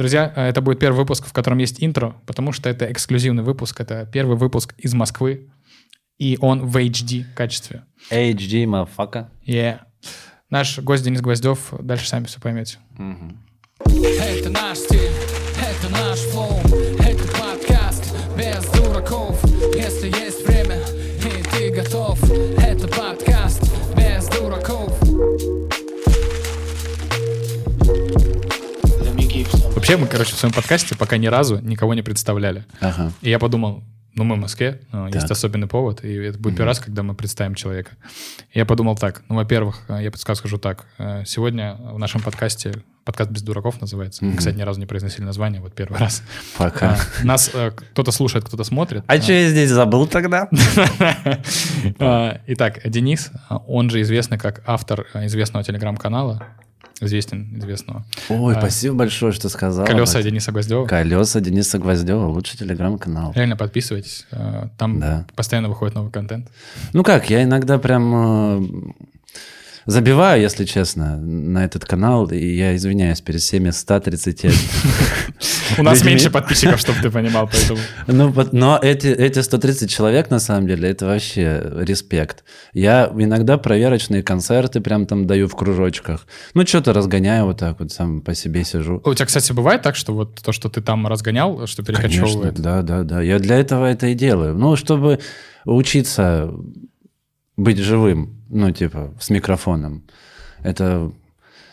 Друзья, э, это будет первый выпуск, в котором есть интро, потому что это эксклюзивный выпуск. Это первый выпуск из Москвы, и он в HD качестве. HD, motherfucker. Yeah. Наш гость Денис Гвоздев. Дальше сами все поймете. Это наш стиль, это наш флоу, это подкаст без дураков. Вообще мы, короче, в своем подкасте пока ни разу никого не представляли. Ага. И я подумал, ну мы в Москве, ну, есть Так. особенный повод, и это будет первый раз, когда мы представим человека. И я подумал так, ну, во-первых, э, я подсказку скажу так. э, Сегодня в нашем подкасте, подкаст «Без дураков» называется. Мы, кстати, ни разу не произносили название, вот первый раз. Пока. А, Нас э, кто-то слушает, кто-то смотрит. А что я здесь забыл тогда? А, Итак, Денис, а, он же известный как автор э, известного телеграм-канала, известен известного. Ой, А, спасибо большое, что сказал. Колеса. Дениса Гвоздева. Колеса Дениса Гвоздева, лучший телеграм-канал. Реально подписывайтесь. э, Там Да. постоянно выходит новый контент. Ну как, я иногда прям э, забиваю, если честно, на этот канал, и я извиняюсь перед всеми 130 У нас меньше подписчиков, чтобы ты понимал, поэтому... Ну, но эти, эти 130 человек, на самом деле, это вообще респект. Я иногда проверочные концерты прям там даю в кружочках. Ну, что-то разгоняю вот так вот, сам по себе сижу. У тебя, кстати, бывает так, что вот то, что ты там разгонял, что перекочевывает? Конечно, да, да, да. Я для этого это и делаю. Ну, чтобы учиться быть живым, ну, типа, с микрофоном. Это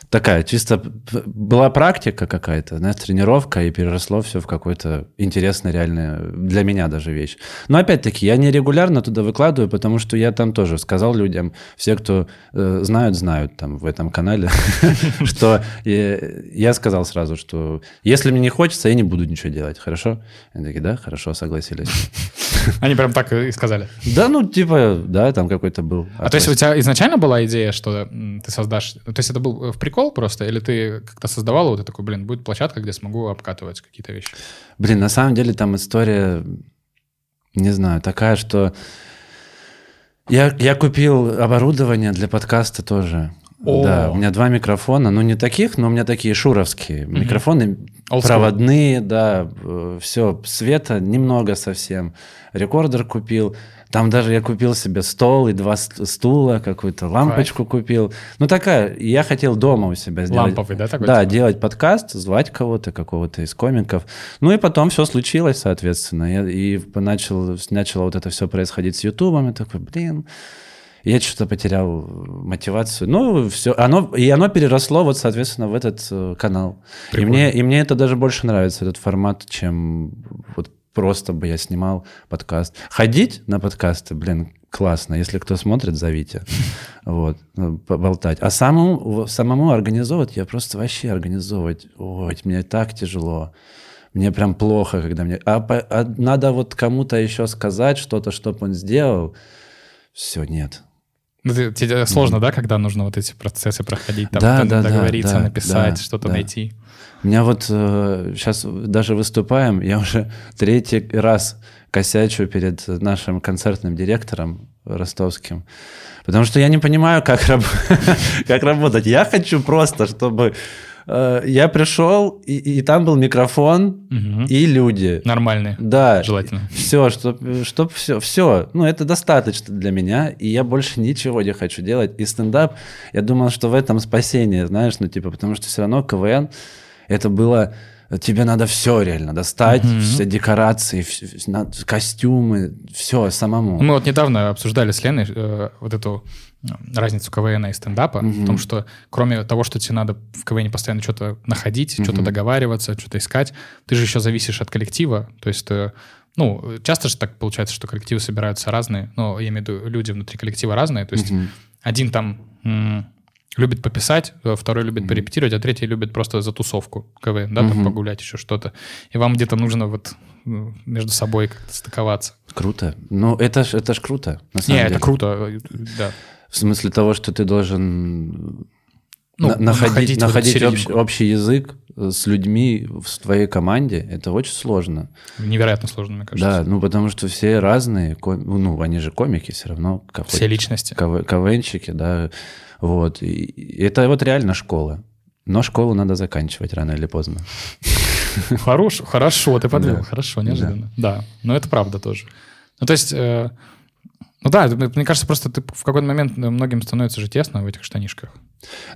такая чисто была практика какая-то, знаешь, тренировка, и переросло все в какой-то интересный, реально, для меня даже вещь. Но опять-таки, я не регулярно туда выкладываю, потому что я там тоже сказал людям, все, кто э, знают, знают там в этом канале, что я сказал сразу, что если мне не хочется, я не буду ничего делать, хорошо? Они такие, да, хорошо, согласились. Они прям так и сказали. Да, ну, типа, да, там какой-то был. А то есть у тебя изначально была идея, что ты создашь... То есть это был э, в прикол просто? Или ты как-то создавал вот такой, блин, будет площадка, где смогу обкатывать какие-то вещи? Блин, на самом деле там история, не знаю, такая, что я, я купил оборудование для подкаста тоже. О. Да, у меня два микрофона, ну не таких, но у меня такие шуровские. Микрофоны Old school. проводные, да, все, света немного совсем. Рекордер купил. Там даже я купил себе стол и два ст- стула, какую-то лампочку купил. Ну такая, и я хотел дома у себя сделать. Ламповый, да, такой? Да, типа? делать подкаст, звать кого-то, какого-то из комиков. Ну и потом все случилось, соответственно. Я, и начал, начало вот это все происходить с Ютубом. Я такой, блин, я что-то потерял мотивацию. Ну, все. Оно, и оно переросло, вот, соответственно, в этот э, канал. И Прикольно. мне, и мне это даже больше нравится, этот формат, чем вот просто бы я снимал подкаст. Ходить на подкасты, блин, классно. Если кто смотрит, зовите. Вот, ну, поболтать. А самому, самому организовывать, я просто вообще организовывать, ой, мне так тяжело. Мне прям плохо, когда мне... А, а надо вот кому-то еще сказать что-то, чтобы он сделал. Все, нет. Ну, тебе сложно, да, когда нужно вот эти процессы проходить, там, Да, да, договориться, да, написать, да, что-то да. найти. У меня вот сейчас даже выступаем, я уже третий раз косячу перед нашим концертным директором ростовским, потому что я не понимаю, как, раб- как работать. Я хочу просто, чтобы э, я пришел, и, и там был микрофон Мгм. и люди. Нормальные. Да, Желательно. все, чтобы чтоб все, все, ну это достаточно для меня, и я больше ничего не хочу делать. И стендап, я думал, что в этом спасение, знаешь, ну типа, потому что все равно КВН, это было, тебе надо все реально достать, Мгм. все декорации, вс- вс- на- костюмы, все самому. Мы вот недавно обсуждали с Леной э, вот эту э, разницу КВН и стендапа, в том, что кроме того, что тебе надо в КВН постоянно что-то находить, что-то договариваться, что-то искать, ты же еще зависишь от коллектива, то есть э, ну, часто же так получается, что коллективы собираются разные, ну, я имею в виду, люди внутри коллектива разные, то есть один там любит пописать, э, второй любит порепетировать, а третий любит просто за тусовку КВН, да, там погулять, еще что-то. И вам где-то нужно вот между собой как-то стыковаться. Круто. Ну это ж, это ж круто, на самом Не, деле. это круто, э, да. В смысле того, что ты должен Ну, на- находить, находить находить общ- общий язык э, с людьми в твоей команде, это очень сложно. Невероятно сложно, мне кажется. Да, ну потому что все разные, ну они же комики все равно, Все личности. КВ- КВНщики, да, вот. И это вот реально школа. Но школу надо заканчивать рано или поздно. Хорош, хорошо, ты подвел, Да. хорошо, неожиданно. Да. но это правда тоже. Ну, то есть, э, ну да, мне кажется, просто ты в какой-то момент э, многим становится же тесно в этих штанишках.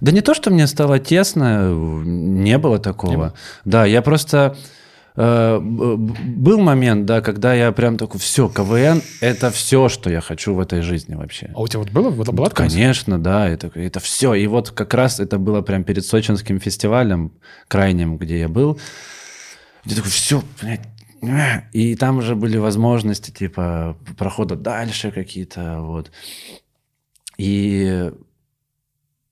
Да не то, что мне стало тесно, не было такого. Не было? Да, я просто... э, был момент, да, когда я прям такой, все, КВН — это все, что я хочу в этой жизни вообще. А у тебя вот было? Вот была? Конечно, да, это, это все. И вот как раз это было прям перед сочинским фестивалем крайним, где я был. Я такой, все, блядь. э». И там уже были возможности, типа, прохода дальше какие-то, вот. И,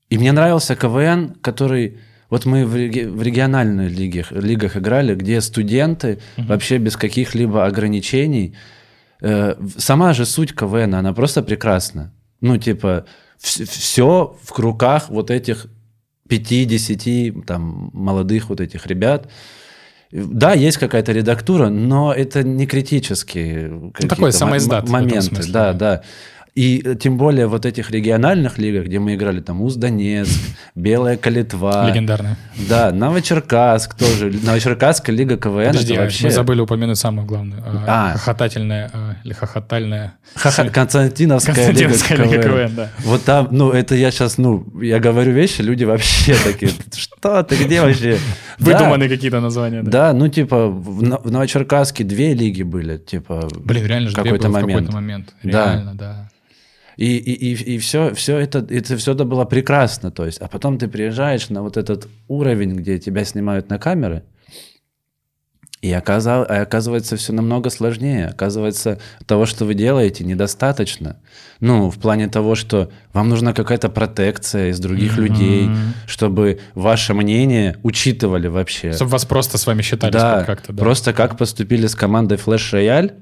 и мне нравился КВН, который... Вот мы в, в региональных лигах, лигах играли, где студенты вообще без каких-либо ограничений. Э, в- сама же суть КВН, она просто прекрасна. Ну, типа, все в руках вот этих 5-10 там, молодых вот этих ребят. Да, есть какая-то редактура, но это не критические такой мо- самоиздат в моменты. да, да. Да. И э, тем более вот этих региональных лигах, где мы играли там Уз-Донецк, Белая Калитва. Легендарная. Да, Новочеркасск тоже. Новочеркасская лига КВН Подожди, это а вообще... мы забыли упомянуть самое главное. А, А. Хохотательная а, или хохотальная... Ха-ха, Константиновская, Константиновская лига лига КВН. КВН, да. Вот там, ну, это я сейчас, ну, я говорю вещи, люди вообще такие, что ты, где вообще? Да, Выдуманные какие-то названия. Да. Да, ну, типа, в Но- в Новочеркасске две лиги были, типа, Блин, реально же какой-то момент. какой-то момент. Да. Реально, да. И, и, и, и все, все это, это все это было прекрасно, то есть, а потом ты приезжаешь на вот этот уровень, где тебя снимают на камеры, и оказал- оказывается все намного сложнее. Оказывается, того, что вы делаете, недостаточно. Ну, в плане того, что вам нужна какая-то протекция из других людей, чтобы ваше мнение учитывали вообще. Чтобы вас просто с вами считали Да, как-то. Да. просто как поступили с командой Flash Royale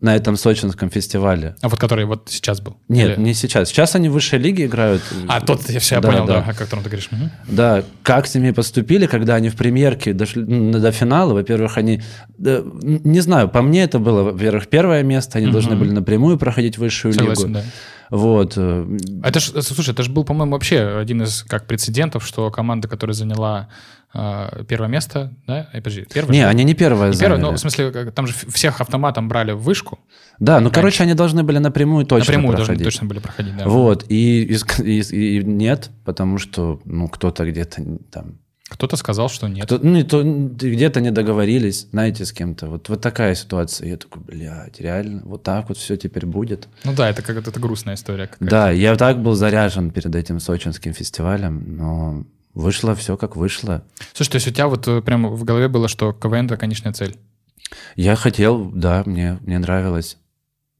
на этом сочинском фестивале. А вот который вот сейчас был? Нет, Или- не сейчас. Сейчас они в высшей лиге играют. А тот, я все, я Да, понял, да, да. о котором ты говоришь. Мгм. Да, как с ними поступили, когда они в премьерке дошли до финала. Во-первых, они... не знаю, по мне это было, во-первых, первое место. Они должны были напрямую проходить высшую Согласен, лигу. да. Вот. э, Это ж, слушай, это же был, по-моему, вообще один из как прецедентов, что команда, которая заняла а, первое место, да, э, подожди, первое. Не, же? они не первое Не первое, ну, в смысле, как- там же всех автоматом брали в вышку, Да, ну, короче, они должны были напрямую точно напрямую должны проходить. точно были проходить, да. Вот, и, и и- и нет, потому что, ну, кто-то где-то там... Кто-то сказал, что нет. кто- ну, то, где-то не договорились, знаете, с кем-то. Вот, вот такая ситуация. Я такой, блядь, реально, вот так вот все теперь будет. Ну да, это как это грустная история. какая-то. Да, я так был заряжен перед этим сочинским фестивалем, но вышло все как вышло. Слушай, то есть у тебя вот э, прямо в голове было, что КВН — это конечная цель? Я хотел, да, мне, мне нравилось.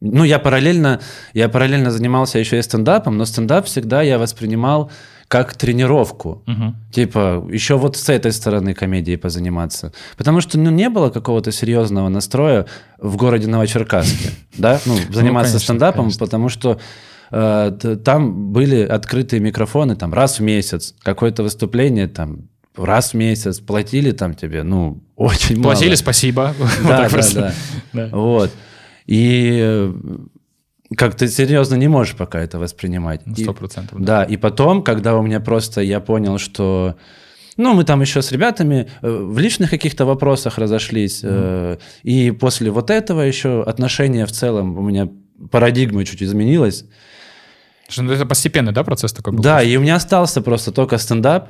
Ну, я параллельно, я параллельно занимался еще и стендапом, но стендап всегда я воспринимал как тренировку. Мгм. Типа, еще вот с этой стороны комедии позаниматься. Потому что, ну, не было какого-то серьезного настроя в городе Новочеркасске, да, ну, заниматься конечно, стендапом, потому что э, там были открытые микрофоны там раз в месяц, какое-то выступление там раз в месяц, платили там тебе, ну, очень мало. Платили, спасибо. Вот Да, так да, да. Да. Вот. И э, как ты серьезно не можешь пока это воспринимать. Ну, Сто процентов. да, и потом, когда у меня просто я понял, что ну, мы там еще с ребятами э, в личных каких-то вопросах разошлись. э, И после вот этого еще отношения в целом у меня парадигма чуть изменилась. Ну Это постепенный, да, процесс такой был? Да, и у меня остался просто только стендап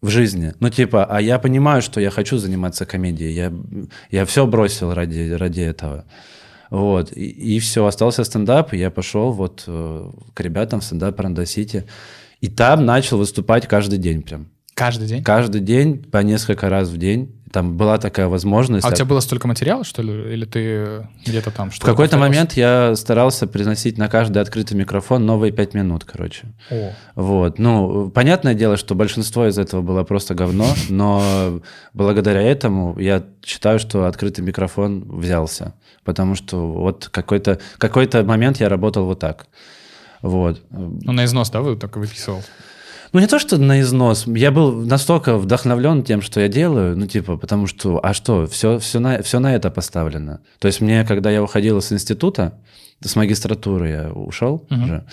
в жизни. Ну, типа, а я понимаю, что я хочу заниматься комедией. Я, я все бросил ради, ради этого. Вот. И, и все, остался стендап, и я пошел вот э, к ребятам в стендап Ранда Сити. И там начал выступать каждый день прям. Каждый день? Каждый день, по несколько раз в день. Там была такая возможность. А у тебя было столько материала, что ли? Или ты где-то там В что-то какой-то повторялся? момент я старался приносить на каждый открытый микрофон новые пять минут, короче. О, Вот, ну, понятное дело, что большинство из этого было просто говно, но благодаря этому я считаю, что открытый микрофон взялся, потому что вот какой-то какой момент я работал вот так. Вот. ну на износ, да, вы только выписывал? Ну, не то, что на износ. Я был настолько вдохновлен тем, что я делаю, ну, типа, потому что, а что, все, все, на, все на это поставлено. То есть мне, когда я уходил с института, с магистратуры я ушел Мгм. уже,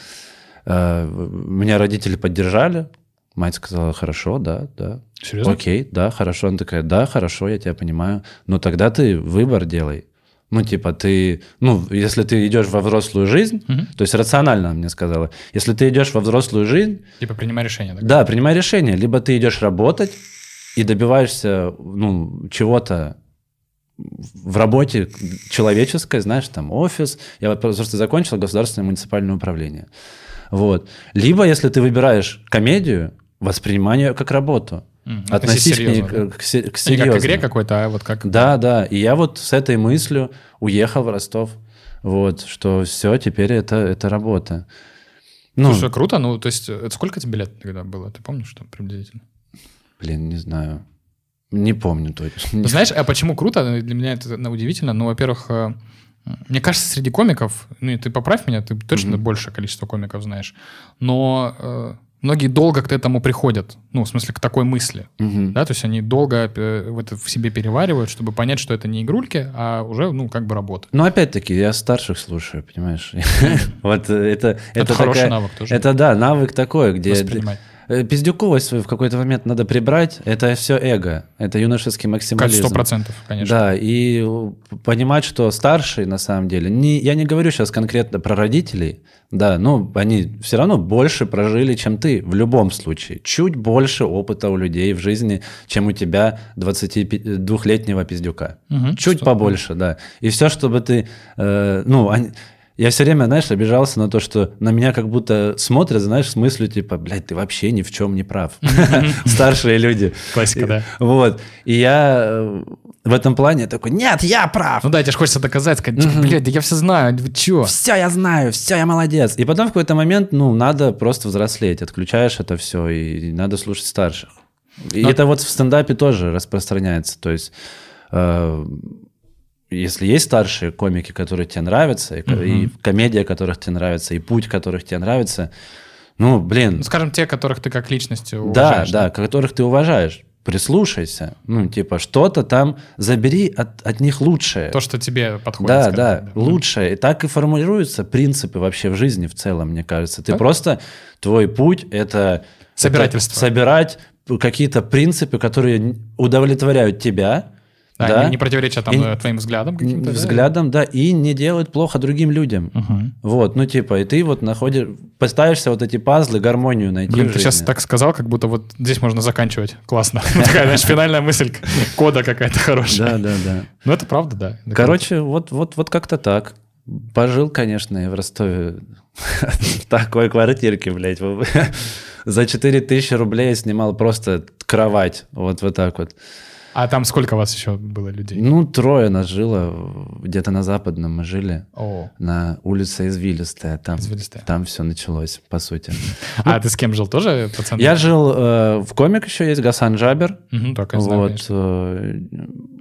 э, меня родители поддержали, Мать сказала, хорошо, да, да. Серьезно? Окей, да, хорошо. Она такая, да, хорошо, я тебя понимаю. Но тогда ты выбор делай. Ну, типа, ты, ну, если ты идешь во взрослую жизнь, Мгм. то есть рационально она мне сказала, если ты идешь во взрослую жизнь, Типа принимай решение. так? да, принимай решение. Либо ты идешь работать и добиваешься, ну, чего-то в работе человеческой, знаешь, там офис. Я вот просто закончил государственное муниципальное управление. Вот. Либо, если ты выбираешь комедию, воспринимай ее как работу. М, Относись к, серьезно, да? к, к се- к Не как к серьезно. игре какой-то, а вот как... Да, да. И я вот с этой мыслью уехал в Ростов. Вот, что все, теперь это, это работа. Ну, Слушай, круто. Ну, то есть, это сколько тебе лет тогда было? Ты помнишь, что приблизительно? блин, не знаю. Не помню точно. Ну, Знаешь, а почему круто? Для меня это ну, удивительно. Ну, во-первых, э, мне кажется, среди комиков, ну, и ты поправь меня, ты точно Мгм. большее количество комиков знаешь, но э, многие долго к этому приходят. Ну, в смысле, к такой мысли. Мгм. Да, то есть они долго э, в это в себе переваривают, чтобы понять, что это не игрульки, а уже, ну, как бы работа. Ну, опять-таки, я старших слушаю, понимаешь? Вот э, это... Это хороший навык тоже. Это, да, навык такой, где... Воспринимать. Э, Пиздюковость свою в какой-то момент надо прибрать. Это все эго. Это юношеский максимализм. Сто процентов, конечно. Да, и понимать, что старшие на самом деле, не, я не говорю сейчас конкретно про родителей, да, ну, они все равно больше прожили, чем ты, в любом случае. Чуть больше опыта у людей в жизни, чем у тебя 22-летнего пиздюка. Мгм. Чуть Сто- побольше, да. И все, чтобы ты, э, ну, они- я все время, знаешь, обижался на то, что на меня как будто смотрят, знаешь, с мыслью, типа, блядь, ты вообще ни в чем не прав. Старшие люди. Классика, да. Вот. И я э, в этом плане такой, нет, я прав. Ну да, тебе же хочется доказать, сказать, типа, блядь, да я все знаю, вы чё? Все я знаю, все я молодец. И потом в какой-то момент, ну, надо просто взрослеть. Отключаешь это все, и надо слушать старших. И это вот в стендапе тоже распространяется. То есть, э, если есть старшие комики, которые тебе нравятся, и, ко- и комедия, которых тебе нравится, и путь, которых тебе нравится, ну, блин, Ну, скажем, те, которых ты как личность да, уважаешь. да, которых ты уважаешь, прислушайся. Ну, типа, что-то там забери от, от них лучшее. То, что тебе подходит. Да, скажем да, так, лучшее. И так и формулируются принципы вообще в жизни в целом, мне кажется. Ты Так. просто, твой путь – это... Собирательство. это собирать какие-то принципы, которые удовлетворяют тебя, Да, да, Не, не противоречат там И- э, твоим взглядам каким-то. да? взглядом, да, и не делают плохо другим людям. Мгм. Вот, ну типа, и ты вот находишь, пытаешься вот эти пазлы, гармонию найти Блин, ты сейчас так сказал, как будто вот здесь можно заканчивать. Классно. Такая, знаешь, финальная мысль кода какая-то хорошая. Да, да, да. Ну, это правда, да. Короче, вот, вот, вот как-то так. Пожил, конечно, в Ростове в такой квартирке, блядь. За 4000 рублей снимал просто кровать. Вот, вот так вот. А там сколько у вас еще было людей? Ну, трое нас жило. Где-то на Западном мы жили. О, На улице Извилистая. Там, Извилистая. там все началось, по сути. а ты с кем жил тоже, пацан? Я жил... э, в комик еще есть Гасан Джабер. Только Вот, э,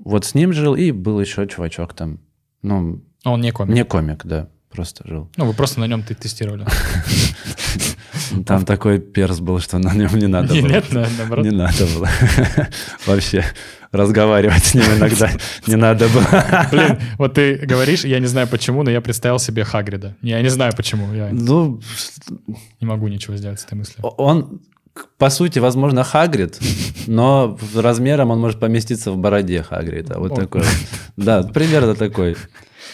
вот с ним жил. И был еще чувачок там. Ну, А Он не комик. не комик, да. Просто жил. Ну, вы просто на нем тестировали. Там такой перс был, что на нем не надо было. Нет, на- наоборот. Не надо было. Вообще разговаривать с ним иногда не надо было. Блин, вот ты говоришь, я не знаю почему, но я представил себе Хагрида. Я не знаю почему, я Ну, не могу ничего сделать с этой мыслью. он, по сути, возможно, Хагрид, но размером он может поместиться в бороде Хагрида. Вот О. такой. Да, примерно такой.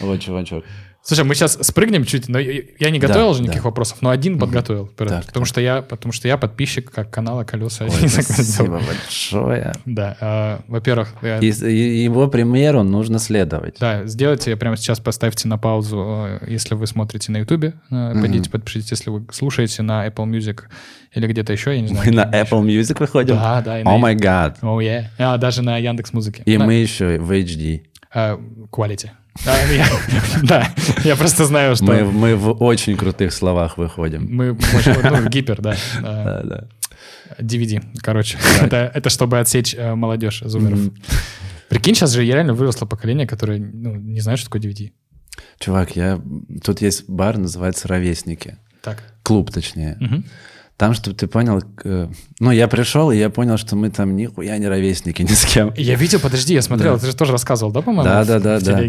Вот чувачок. Слушай, мы сейчас спрыгнем чуть, но я я не готовил Да, же никаких да. вопросов, но один подготовил. Так, потому что я, потому что я подписчик как канала Колеса. Ой, спасибо большое. Да, а, во-первых, я- И, его примеру нужно следовать. да, сделайте прямо сейчас, поставьте на паузу, э, если вы смотрите на Ютубе, э, пойдите подпишитесь, если вы слушаете на Apple Music или где-то еще, я не знаю. Мы на где еще. Apple Music выходим? Да, да. О на- май гад. Oh, yeah. А, даже на Яндекс Музыке. И мы еще в HD. Quality. Да, я просто знаю, что Мы, в очень крутых словах выходим. мы ну, гипер, да. Да, да. DVD, короче. Это, чтобы отсечь э, молодежь, зумеров. Прикинь, сейчас же реально выросло поколение, которое ну, не знает, что такое DVD. Чувак, я... тут есть бар, называется «Ровесники». Так. Клуб, точнее. Мгм. Там, чтобы ты понял... э, Ну, я пришел, и я понял, что мы там нихуя не ровесники ни с кем. Я видел, подожди, я смотрел, ты же тоже рассказывал, да, по-моему? Да, в- да, да, в да.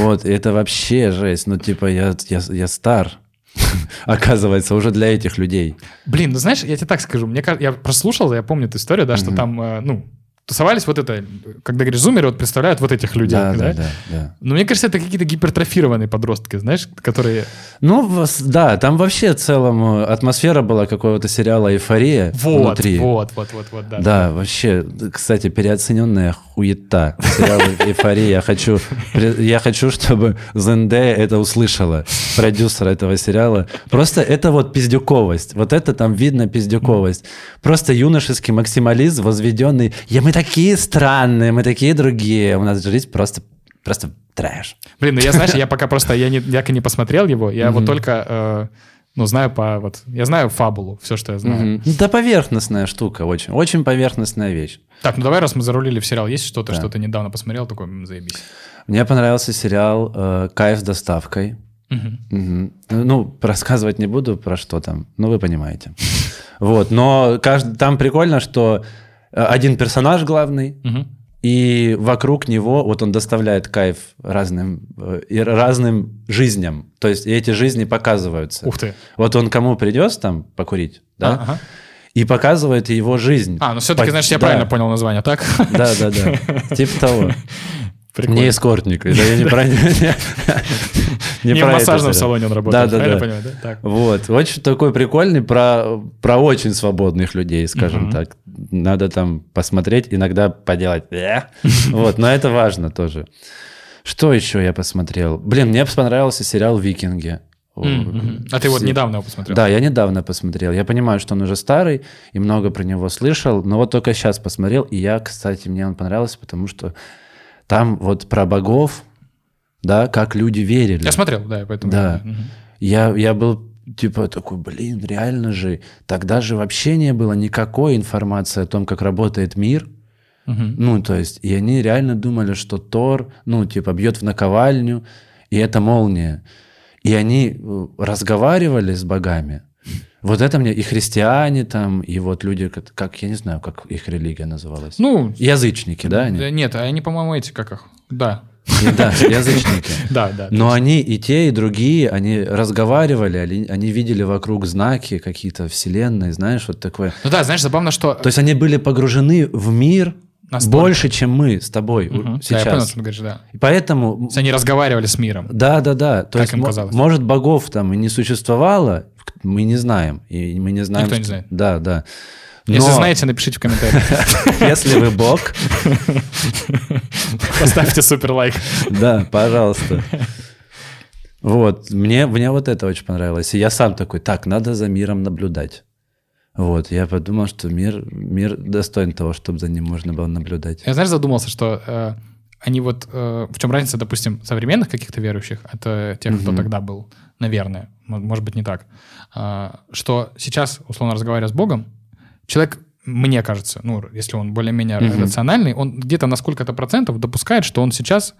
Вот, это вообще жесть. Ну, типа, я, я, я стар. оказывается, уже для этих людей. Блин, ну знаешь, я тебе так скажу, мне кажется, я прослушал, я помню эту историю, да, что там, э, ну, тусовались вот это, когда говоришь зумеры, вот представляют вот этих людей, Да, да? да, да, да. Но мне кажется, это какие-то гипертрофированные подростки, знаешь, которые... Ну, да, там вообще в целом э, атмосфера была какого-то сериала «Эйфория» Вот, внутри. вот, вот, вот, вот, да. Да, вообще, кстати, переоцененная хуета. Сериал «Эйфория». Я хочу, я хочу, чтобы Зенде это услышала, продюсер этого сериала. Просто это вот пиздюковость. Вот это там видно пиздюковость. Просто юношеский максимализм возведенный. Я, мы такие странные, мы такие другие. У нас жизнь просто, просто трэш. Блин, ну я, знаешь, я пока просто, я не, я не посмотрел его, я вот только, э, ну, знаю по, вот, я знаю фабулу, все, что я знаю. Мгм. Да поверхностная штука очень. Очень поверхностная вещь. Так, ну давай, раз мы зарулили в сериал, есть что-то, Да. что ты недавно посмотрел, такой, м, заебись. Мне понравился сериал э, «Кайф с доставкой». Мгм. Мгм. Ну, рассказывать не буду про что там, ну вы понимаете. Вот, но кажд- там прикольно, что один персонаж главный, Мгм. и вокруг него вот он доставляет кайф разным, э, и разным жизням. То есть и эти жизни показываются. Ух ты. Вот он кому придет там покурить, да, А, ага. и показывает его жизнь. А, ну все-таки, По- значит, я да. правильно понял название, так? Да, да, да. Типа того. Прикольно. Не эскортник. Это я не про Не в массажном салоне он работает, Да, да, да. Вот, очень такой прикольный про, про очень свободных людей, скажем так. Надо там посмотреть, иногда поделать. «Э». Вот, но это важно тоже. Что еще я посмотрел? Блин, мне понравился сериал «Викинги». А ты вот недавно его посмотрел? Да, я недавно посмотрел. Я понимаю, что он уже старый и много про него слышал, но вот только сейчас посмотрел. И я, кстати, мне он понравился, потому что там вот про богов, да, как люди верили. Я смотрел, да, поэтому... Да. Я, я был типа такой, блин, реально же, тогда же вообще не было никакой информации о том, как работает мир. Мгм. Ну, то есть, и они реально думали, что Тор, ну, типа, бьет в наковальню, и это молния. И они э, разговаривали с богами. Вот это мне и христиане там, и вот люди, как, как, я не знаю, как их религия называлась. Ну, Язычники, да, они? нет, они, по-моему, эти, как их? Да, Не, Да, язычники. да, да. Но они и те, и другие, они разговаривали, они, они видели вокруг знаки какие-то вселенной, знаешь, вот такое. Ну да, знаешь, забавно, что... То есть они были погружены в мир Настолько. больше, чем мы с тобой Мгм. Да, сейчас. я понял, что ты говоришь, да. И поэтому... То есть они разговаривали с миром. Да, да, да. То Как есть, им казалось. может, богов там и не существовало, мы не знаем. И мы не знаем... Никто не знает. Да, да. Если Но знаете, напишите в комментариях. Если вы бог, Поставьте супер лайк. да, пожалуйста. Вот, мне, мне вот это очень понравилось. И я сам такой, так, надо за миром наблюдать. Вот, я подумал, что мир, мир достоин того, чтобы за ним можно было наблюдать. Я, знаешь, задумался, что э, они вот... э, в чем разница, допустим, современных каких-то верующих от тех, кто тогда был, наверное, мо- может быть, не так, а, что сейчас, условно разговаривая с Богом, человек, мне кажется, ну, если он более-менее рациональный, он где-то на сколько-то процентов допускает, что он сейчас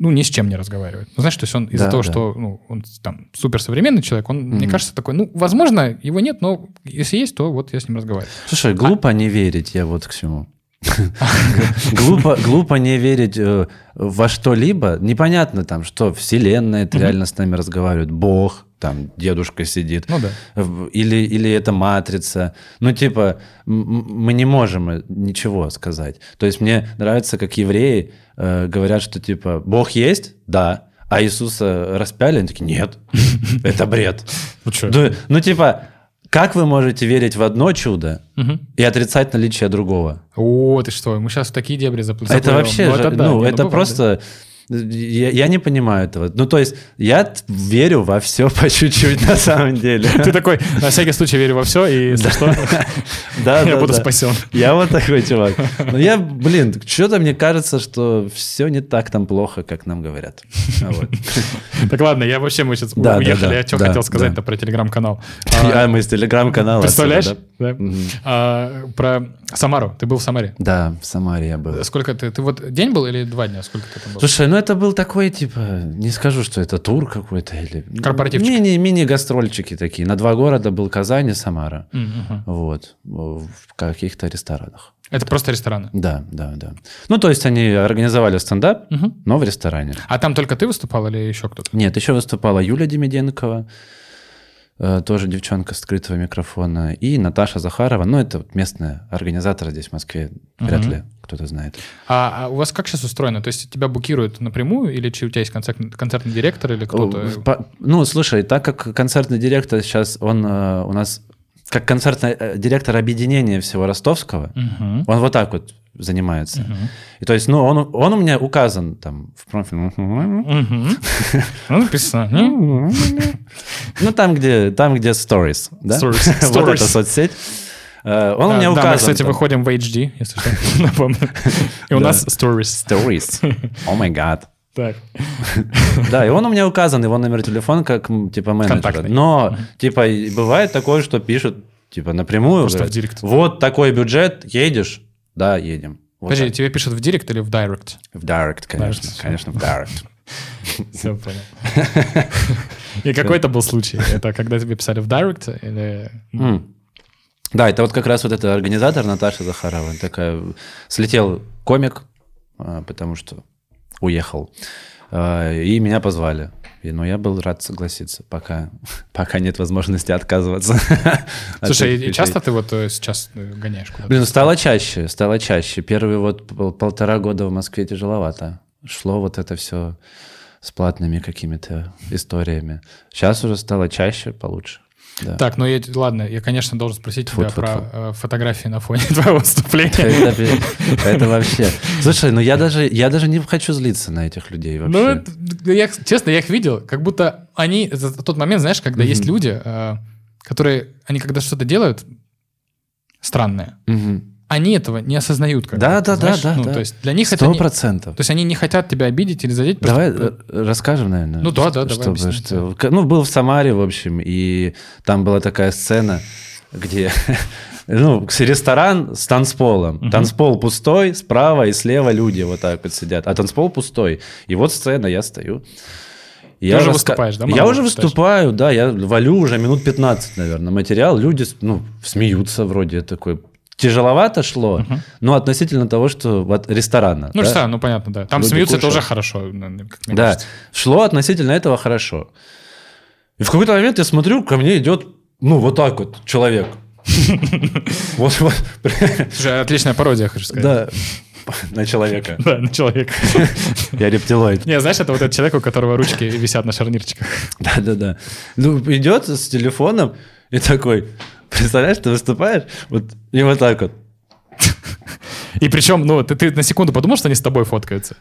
ну, ни с чем не разговаривает. Ну, знаешь, то есть он из-за Да, того, да. что ну, он там суперсовременный человек, он, мне кажется, такой, ну, возможно, его нет, но если есть, то вот я с ним разговариваю. Слушай, глупо не верить, я вот к чему. Глупо, глупо не верить э, во что-либо. Непонятно там, что Вселенная это реально с нами разговаривает, Бог, там дедушка сидит. Ну да. В- Или, или это матрица. Ну, типа, мы не можем э, ничего сказать. То есть мне нравится, как евреи э, говорят, что типа Бог есть, да, а Иисуса распяли, они такие, нет, это бред. Ну, ну, типа, как вы можете верить в одно чудо Мгм. и отрицать наличие другого? О, ты что, мы сейчас в такие дебри запл- А это вообще, Ну, же- да, ну, не, это бывает, просто... Я, я не понимаю этого. Ну, то есть, я верю во все по чуть-чуть на самом деле. Ты такой, на всякий случай верю во все, и если что, я буду спасен. Я вот такой чувак. Но я, блин, что-то мне кажется, что все не так там плохо, как нам говорят. А. Так ладно, я вообще, мы сейчас уехали, я что хотел сказать-то про телеграм-канал. А, мы из телеграм-канала. Представляешь? Да? Да. А, Про Самару. Ты был в Самаре. Да, в Самаре я был. Сколько ты? Ты вот день был или два дня? Сколько ты там был? Слушай, ну это был такой, типа, не скажу, что это тур какой-то или... Корпоративчик. Мини, мини-гастрольчики такие. На два города был Казань и Самара. Мгм. Вот. В каких-то ресторанах. Это просто рестораны. Да, да, да. Ну, то есть они организовали стендап, Мгм. но в ресторане. А там только ты выступал или еще кто-то? Нет, еще выступала Юля Демиденкова. Э, тоже девчонка скрытого микрофона, и Наташа Захарова, ну, это местная организатор здесь, в Москве, вряд Мгм. ли кто-то знает. А, а у вас как сейчас устроено? То есть тебя букируют напрямую, или у тебя есть концерт- концертный директор, или кто-то? По- Ну, слушай, так как концертный директор сейчас, он э, у нас как концертный э, директор объединения всего ростовского, Мгм. он вот так вот занимается. Мгм. И то есть, ну, он, он у меня указан там в профиле. Ну, написано. М? Ну, там, где, там, где stories, да? Stories. Вот эта соцсеть. Э, Он у меня да, указан. мы, кстати, там. выходим в HD, если что, напомню. И у Да. нас stories. Stories. О май гад. Так. Да, и он у меня указан, его номер телефона как, типа, менеджера. Контактный. Но, типа, бывает такое, что пишут, типа, напрямую. Просто говорят, в директ. Вот такой бюджет, едешь? Да, едем. Вот Подожди, так. тебе пишут в директ или в директ? В direct, конечно. Direct. Конечно, в direct. Все понял. И какой это был случай? Это когда тебе писали в директ или... Да, это вот как раз вот эта организатор Наташа Захарова. Такая, слетел комик, а, потому что уехал. А, И меня позвали. И, ну, я был рад согласиться, пока, пока нет возможности отказываться. от Слушай, этих и часто ты вот э, сейчас э, гоняешь куда-то? Блин, ну, стало чаще, стало чаще. Первые вот пол- полтора года в Москве тяжеловато. Шло вот это все с платными какими-то историями. Сейчас уже стало чаще, получше. Да. Так, ну я, ладно, я, конечно, должен спросить тебя Тьфу-тьфу-тьфу. про э, фотографии на фоне твоего выступления. Это, вообще. Слушай, ну я даже, я даже не хочу злиться на этих людей вообще. Ну, это- да я, честно, я их видел, как будто они... Это тот момент, знаешь, когда есть люди, э, которые... Они когда что-то делают странное. Они этого не осознают. Как Да, да, да, знаешь? да, Ну, да. То есть для них это... Сто не- процентов. То есть они не хотят тебя обидеть или задеть. просто- Давай э, расскажем, наверное. Ну да, да, что- давай что- Ну, был в Самаре, в общем, и там была такая сцена, где ну, ресторан с танцполом. Танцпол пустой, справа и слева люди вот так вот сидят, а танцпол пустой. И вот сцена, я стою. Ты уже раска- выступаешь, да, Я уже выступаю, да, я валю уже минут 15, наверное, материал. Люди, ну, смеются вроде такой. Тяжеловато шло, но относительно того, что вот ресторана. Ну, да? что, ну понятно, да. Там Люди смеются, это кушают. уже хорошо. как Да, кажется. шло относительно этого хорошо. И в какой-то момент я смотрю, ко мне идет, ну, вот так вот человек. Вот, вот. Слушай, отличная пародия, хочу сказать. Да, на человека. Да, на человека. Я рептилоид. Не, знаешь, это вот этот человек, у которого ручки висят на шарнирчиках. Да-да-да. Ну, идет с телефоном и такой, представляешь, ты выступаешь, вот, и вот так вот. И причем, ну, ты, ты на секунду подумал, что они с тобой фоткаются?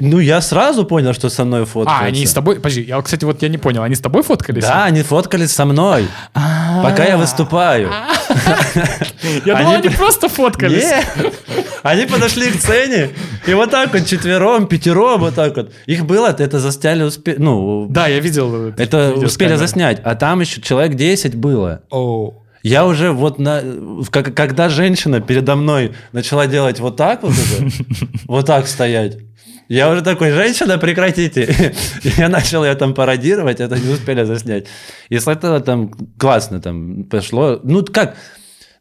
Ну, я сразу понял, что со мной фоткаются. А, они с тобой... Подожди, я, кстати, вот я не понял, они с тобой фоткались? Да, они фоткались со мной, пока я выступаю. Я думал, они- просто фоткались. Они подошли к сцене, и вот так вот четвером, пятером, вот так вот. Их было, это застяли, успе... ну, Да, я видел. это успели заснять, а там еще человек 10 было. Оу. Я уже вот на... как- Когда женщина передо мной начала делать вот так вот уже, вот так стоять, я уже такой, женщина, прекратите. Я начал ее там пародировать, это не успели заснять. И с этого там классно там пошло. Ну, как?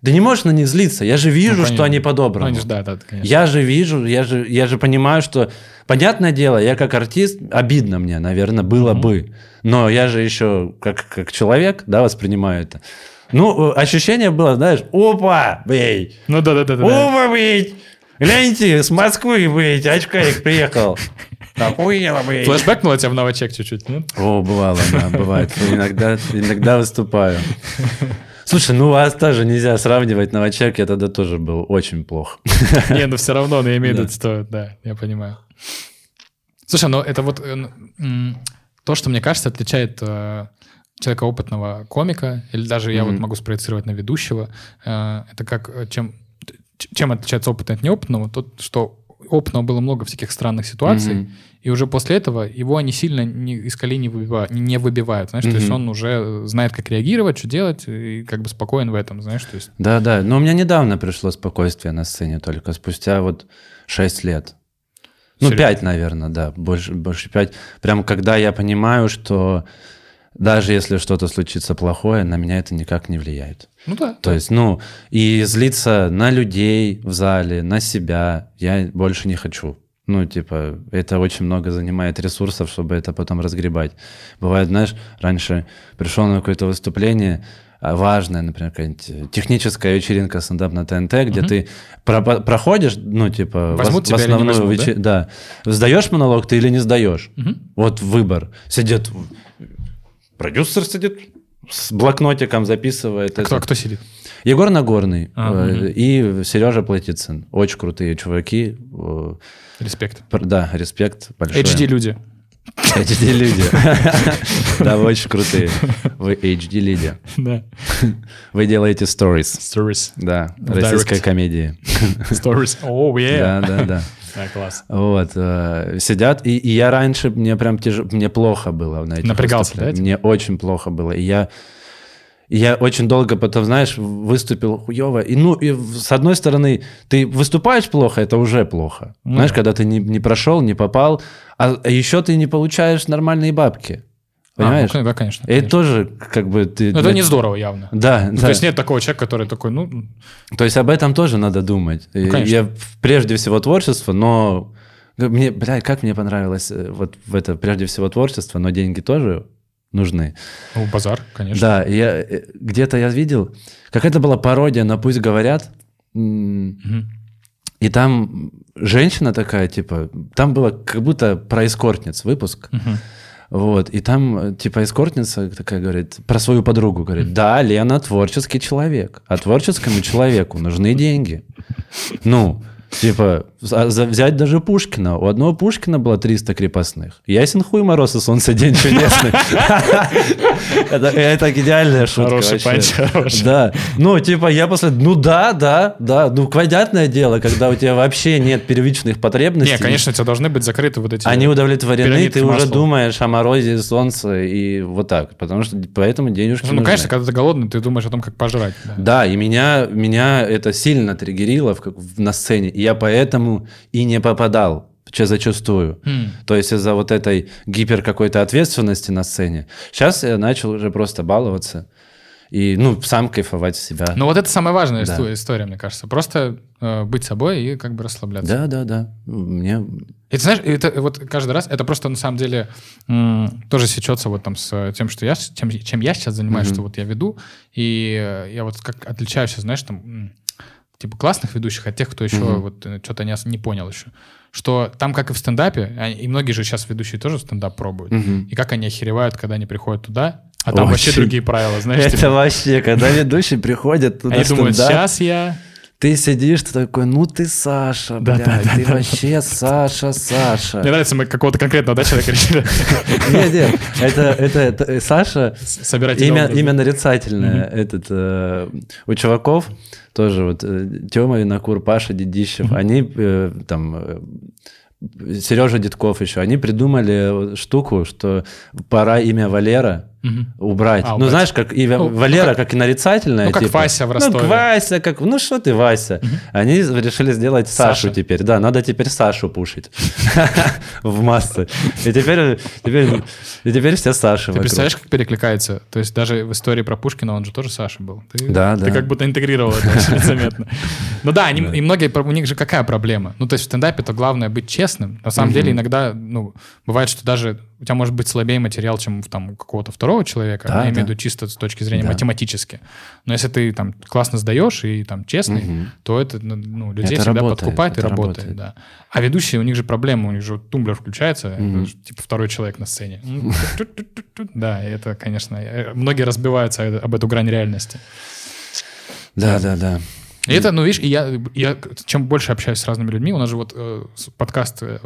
Да не можешь на них злиться. Я же вижу, Ну, что они Ну, по-доброму. же, да, да, конечно. Я же вижу, я же, я же понимаю, что... Понятное дело, я как артист, обидно мне, наверное, было бы. Но я же еще как, как человек, да, воспринимаю это. Ну, э, ощущение было, знаешь, опа, бей, Ну, да, да, да, опа, бей, гляньте, с Москвы, бей, очкарик приехал. Охуенно, бей. Флэшбэкнуло тебя в новочек чуть-чуть, нет? О, бывало, да, бывает. Иногда, иногда выступаю. Слушай, ну вас тоже нельзя сравнивать новачек, я тогда тоже был очень плох. Не, но все равно, но я имею в Да. виду, что, да, я понимаю. Слушай, ну это вот э, то, что, мне кажется, отличает э, человека опытного комика, или даже я вот могу спроецировать на ведущего, э, это как, э, чем, чем отличается опытный от неопытного, то, что опытного было много всяких странных ситуаций, Мгм. и уже после этого его они сильно не, из колеи не выбивают, не выбивают, знаешь, то есть он уже знает, как реагировать, что делать, и как бы спокоен в этом, знаешь, то есть... Да, да. Но у меня недавно пришло спокойствие на сцене, только спустя вот 6 лет. Ну, Серьезно? 5, наверное, да, больше, больше 5. Прям когда я понимаю, что даже если что-то случится плохое, на меня это никак не влияет. Ну да. То есть, ну, и злиться на людей в зале, на себя я больше не хочу. Ну, типа, это очень много занимает ресурсов, чтобы это потом разгребать. Бывает, знаешь, раньше пришел на какое-то выступление, а, важная, например, какая-нибудь техническая вечеринка стендап на ТНТ, где Мгм. ты про- проходишь, ну, типа, в, Возьмут в не основную возьмут, вече- да? Сдаешь монолог ты или не сдаешь? Мгм. Вот выбор. Сидит, продюсер сидит с блокнотиком, записывает. А кто, кто сидит? Егор Нагорный А, э, мгм. и Сережа Платицын. Очень крутые чуваки. Э, Респект. Да, респект большой. HD-люди. HD люди. Да, вы очень крутые. Вы HD люди. Да. Вы делаете stories. Stories. Да, российской комедии. Stories. О, yeah. Да, да, да. Класс. Вот, э, сидят, и, и я раньше, мне прям тяж... мне плохо было на этих Напрягался, да, выступлениях. Мне очень плохо было, и я, и я очень долго потом, знаешь, выступил хуево, и ну, и с одной стороны, ты выступаешь плохо, это уже плохо, Ну знаешь, да. когда ты не, не прошел, не попал, а, еще ты не получаешь нормальные бабки, А, понимаешь? ну, да, конечно. и это конечно. тоже как бы ты... Ну, это не здорово явно. Да, Ну, да. То есть нет такого человека, который такой, ну, То есть об этом тоже надо думать. И конечно. Я прежде всего творчество, но мне, бля, как мне понравилось э, вот в это прежде всего творчество, но деньги тоже нужны. ну, базар, конечно. Да, я э, где-то я видел, какая-то была пародия на «Пусть говорят», Мгм. и там женщина такая, типа, там было как будто про эскортниц выпуск. Мгм. Вот, и там, э, типа, эскортница такая говорит, про свою подругу говорит, да, Лена творческий человек, а творческому человеку нужны деньги. Ну, типа, взять даже Пушкина. У одного Пушкина было 300 крепостных. Ясен хуй мороз и солнце день чудесный. Это идеальная шутка Хороший панч. Да. Ну, типа, я после... Ну, да, да, да. Ну, понятное дело, когда у тебя вообще нет первичных потребностей. Не, конечно, у тебя должны быть закрыты вот эти... Они удовлетворены, ты уже думаешь о морозе, солнце и вот так. Потому что поэтому денежки Ну, конечно, когда ты голодный, ты думаешь о том, как пожрать. да. И меня, меня это сильно триггерило на сцене. И я поэтому и не попадал зачастую. М. То есть из-за вот этой гипер какой-то ответственности на сцене. Сейчас я начал уже просто баловаться и, ну, сам кайфовать себя. Ну, вот это самая важная Да. исто- история, мне кажется. Просто э, быть собой и как бы расслабляться. Да, да, да. Мне... И ты знаешь, это вот каждый раз, это просто на самом деле м, тоже сечется вот там с тем, что я, чем, чем я сейчас занимаюсь, Мгм. что вот я веду, и э, я вот как отличаюсь, знаешь, там, типа классных ведущих от тех, кто еще Мгм. вот э, что-то не, не понял еще, что там, как и в стендапе, а- и многие же сейчас ведущие тоже стендап пробуют, Мгм. и как они охеревают, когда они приходят туда, а там вообще Очень. другие правила, знаешь, Это типа, вообще, когда ведущий приходит туда они думают, сейчас я... Ты сидишь, ты такой, ну ты Саша, Да, блядь, да, да, ты да. вообще Саша, Саша. Мне нравится, мы какого-то конкретного да, человека решили Нет, нет, это, это, это э, Саша, имя, имя нарицательное. Этот, э, у чуваков тоже вот э, Тёма Винокур, Паша Дедищев, они там... Сережа Дедков еще, они придумали штуку, что пора имя Валера Мгм. убрать. А, ну, убрать. знаешь, как имя Ну, Валера, ну, как, и нарицательное. ну, как типа. Вася в Ростове. Ну, Вася, как... Ну, что ты, Вася? Они решили сделать Сашу Саша. теперь. Да, надо теперь Сашу пушить в массы. И теперь, теперь, и теперь все Саши Ты представляешь, как перекликается? То есть даже в истории про Пушкина он же тоже Саша был. Ты, Да, ты да. как будто интегрировал это очень незаметно. Ну да, они, и многие, у них же какая проблема? Ну то есть в стендапе то главное быть честным. На самом деле иногда, ну, бывает, что даже у тебя может быть слабее материал, чем там, у какого-то второго человека, Да, я имею в виду чисто с точки зрения Да. математически. Но если ты там классно сдаешь и там честный, Мгм. то это ну, ну, людей Это всегда работает, подкупает и это работает. работает. Да. А ведущие, у них же проблема, у них же тумблер включается, это Мгм. же, типа второй человек на сцене. Ту-ту-ту-ту-ту. Да, это, конечно, э, многие разбиваются об эту грань реальности. Да, да, да. И это, ну, видишь, и я, я чем больше общаюсь с разными людьми, у нас же вот э, подкаст э,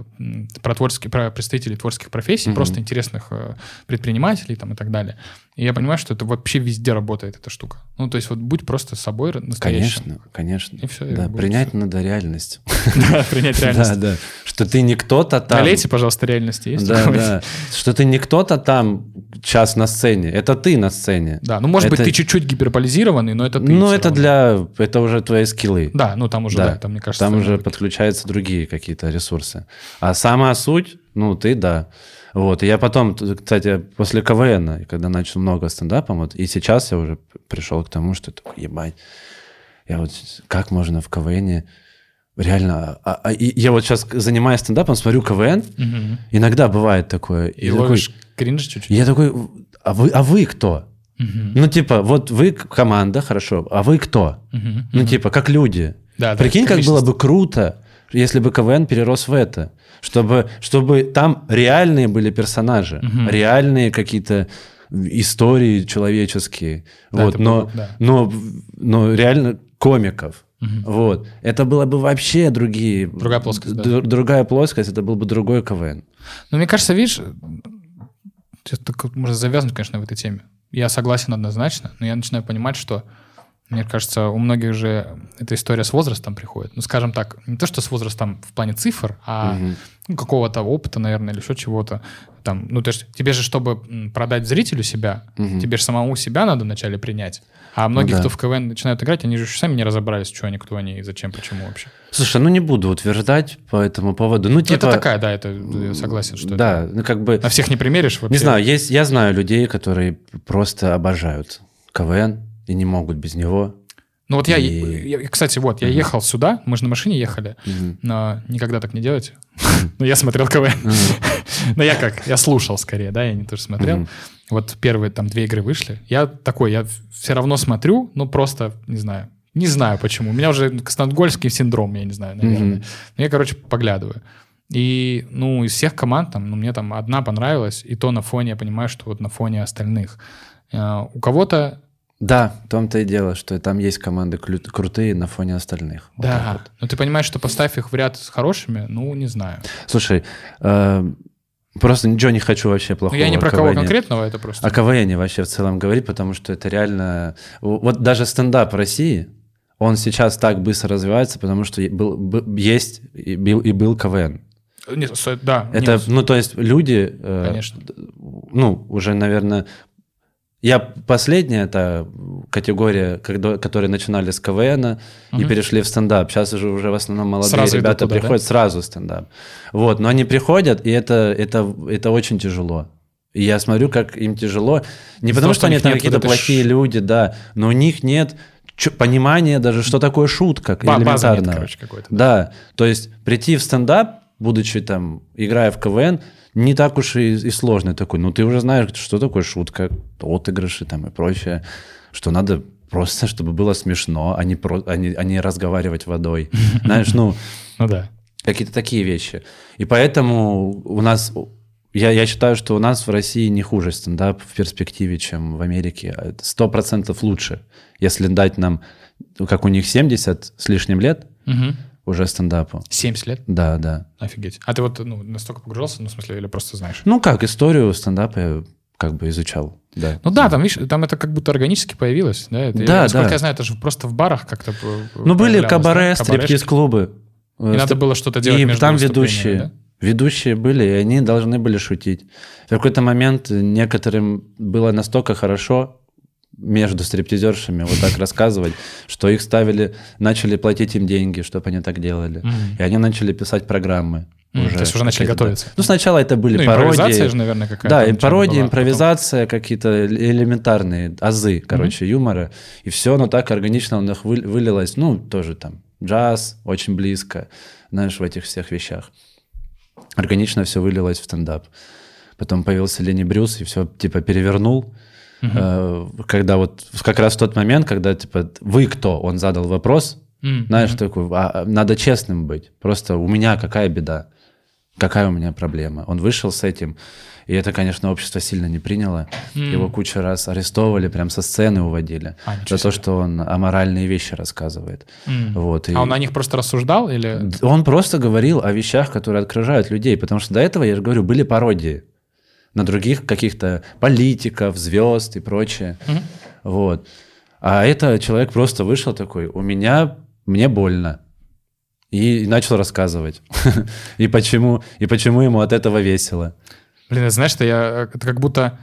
про творческие, про представителей творческих профессий, Мгм. просто интересных э, предпринимателей там и так далее. И я понимаю, что это вообще везде работает эта штука. Ну, то есть вот будь просто собой настоящим. Конечно, конечно. И всё, и да, будет принять всё. надо реальность. Да, принять реальность. Да, да. Что ты не кто-то там. Налейте, пожалуйста, реальности. Есть Да, да. Что ты не кто-то там час на сцене. Это ты на сцене. Да, ну, может быть, ты чуть-чуть гиперболизированный, но это ты. Ну, это для... Это уже твои скиллы. Да, ну там уже, да, там, мне кажется... Там уже подключаются другие какие-то ресурсы. А сама суть, ну, ты да. Вот. И я потом, кстати, после КВН, когда начал много стендапом, вот, и сейчас я уже пришел к тому, что такой, ебать, я вот, как можно в КВН реально, а- а- и я вот сейчас занимаюсь стендапом, смотрю КВН, Мгм. иногда бывает такое. И такой, ловишь кринж чуть-чуть. я такой, а вы, а вы кто? Мгм. Ну, типа, вот вы команда, хорошо, а вы кто? Мгм. Ну, типа, как люди. Да, да, Прикинь, как было бы круто, если бы КВН перерос в это. Чтобы, чтобы там реальные были персонажи, Мгм. реальные какие-то истории человеческие. Да, вот, но, было бы, да. но, но реально комиков. Мгм. Вот. Это было бы вообще другие... Другая плоскость, да. Другая плоскость, это был бы другой КВН. Ну, мне кажется, видишь, сейчас так можно завязнуть, конечно, в этой теме. Я согласен однозначно, но я начинаю понимать, что, мне кажется, у многих же эта история с возрастом приходит. Ну, скажем так, не то, что с возрастом в плане цифр, а Мгм. ну, какого-то опыта, наверное, или еще чего-то. Там, ну, то есть тебе же, чтобы продать зрителю себя, Мгм. тебе же самому себя надо вначале принять. А многие, да. кто в КВН начинают играть, они же еще сами не разобрались, что они, кто они, и зачем, почему вообще. Слушай, ну не буду утверждать по этому поводу. Ну, Ну, типа... это такая, да, это я согласен, что Да, это- ну как бы... на всех не примеришь вообще. Не знаю, есть, я знаю людей, которые просто обожают КВН и не могут без него. Ну вот я, И- я- кстати, вот, я ехал сюда, мы же на машине ехали, Мгм. но никогда так не делайте. Но я смотрел КВН. Но я как, я слушал скорее, да, я не тоже смотрел. Вот первые там две игры вышли. Я такой, я все равно смотрю, ну просто, не знаю, не знаю почему. У меня уже стокгольмский синдром, я не знаю, наверное. Но я, короче, поглядываю. И, ну, из всех команд там, ну, мне там одна понравилась, и то на фоне, я понимаю, что вот на фоне остальных. Э, У кого-то Да, в том-то и дело, что там есть команды крутые на фоне остальных. Вот Да, вот. но ты понимаешь, что поставь их в ряд с хорошими, ну, не знаю. Слушай, э, просто ничего не хочу вообще Ну, плохого. я не про кого КВН. конкретного, это просто... О КВН вообще в целом говорить, потому что это реально... Вот даже стендап России, он сейчас так быстро развивается, потому что был, б- есть и был, и был КВН. Не, с- да, Это, нет, ну, то есть люди... э, Конечно. Ну, уже, наверное... Я последняя это категория, когда, которые начинали с КВН и Мгм. перешли в стендап. Сейчас уже, уже в основном молодые Сразу ребята туда, да? приходят сразу в стендап. Вот, но они приходят, и это, это, это очень тяжело. И я смотрю, как им тяжело. Не потому, что что они там какие-то вот плохие ш- люди, да, но у них нет понимания даже, что такое шутка ба- нет, элементарно. короче, какой-то. Да, то есть прийти в стендап, будучи там, играя в КВН, не так уж и, и сложно такой. Ну, ты уже знаешь, что такое шутка, отыгрыши там и прочее, что надо просто, чтобы было смешно, а не, про, а не, а не разговаривать водой. Знаешь, ну, Ну да. какие-то такие вещи. И поэтому у нас... Я, я считаю, что у нас в России не хуже стендап в перспективе, чем в Америке. Сто процентов лучше. Если дать нам, как у них 70 с лишним лет Мгм. Уже стендапу. 70 лет? Да, да. Офигеть. А ты вот ну, настолько погружался, ну, в смысле, или просто знаешь? Ну как, историю стендапа я как бы изучал, да. Ну да, там, видишь, там это как будто органически появилось, да? Это, Да, насколько да. я знаю, это же просто в барах как-то Ну были кабаре, да? Стриптиз-клубы. И надо было что-то делать И между там ведущие. да? Ведущие были, и они должны были шутить. В какой-то момент некоторым было настолько хорошо между стриптизершами вот так рассказывать, что их ставили, начали платить им деньги, чтобы они так делали. И они начали писать программы. М, то есть уже начали да. готовиться. Ну, сначала это были Ну, пародии. импровизация же, наверное, какая-то. Да, и пародия, была, импровизация, какие-то элементарные азы, короче, юмора. И все оно так органично у них вы- вылилось. Ну, тоже там джаз очень близко, знаешь, в этих всех вещах. Органично все вылилось в стендап. Потом появился Лени Брюс и все типа перевернул. Э, Когда вот как раз в тот момент, когда типа вы кто, он задал вопрос, М, знаешь, такой, а, надо честным быть. Просто у меня какая беда? Какая у меня проблема? Он вышел с этим, и это, конечно, общество сильно не приняло. Его кучу раз арестовывали, прям со сцены уводили. А, за то, что он аморальные вещи рассказывает. М. Вот, и А он на них просто рассуждал или... он просто говорил о вещах, которые окружают людей, потому что до этого, я же говорю, были пародии на других каких-то политиков, звезд и прочее. Мгм. Вот. А это человек просто вышел такой, у меня, мне больно. И, и начал рассказывать. и, почему, и почему ему от этого весело. Блин, знаешь, что я... Это как будто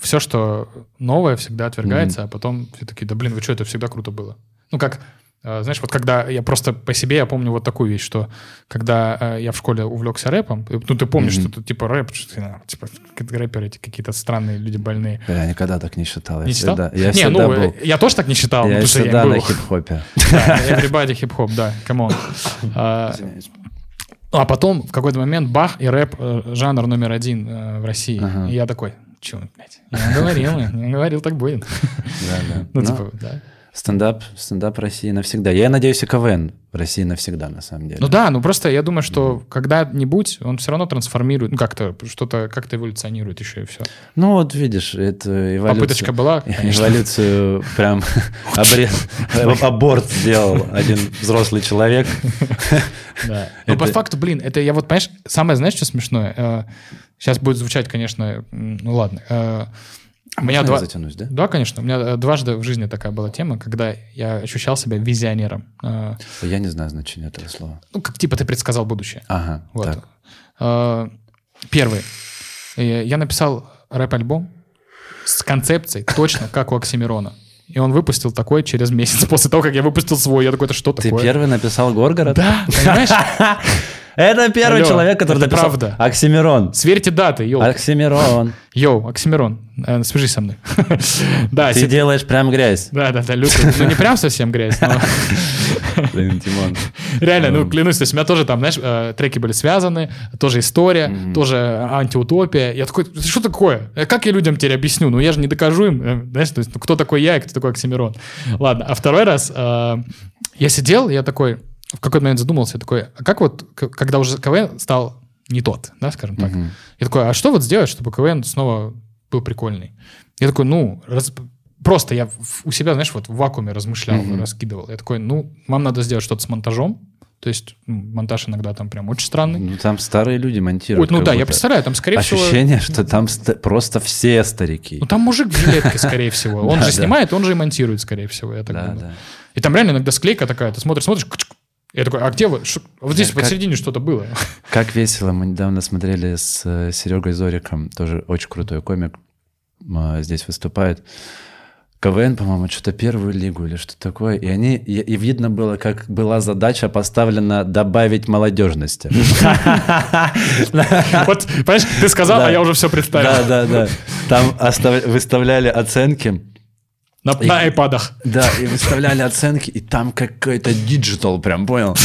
все, что новое, всегда отвергается, а потом все такие, да блин, вы что, это всегда круто было. Ну как, э, знаешь, вот когда я просто по себе, я помню вот такую вещь, что когда э, я в школе увлекся рэпом, э, ну, ты помнишь, Мгм. что тут типа рэп, что, э, типа рэперы эти какие-то странные люди больные. Я никогда так не считал. Я Не читал? всегда, я не, всегда ну, был, э, я тоже так не считал, я я всегда им на был. хип-хопе. Да, everybody хип-хоп, да, come on. А, Извиняюсь. а потом в какой-то момент бах, и рэп э, жанр номер один э, в России. И я такой, чё, блядь, я говорил, я говорил, так будет. Да, да. Ну, Ну, типа, да. Стендап, стендап России навсегда. Я надеюсь, и КВН в России навсегда, на самом деле. Ну да, ну просто я думаю, что когда-нибудь он все равно трансформирует, ну как-то, что-то как-то эволюционирует еще и все. Ну вот видишь, это эволюция. Попыточка была, конечно. Эволюцию прям аборт сделал один взрослый человек. Это- по факту, блин, это я вот, понимаешь, самое, знаешь, что смешное? Сейчас будет звучать, конечно, ну ладно. У меня Можно я два... затянусь, да? Да, конечно. У меня э, дважды в жизни такая была тема, когда я ощущал себя визионером. Э, Я не знаю значения этого слова. Ну, как типа ты предсказал будущее. Ага, Вот. так. Э, Первый. Я написал рэп-альбом с концепцией точно, как у Оксимирона. И он выпустил такой через месяц после того, как я выпустил свой. Я такой, это что Ты такое? первый написал Горгород? Да, понимаешь? Это первый Алло, человек, который это написал... правда. Оксимирон. Сверьте даты, yo. Оксимирон. Yo, Оксимирон, э, свяжись со мной. Да, Ты се- делаешь прям грязь. да, да, да, лютую. Ну, не прям совсем грязь, но Блин, Тимон. реально, ну, клянусь, то есть у меня тоже там, знаешь, э, треки были связаны, тоже история, тоже антиутопия. Я такой, «Это что такое? Э, Как я людям теперь объясню? Ну, я же не докажу им, э, знаешь, то есть, ну, кто такой я и кто такой Оксимирон. Ладно, а второй раз э, я сидел, я такой, в какой-то момент задумался, я такой, а как вот, когда уже КВН стал не тот, да, скажем так, Мгм. я такой, а что вот сделать, чтобы КВН снова был прикольный? Я такой, ну, раз- просто я у себя, знаешь, вот в вакууме размышлял, Мгм. раскидывал. Я такой, ну, вам надо сделать что-то с монтажом. То есть ну, монтаж иногда там прям очень странный. Ну, там старые люди Ой, монтируют. ну как да, я представляю, там, скорее всего... Ощущение, что там ст- просто все старики. Ну, там мужик в жилетке, скорее всего. Он же снимает, он же и монтирует, скорее всего, я так думаю. И там реально иногда склейка такая, ты смотришь, смотришь. Я такой, а где вы? Вот здесь Да, как- посередине что-то было. Как весело. Мы недавно смотрели с э, Серегой Зориком, тоже очень крутой комик, а, здесь выступает. КВН, по-моему, что-то первую лигу или что такое. И они и, и видно было, как была задача поставлена добавить молодежности. Вот, понимаешь, ты сказал, Да. а я уже все Да, представил. да, да. Там остав- выставляли оценки. На на айпадах. Да, и выставляли оценки, и там какой-то digital, прям понял?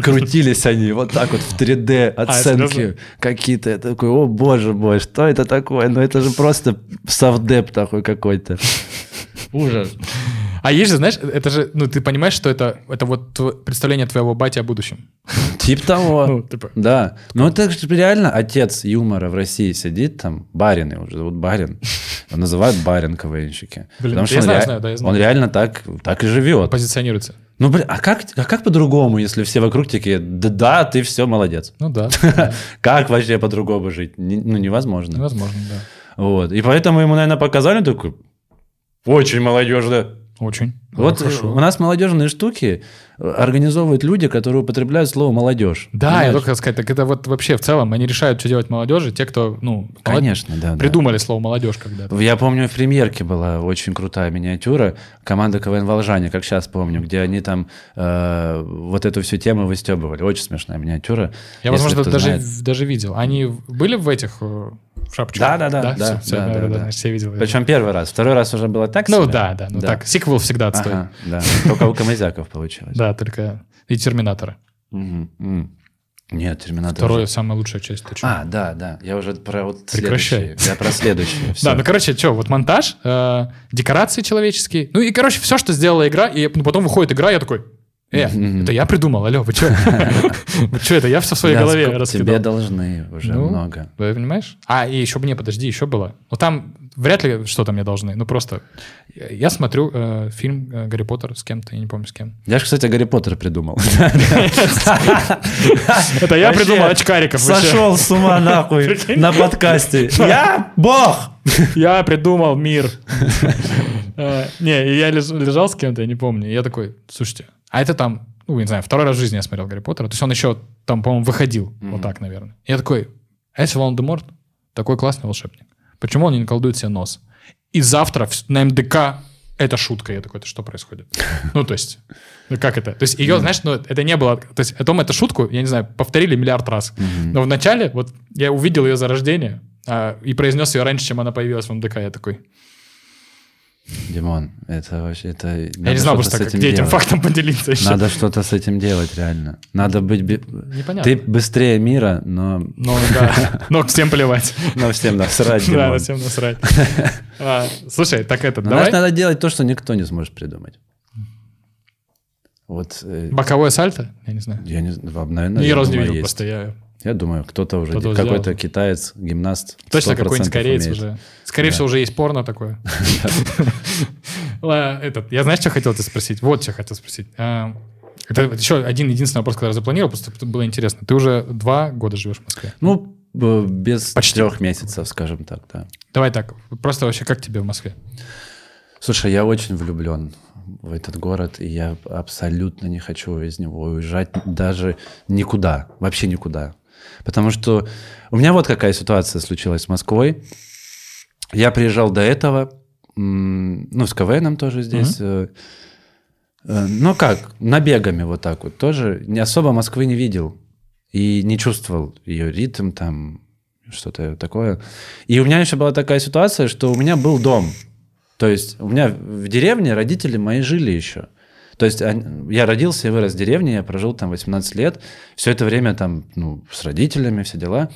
Крутились они вот так вот в 3D оценки серьезно? какие-то. Я такой, о боже мой, что это такое? Ну это же просто совдеп такой какой-то. Ужас. А есть же, знаешь, это же, ну, ты понимаешь, что это, это вот представление твоего бати о будущем. Тип того. Ну, типа, Да. Ну, это же реально отец юмора в России сидит там, барин его уже зовут барин. Называют барин КВНщики. Блин, Потому что он, знаю, ре- знаю, да, я знаю. он реально так, так и живет. позиционируется. Ну, блин, а как, а как по-другому, если все вокруг такие, да, да, ты все молодец. Ну да, Как вообще по-другому жить? Ну, невозможно. невозможно, да. Вот. И поэтому ему, наверное, показали такой, очень молодежно. Очень. Вот Ну, хорошо. у нас молодежные штуки э, организовывают люди, которые употребляют слово молодежь. Да, я Понимаешь? только хотел сказать, так это вот вообще в целом, они решают, что делать молодежи, те, кто, ну, молод- Конечно, да. да. придумали слово молодежь когда-то. Я помню, в премьерке была очень крутая миниатюра команда КВН «Волжане», как сейчас помню, где они там э, вот эту всю тему выстебывали. Очень смешная миниатюра. Я, возможно, даже, знает. даже видел. Они были в этих э, шапочках? Да-да-да, да, Всё, всё, да, да, да. значит, все видел. Причем первый раз. Второй раз уже было так Ну себе. да, да, ну так. Сиквел всегда отстой. Ага, да. Только у Камызяков получилось. Да, только и Терминатора. Нет, Терминатор. Второе уже- самая лучшая часть. Ты чё? А, да, да. Я уже про вот Прекращай. следующий. Я про следующий. Всё. Да, ну короче, что, вот монтаж, э, декорации человеческие, ну и короче все, что сделала игра, и ну, потом выходит игра, я такой, э, это я придумал, алло, вы что? Вы что, это я все в своей голове раскидал. Тебе должны уже Ну, много. Вы понимаешь? А, и еще бы, не, подожди, еще было. Ну там вряд ли что-то мне должны, ну просто я- смотрю э, фильм э, «Гарри Поттер» с кем-то, я не помню с кем. Я же, кстати, Гарри Поттер придумал. Это я придумал очкариков. Сошел с ума нахуй на подкасте. Я бог! Я придумал мир. Э, Не, я леж- лежал с кем-то, я не помню. Я такой, слушайте, а это там, ну, не знаю, второй раз в жизни я смотрел Гарри Поттера. То есть он еще там, по-моему, выходил. Вот так, наверное. Я такой, а если Волан-де-Морт такой классный волшебник? Почему он не наколдует себе нос? И завтра на МДК это шутка. Я такой, это что происходит? Ну, то есть, ну как это? То есть ее, знаешь, ну, это не было... То есть о том, эту шутку, я не знаю, повторили миллиард раз. Но вначале, вот, я увидел ее зарождение а, и произнес ее раньше, чем она появилась в МДК. Я такой, Димон, это вообще... Это, я не знал просто, как, где этим фактом поделиться еще. Надо что-то с этим делать, реально. Надо быть... Непонятно. Ты быстрее мира, но... Ну, да. Но всем плевать. Но всем насрать, Да, Димон. на всем насрать. А, Слушай, так это, давай надо делать то, что никто не сможет придумать. Вот, э, боковое сальто? Я не знаю. я не знаю, наверное, Ни разу не видел, просто я... Я думаю, кто-то уже, сделал. какой-то китаец, гимнаст. Точно 100% какой-нибудь кореец умеет. уже. Скорее Да. всего, уже есть порно такое. Этот, я знаешь, что хотел тебя спросить? Вот что хотел спросить. А, Это еще один единственный вопрос, который я запланировал, просто было интересно. Ты уже два года живешь в Москве. Ну, без Почти. трех месяцев, скажем так, да. Давай так, просто вообще как тебе в Москве? Слушай, я очень влюблен в этот город, и я абсолютно не хочу из него уезжать даже никуда, вообще никуда. Потому что у меня вот какая ситуация случилась с Москвой. Я приезжал до этого, ну, с КВНом тоже здесь. э, Ну как, набегами вот так вот тоже. Не особо Москвы не видел. И не чувствовал ее ритм там, что-то такое. И у меня еще была такая ситуация, что у меня был дом. То есть у меня в деревне родители мои жили еще. То есть я родился и вырос в деревне, я прожил там 18 лет. Все это время там ну, с родителями, все дела.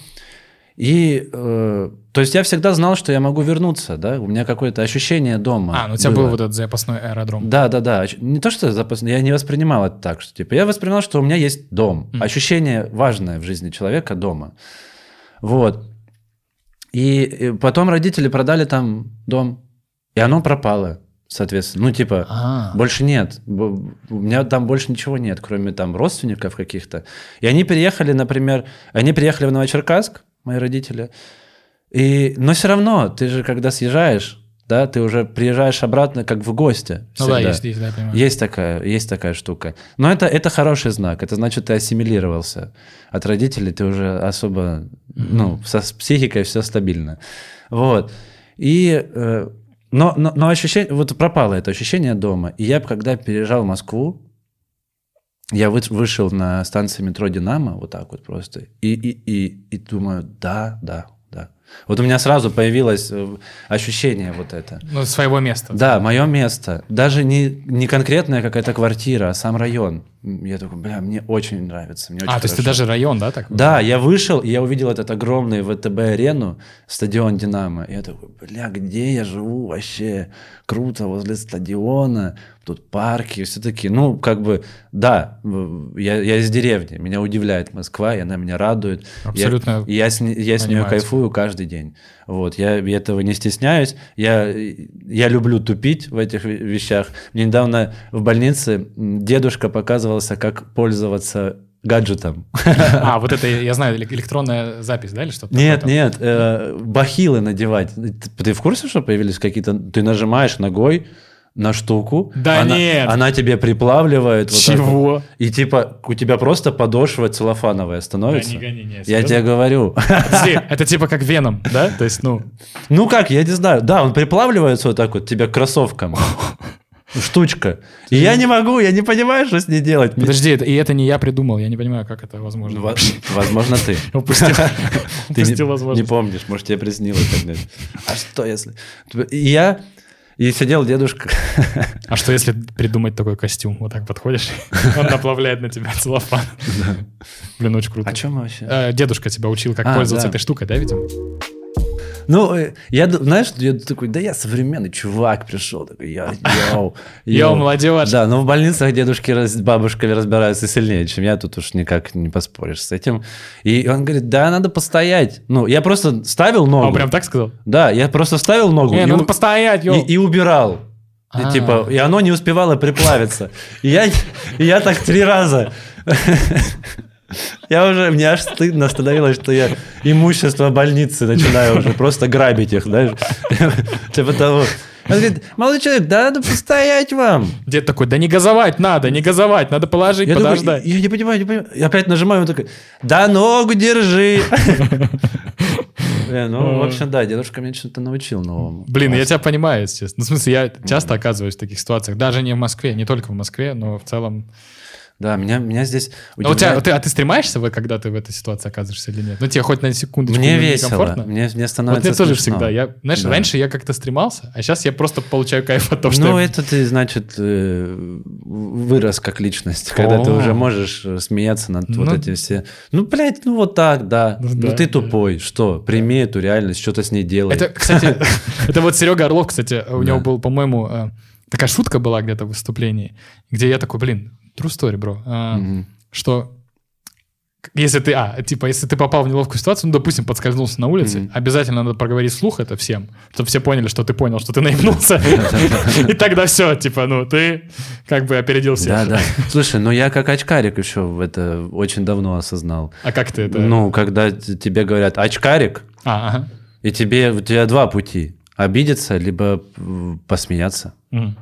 И, э, то есть я всегда знал, что я могу вернуться, да, у меня какое-то ощущение дома. А, ну у тебя было. был вот этот запасной аэродром. Да, да, да. Не то, что запас... я не воспринимал это так, что типа я воспринимал, что у меня есть дом. Мгм. Ощущение важное в жизни человека дома. Вот. И, и потом родители продали там дом, и оно пропало, соответственно. Ну, типа, А, больше нет. У меня там больше ничего нет, кроме там родственников каких-то. И они переехали, например, они приехали в Новочеркасск, мои родители. И, но все равно, ты же когда съезжаешь, да, ты уже приезжаешь обратно как в гости. ну да, всегда. есть, есть, да, понимаю. Есть такая, есть такая штука. Но это, это хороший знак. Это значит, ты ассимилировался. От родителей ты уже особо, ну, со, с психикой все стабильно. Вот. И, э, но, но, но ощущение, вот пропало это ощущение дома. И я, когда переезжал в Москву, я вы- вышел на станции метро «Динамо», вот так вот просто, и, и, и, и думаю, да, да, да. Вот у меня сразу появилось э, ощущение вот это. Ну, своего места. Да, мое место. Даже не, не конкретная какая-то квартира, а сам район. Я такой, бля, мне очень нравится. Мне очень А, то есть ты хорошо». даже район, да, так? Да, я вышел, и я увидел этот огромный ВТБ-арену, стадион «Динамо». И я такой, бля, где я живу вообще? Круто, возле стадиона, тут парки, все таки Ну, как бы, да, я, я из деревни, меня удивляет Москва, и она меня радует. Я- Абсолютно Я, с, не- я с нее кайфую каждый день. Вот, я этого не стесняюсь. Я, я люблю тупить в этих ве- вещах. Мне недавно в больнице дедушка показывался, как пользоваться гаджетом. А, вот это, я знаю, эле- электронная запись, да, или что-то? Нет, такое нет, э, бахилы надевать. Ты в курсе, что появились какие-то... Ты нажимаешь ногой на штуку. Да она, нет! Она тебе приплавливает. вот так вот. Чего? и типа у тебя просто подошва целлофановая Да становится. не гони, не, Я тебе говорю. Подожди, это типа как Веном, да? То есть, ну, Ну как, я не знаю. Да, он приплавливается вот так вот тебе к кроссовкам. Штучка. И я не могу, я не понимаю, что с ней делать. подожди, это- и это не я придумал, я не понимаю, как это возможно. Во- Возможно, ты. Упустил, Ты не, помнишь, может, тебе приснилось когда-нибудь. А что если... И я... И сидел дедушка. А что если придумать такой костюм? Вот так подходишь, он наплавляет на тебя целлофан. Блин, очень круто. О чем мы вообще? Э, Дедушка тебя учил, как А, пользоваться этой штукой, да, видимо? Ну, э, я, знаешь, я такой, да я современный чувак пришел. Такой, я, yo, Yo, молодежь. Да, но в больницах дедушки с бабушками разбираются сильнее, чем я. Тут уж никак не поспоришь с этим. И он говорит, да, надо постоять. Ну, я просто ставил А ногу. он прям так сказал? Да, я просто ставил ногу Не, надо постоять, yo. и- и убирал. И, А. типа, и оно не успевало приплавиться. И я, и я так три раза. Я уже, мне аж стыдно становилось, что я имущество больницы начинаю уже просто грабить их, знаешь. Типа того. Он говорит, молодой человек, да надо постоять вам. Дед такой, да не газовать надо, не газовать, надо положить, Я, подождать. я не понимаю, не понимаю. Я опять нажимаю, он такой, да ногу держи. Э, Ну, в общем, да, дедушка меня что-то научил новому. Блин, я тебя понимаю, честно. Ну, в смысле, я часто оказываюсь в таких ситуациях. Даже не в Москве, не только в Москве, но в целом. Да, меня, меня здесь А, у тебя, удивляет- ты, а ты стремаешься, вы, когда ты в этой ситуации оказываешься или нет? Ну, тебе хоть на секундочку Мне не- весело, мне, мне Вот становится мне тоже смешно. всегда. Я, знаешь, Да. раньше я как-то стремался, а сейчас я просто получаю кайф от того, что... Ну, я- это ты, значит, э, вырос как личность, когда ты О. уже можешь э, смеяться над Ну, вот этим все. Ну, блядь, ну вот так, да. Ну, Ну, да, ты да. тупой, что? Прими эту реальность, что-то с ней делай. Это, кстати, это вот Серега Орлов, кстати, у него был, по-моему, э, такая шутка была где-то в выступлении, где я такой, блин, true story, бро, а, Мгм. что если ты, а, типа, если ты попал в неловкую ситуацию, ну, допустим, подскользнулся на улице, Мгм. обязательно надо проговорить вслух это всем, чтобы все поняли, что ты понял, что ты наебнулся. И тогда все, типа, ну, ты как бы опередил всех. Да, да. Слушай, ну я как очкарик еще это очень давно осознал. А как ты это? Ну, когда тебе говорят очкарик, А, и тебе, у тебя два пути. Обидеться, либо посмеяться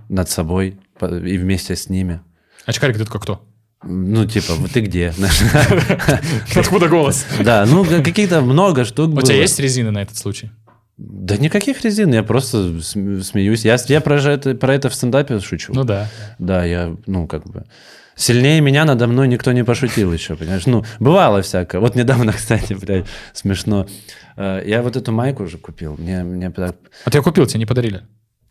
над собой и вместе с ними. Очкарик, ты такой кто? Ну, типа, ты где? Откуда голос? Да, ну, каких-то много штук У тебя есть резины на этот случай? Да никаких резин, я просто см- смеюсь. Я, я про, это, про это в стендапе шучу. Ну да. Да, я, ну, как бы... Сильнее меня надо мной никто не пошутил еще, понимаешь? Ну, бывало всякое. Вот недавно, кстати, блядь, смешно. Э, Я вот эту майку уже купил. Мне, мне так- Вот я купил, тебе не подарили.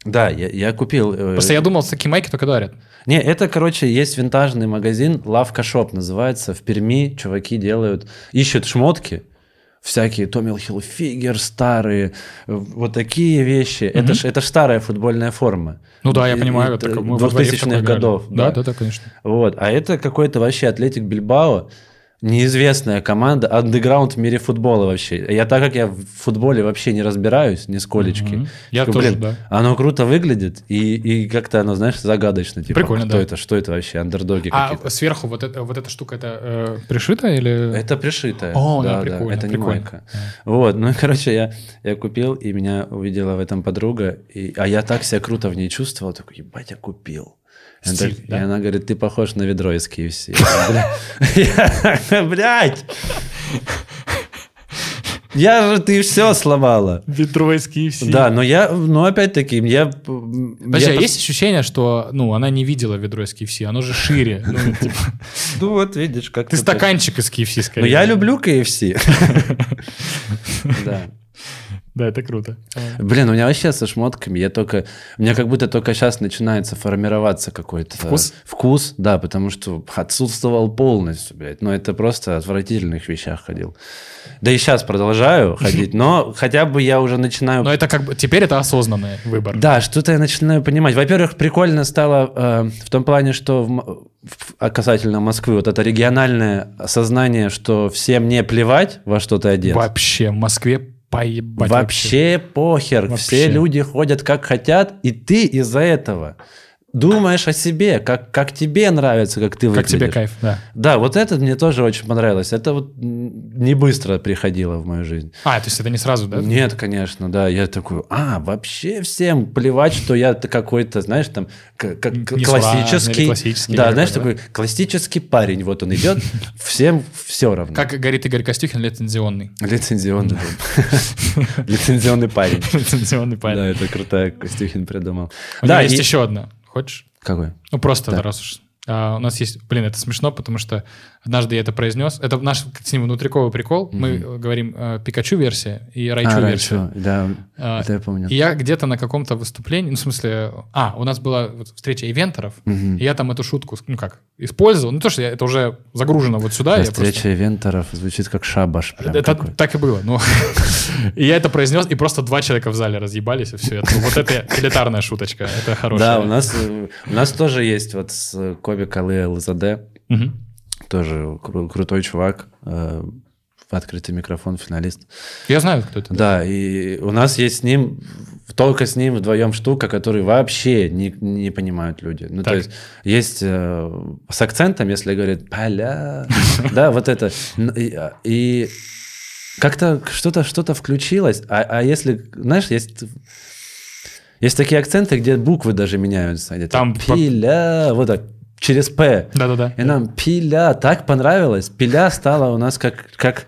Да, я, я купил... э, Просто я думал, такие майки только дарят. Не, это, короче, есть винтажный магазин, Лавка Шоп называется. В Перми чуваки делают, ищут шмотки, всякие Tommy Hilfiger старые, э, вот такие вещи. Это ж это ж старая футбольная форма. Ну да, я понимаю. это в 2000-х такой играли. годов. Да, да, да, конечно. Вот. А это какой-то вообще Атлетик Бильбао, неизвестная команда, андеграунд в мире футбола вообще. Я так как я в футболе вообще не разбираюсь, нисколечки. Мгм. Я такой, тоже, блин, да. Оно круто выглядит, и, и как-то оно, знаешь, загадочно. Типа, Прикольно, кто да. это, что это вообще, андердоги А какие-то. сверху вот, это, вот эта штука, это э, пришито или... Это пришитое. О, да, да, да, прикольно, это не майка. Вот, ну, короче, я, я купил, и меня увидела в этом подруга, и, а я так себя круто в ней чувствовал, такой, ебать, я купил. И она Стиль, так- да? И она говорит, ты похож на ведро из KFC. Блядь! Я же, ты все сломала. Ведро из KFC. Да, но я, ну, опять-таки, я... Подожди, а есть ощущение, что, ну, она не видела ведро из KFC, оно же шире. Ну, типа, Ну, вот видишь, как... ты стаканчик из KFC Ну, скорее. я люблю KFC. Да. Да, это круто. Блин, у меня вообще со шмотками, я только, у меня как будто только сейчас начинается формироваться какой-то Вкус? Вкус, да, потому что отсутствовал полностью, блядь. Но это просто отвратительных вещах ходил. Да и сейчас продолжаю ходить, но хотя бы я уже начинаю... Но это как бы, теперь это осознанный выбор. Да, что-то я начинаю понимать. Во-первых, прикольно стало э, в том плане, что в, касательно Москвы, вот это региональное осознание, что всем не плевать, во что ты одет. Вообще, в Москве поебать Вообще, похер. Вообще. Все люди ходят как хотят, и ты из-за этого думаешь о себе, как, как тебе нравится, как ты Как выглядишь. тебе кайф, да. Да, вот это мне тоже очень понравилось. Это вот не быстро приходило в мою жизнь. А, то есть это не сразу, да? Нет, конечно, да. Я такой, а, вообще всем плевать, что я какой-то, знаешь, там, к- к- к- Несуразный классический... классический, да, знаешь, такой классический парень. Вот он идет, всем все равно. Как говорит Игорь Костюхин, лицензионный. Лицензионный. Лицензионный парень. Лицензионный Да, парень. это крутая Костюхин придумал. Да, есть еще одна. Хочешь? Какой? Ну, просто, Так. раз уж. А, у нас есть... Блин, это смешно, потому что однажды я это произнес. Это наш с ним внутриковый прикол. Мы э, говорим э, Пикачу-версия и А, Райчу-версия. раньше, да, А, это я помню. И я где-то на каком-то выступлении, ну, в смысле... А, у нас была вот встреча ивентеров, Мгм. и я там эту шутку, ну как, использовал. Ну, то, что я, это уже загружено вот сюда. Да, я просто- встреча ивенторов звучит как шабаш. Прям Это какой. так и было. Ну, и я это произнес, и просто два человека в зале разъебались, и все. Это, вот это элитарная шуточка. Это хорошая. Да, у нас, э, у нас тоже есть вот с Коби Калы ЛЗД, Мгм. Тоже кру- крутой чувак, э, открытый микрофон, финалист. Я знаю, кто это. Да, и у нас есть с ним, только с ним вдвоем штука, которую вообще не, не понимают люди. Ну, Так. то есть, есть э, с акцентом, если говорит «поля», да, вот это. Н- И, как-то что-то что включилось, а, а если, знаешь, есть... Есть такие акценты, где буквы даже меняются. Где Там пиля, вот так, через П. Да-да-да. И нам пиля так понравилось. Пиля стала у нас как, как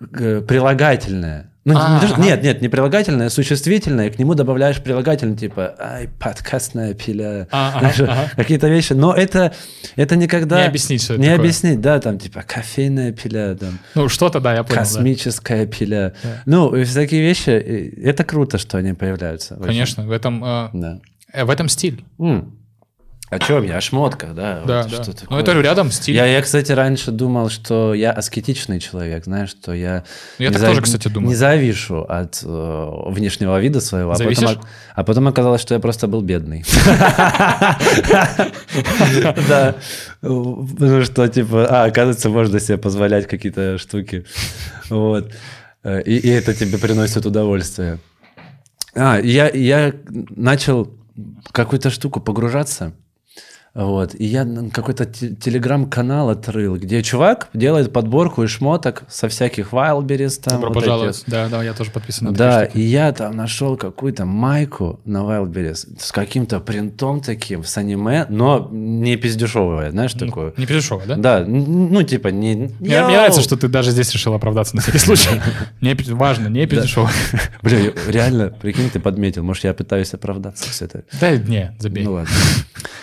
э, прилагательное. Ну, не А, что- ага. Нет, нет, не прилагательное, а существительное, и к нему добавляешь прилагательное, типа, ай, подкастная пиля. А, ага, ага. Какие-то вещи. Но это, это никогда... Не объяснить, что это Не такое. объяснить, да, там, типа, кофейная пиля, там, Ну, что-то, да, я понял. да. космическая пиля. Да. Ну, и всякие вещи, это круто, что они появляются. очень. Конечно, в этом, э, Да. в этом стиль. М. О чем я? О шмотках, да? Да, вот да. что Ну, такое. это рядом стиль. Я, я, кстати, раньше думал, что я аскетичный человек, знаешь, что я... Ну, я так тоже, кстати, думал. Не завишу от э, внешнего вида своего. а потом Зависишь? А потом оказалось, что я просто был бедный. Да. Ну что, типа, а, оказывается, можно себе позволять какие-то штуки. Вот. И, это тебе приносит удовольствие. А, я, начал какую-то штуку погружаться. Вот. И я какой-то те- телеграм-канал открыл, где чувак делает подборку из шмоток со всяких Wildberries. Там, Добро вот пожаловать. этих. Да, да, я тоже подписан на Да, и я там нашел какую-то майку на Wildberries с каким-то принтом таким, с аниме, но не пиздешевое, знаешь, такое. Не дешево, да? Да, ну типа не... Мне, мне нравится, что ты даже здесь решил оправдаться на всякий случай. Не важно, не дешево. Бля, реально, прикинь, ты подметил, может, я пытаюсь оправдаться все это. Да, не, забей. Ну ладно.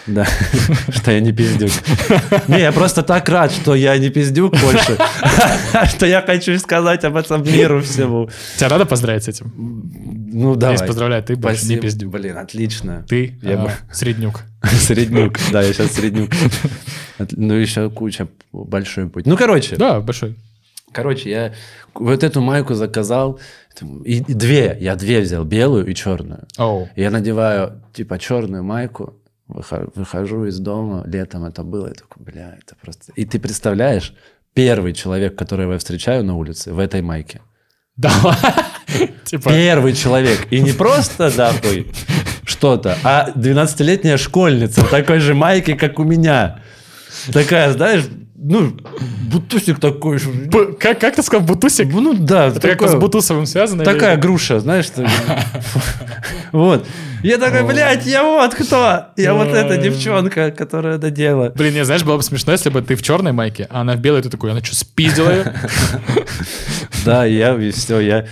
Да, что я не пиздюк. Не, я просто так рад, что я не пиздюк больше, что я хочу сказать об этом миру всему. Тебя надо поздравить с этим? Ну, давай. Здесь поздравляю, ты больше не пиздюк. Блин, отлично. Ты а, среднюк. Среднюк. Да, я сейчас среднюк. Ну, еще куча, большой путь. Ну, короче, Да, большой. короче, я вот эту майку заказал. И и две, я две взял, белую и черную. Оу. Я надеваю, типа, черную майку, выхожу, из дома, летом это было, я такой, бля, это просто... И ты представляешь, первый человек, которого я встречаю на улице, в этой майке. Да. Типа, Первый человек. И не просто, да, что-то, а 12-летняя школьница в такой же майке, как у меня. Такая, знаешь, ну, бутусик такой. же. б- как, как ты сказал, бутусик? Ну да, Это как такое- с бутусовым связано? или- Такая груша, знаешь, что... Вот. Я такой, блядь, я вот кто? Я вот эта девчонка, которая это делала. Блин, не, знаешь, было бы смешно, если бы ты в черной майке, а она в белой, ты такой, она что, спиздила ее? Да, я все, я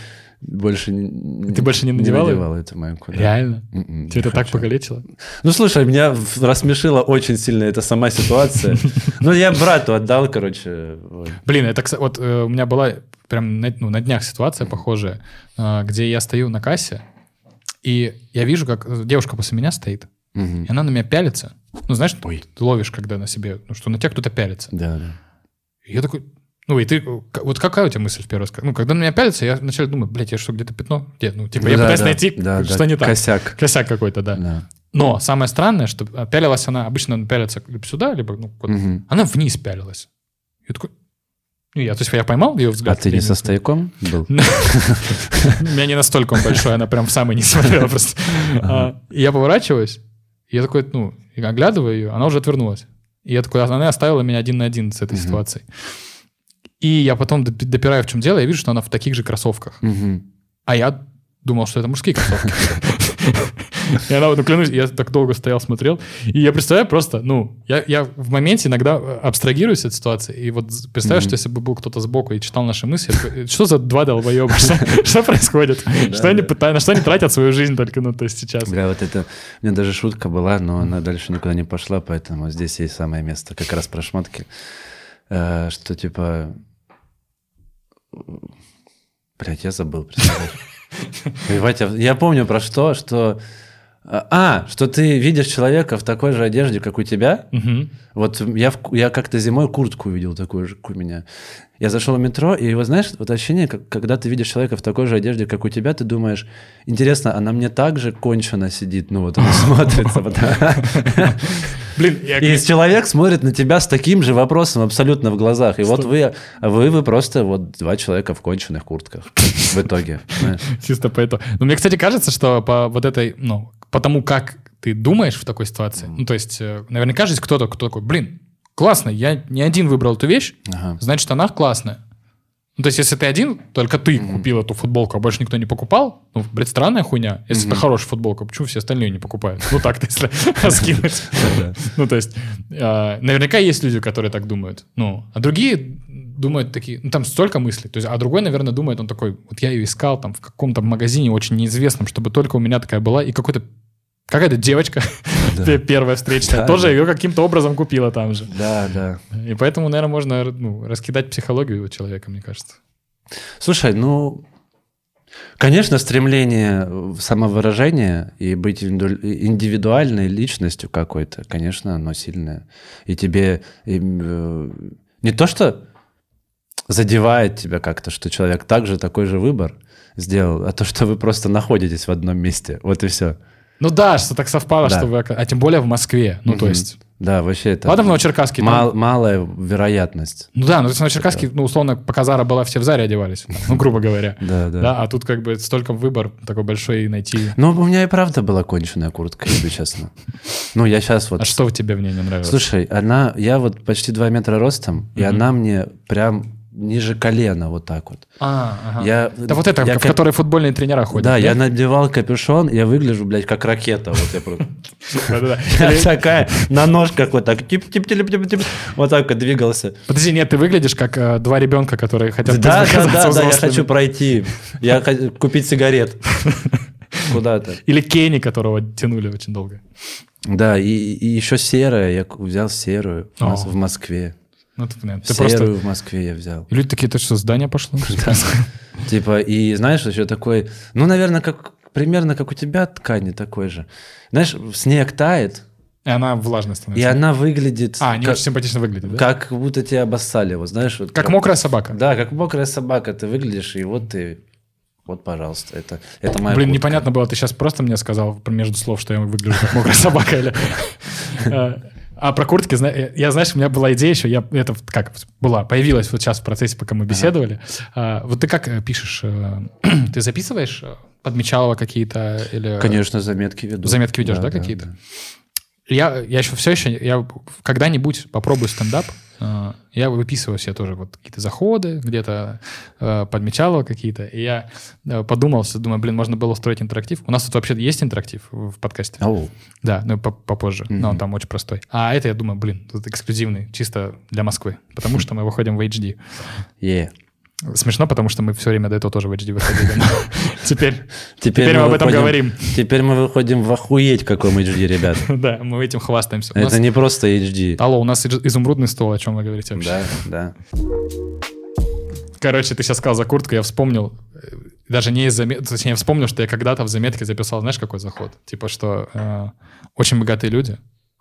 больше не... Ты больше не надевал её? надевал эту майку. да. Реально? М-м, Тебя не это так хочу. покалечило? Ну, слушай, меня рассмешила очень сильно эта сама ситуация. Ну, я брату отдал, короче. Блин, это, вот э, у меня была прям на, ну, днях ситуация похожая, э, где я стою на кассе, и я вижу, как э, девушка после меня стоит, и она на меня пялится. Ну, знаешь, ты ловишь, когда на себе, ну, что на тебя кто-то пялится. Да, да. И я такой, ну, и ты, вот какая у тебя мысль в первый раз? Ну, когда на меня пялится, я вначале думаю, блядь, я что, где-то пятно? Где? Ну, типа, я Да, пытаюсь да, найти, да, что да, не так. Косяк. Косяк какой-то, да. Да. Но самое странное, что а, пялилась она, обычно она пялится либо сюда, либо, ну, Мгм. она вниз пялилась. Я такой, ну, я, то есть я поймал ее А взгляд. ты не со стояком был? У меня не настолько он большой, она прям в самый не смотрела просто. А, Я поворачиваюсь, я такой, ну, оглядываю ее, она уже отвернулась. И я такой, она оставила меня один на один с этой ситуацией. И я потом доп- допираю, в чем дело, я вижу, что она в таких же кроссовках. А я думал, что это мужские кроссовки. И она, ну, клянусь, я так долго стоял, смотрел. И я представляю просто, ну, я, я в моменте иногда э, абстрагируюсь от ситуации. И вот представляю, Мгм. что если бы был кто-то сбоку и читал наши мысли, я такой, что за два долбоеба? Что, происходит? Что они да. пытаются, на что они тратят свою жизнь только, ну, то есть сейчас? Бля, вот это... У меня даже шутка была, но она дальше никуда не пошла, поэтому здесь есть самое место. Как раз про шмотки. Э, Что типа... Блять, я забыл, представляешь? Я помню про что, что... А, что ты видишь человека в такой же одежде, как у тебя, Мгм. Вот я, в- я как-то зимой куртку увидел такую же, как у меня. Я зашел в метро, и вот знаешь, вот ощущение, как, когда ты видишь человека в такой же одежде, как у тебя, ты думаешь, интересно, она мне так же кончено сидит, ну вот он смотрится. Блин, я... И человек смотрит на тебя с таким же вопросом абсолютно в глазах. И вот вы, а вы, вы просто вот два человека в конченых куртках в итоге. Чисто поэтому. Но мне, кстати, кажется, что по вот этой, ну, по тому, как ты думаешь в такой ситуации, ну, то есть, э, наверняка же есть кто-то, кто такой, блин, классно, я не один выбрал эту вещь, Ага. значит, она классная. Ну, то есть, если ты один, только ты купил эту футболку, а больше никто не покупал, ну, блядь, странная хуйня. Если это хорошая футболка, почему все остальные не покупают? Ну, так-то, если раскинуть. Ну, то есть, э, наверняка есть люди, которые так думают. Ну, а другие думает такие, ну там столько мыслей, то есть, а другой, наверное, думает, он такой, вот я ее искал там в каком-то магазине очень неизвестном, чтобы только у меня такая была, и какой-то какая-то девочка Да. первая встречная Да, тоже да. ее каким-то образом купила там же. Да, да. И поэтому, наверное, можно ну, раскидать психологию у человека, мне кажется. Слушай, ну, конечно, стремление в самовыражение и быть индивиду- индивидуальной личностью какой-то, конечно, оно сильное. И тебе им, э, не то, что задевает тебя как-то, что человек также такой же выбор сделал, а то, что вы просто находитесь в одном месте. Вот и все. Ну да, что так совпало, Да. что вы... А тем более в Москве. Ну, то есть... Да, вообще это Ладно, в Новочеркасске. там- мал- малая вероятность. Ну да, ну то есть в Новочеркасске, ну, условно, пока Зара была, все в Заре одевались. Ну, грубо говоря. Да, да. Да, а тут как бы столько выбор такой большой и найти. Ну, у меня и правда была конченая куртка, если честно. Ну, я сейчас вот... А что тебе в ней не нравилось? Слушай, она, я вот почти 2 метра ростом, и она мне прям ниже колена вот так вот. А, ага. Я, Да вот это, я в как- которой футбольные тренера ходят. Да, нет? я надевал капюшон, я выгляжу, блядь, как ракета. Вот я просто... Да-да-да. Я такая, на ножках вот так, тип тип тип тип тип вот так вот двигался. Подожди, нет, ты выглядишь как э, два ребенка, которые хотят Да, да, да, да, я хочу пройти. Я хочу купить сигарет. Куда-то. Или Кенни, которого тянули очень долго. Да, и, и еще серая, я взял серую О. в Москве. Ну, ты, понятно. Ты серую просто... в Москве я взял. И люди такие, это что, здание пошло? Типа, и знаешь, еще такой, ну, наверное, как примерно как у тебя ткани такой же. Знаешь, снег тает, И она влажная и становится. она выглядит А, не как, очень симпатично выглядит, да? как будто тебя обоссали, вот знаешь. Вот Как мокрая собака. Да, как мокрая собака ты выглядишь, и вот ты, вот, пожалуйста, это, это моя Блин, куртка. непонятно было, ты сейчас просто мне сказал между слов, что я выгляжу как мокрая собака или... А про куртки, э, я, знаешь, у меня была идея еще, я это как была, появилась вот сейчас в процессе, пока мы беседовали. А, Вот ты как э, пишешь? э, Ты записываешь подмечалова какие-то или... Конечно, заметки веду. Заметки ведешь, да, какие-то? Я, я еще все еще, я когда-нибудь попробую стендап, я выписываю себе тоже вот какие-то заходы, где-то э, подмечал какие-то, и я э, подумал, что, думаю, блин, можно было устроить интерактив. У нас тут вообще есть интерактив в подкасте. Ау. Да, ну по- попозже, но он там очень простой. А это, я думаю, блин, тут эксклюзивный, чисто для Москвы, потому что мы выходим в HD. Е. Смешно, потому что мы все время до этого тоже в HD выходили. Теперь, Теперь, теперь мы об этом выходим- говорим. Теперь мы выходим в охуеть каком HD, ребят. Да, мы этим хвастаемся. Это нас- не просто HD. Алло, у нас из- изумрудный стол, о чем вы говорите вообще? Да, да. Короче, ты сейчас сказал за куртку, я вспомнил, э, даже не из заметки, точнее, я вспомнил, что я когда-то в заметке записал, знаешь, какой заход? Типа, что э, очень богатые люди,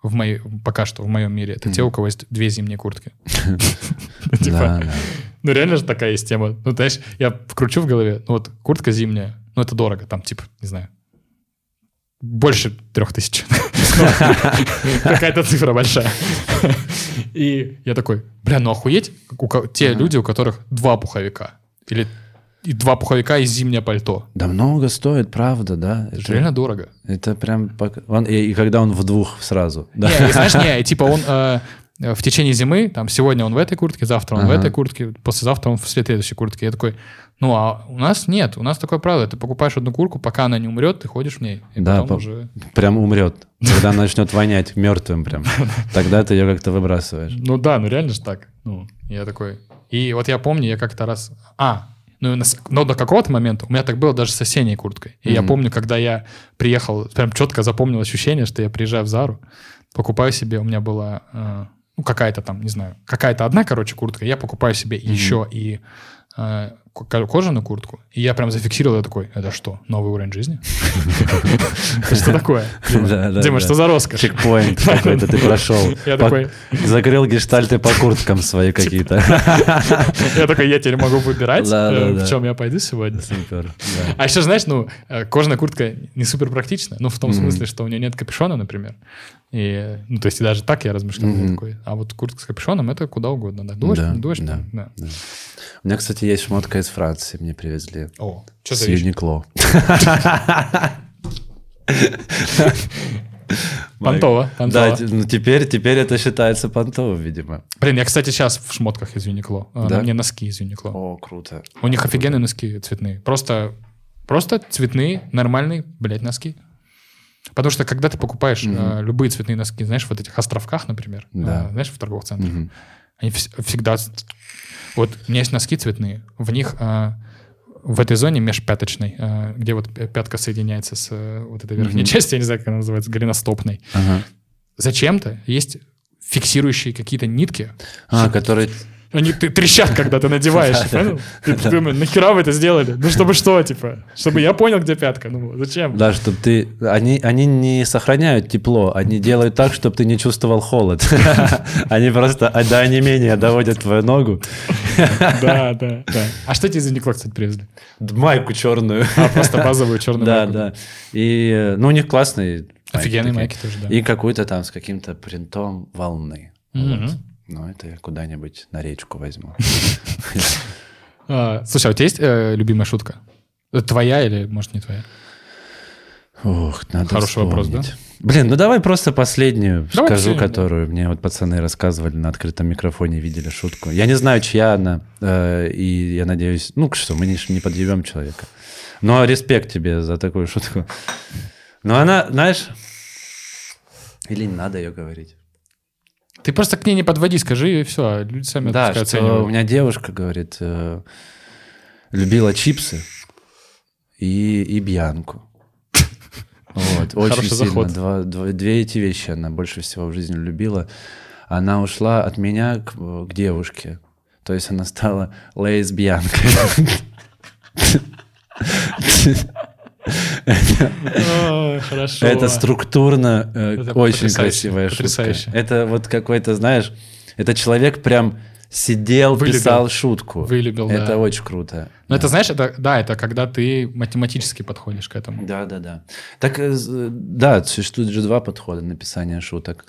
в моей, пока что в моем мире, это те, у кого есть две зимние куртки. Ну, Типа, ну реально же такая есть тема. Ну, знаешь, я вкручу в голове, ну вот куртка зимняя, ну это дорого, там типа, не знаю, больше трех тысяч. Какая-то цифра большая. И я такой, бля, ну охуеть, те люди, у которых два пуховика. Или и два пуховика и зимнее пальто. Да много стоит, правда, да. Это реально дорого. Это прям... он- и, и когда он в двух сразу. Да. Не, и знаешь, не, типа он э, в течение зимы, там, сегодня он в этой куртке, завтра он в Ага. этой куртке, послезавтра он в следующей куртке. Я такой, ну, а у нас нет, у нас такое правило, ты покупаешь одну куртку, пока она не умрет, ты ходишь в ней. И Да, потом по- уже... Прям умрет. Когда начнет вонять мертвым прям. Тогда ты ее как-то выбрасываешь. Ну да, ну реально же так. Ну, я такой... И вот я помню, я как-то раз... А, ну, но до какого-то момента у меня так было даже с осенней курткой. И я Мгм. помню, когда я приехал, прям четко запомнил ощущение, что я приезжаю в Зару, покупаю себе, у меня была, э, ну, какая-то там, не знаю, какая-то одна, короче, куртка, я покупаю себе еще и э, ко- кожаную куртку, и я прям зафиксировал, я такой, это что, новый уровень жизни? Что такое? Дима? Что за роскошь? Чекпоинт какой-то ты прошел. Я такой- Закрыл гештальты по курткам свои какие-то. Я такой, я теперь могу выбирать, э, в чем я пойду сегодня. Супер. А еще, знаешь, ну, э, кожаная куртка не супер практична, ну, в том смысле, что у нее нет капюшона, например. И, ну, то есть даже так я размышлял, такой, а вот куртка с капюшоном это куда угодно, да. Дождь, дождь, да. У меня, кстати, есть шмотка из Франции, мне привезли. О, что С за вещь? Юникло. Понтово, Да, ну теперь, теперь это считается понтово, видимо. Блин, я, кстати, сейчас в шмотках из Юникло. А, Да? Мне носки из Юникло. О, круто. У них офигенные носки цветные. Просто, просто цветные, нормальные, блядь, носки. Потому что когда ты покупаешь Мгм. э, любые цветные носки, знаешь, вот этих островках, например, Да. э, знаешь, в торговых центрах, Мгм. они вс- всегда... Вот у меня есть носки цветные, в них а, в этой зоне межпяточной, а, где вот пя- пятка соединяется с э, вот этой верхней Мгм. частью, я не знаю, как она называется, голеностопной, Ага. зачем-то есть фиксирующие какие-то нитки. А, который... Они ты- трещат, когда ты надеваешь, понял? Ты думаешь, нахера вы это сделали? Ну, чтобы что, типа? Чтобы я понял, где пятка. Ну, зачем? Да, чтобы ты... Они, они не сохраняют тепло, они делают так, чтобы ты не чувствовал холод. Они просто до онемения доводят твою ногу. Да, да, да. А что тебе из Uniqlo, кстати, привезли? Майку черную. А, просто базовую черную Да, да. И, ну, у них классные Офигенные майки тоже, да. И какой-то там с каким-то принтом волны. Вот. Ну, это я куда-нибудь на речку возьму. А, Слушай, а у тебя есть э, любимая шутка? Твоя или, может, не твоя? Ох, надо Хороший вопрос, да? Блин, ну давай просто последнюю Давай скажу, последнюю, да. которую мне вот пацаны рассказывали на открытом микрофоне, видели шутку. Я не знаю, чья она, э, и я надеюсь, ну что, мы не, не подъебем человека. Но респект тебе за такую шутку. Но она, знаешь, или не надо ее говорить. Ты просто к ней не подводи, скажи, и все. Люди сами Да, что у меня девушка, говорит, э, любила чипсы и, и бьянку. Вот, очень Хороший сильно. заход. Два- два- две эти вещи она больше всего в жизни любила. Она ушла от меня к, к девушке. То есть она стала лесбиянкой. Хорошо. Это структурно э, очень красивая шутка. Это вот какой-то, знаешь, это человек прям сидел, Вылюбил. писал шутку. Вылюбил, Это да. очень круто. Ну, это, знаешь, это, да, это когда ты математически подходишь к этому. Да, да, да. Так, э, да, существует же два подхода написания шуток.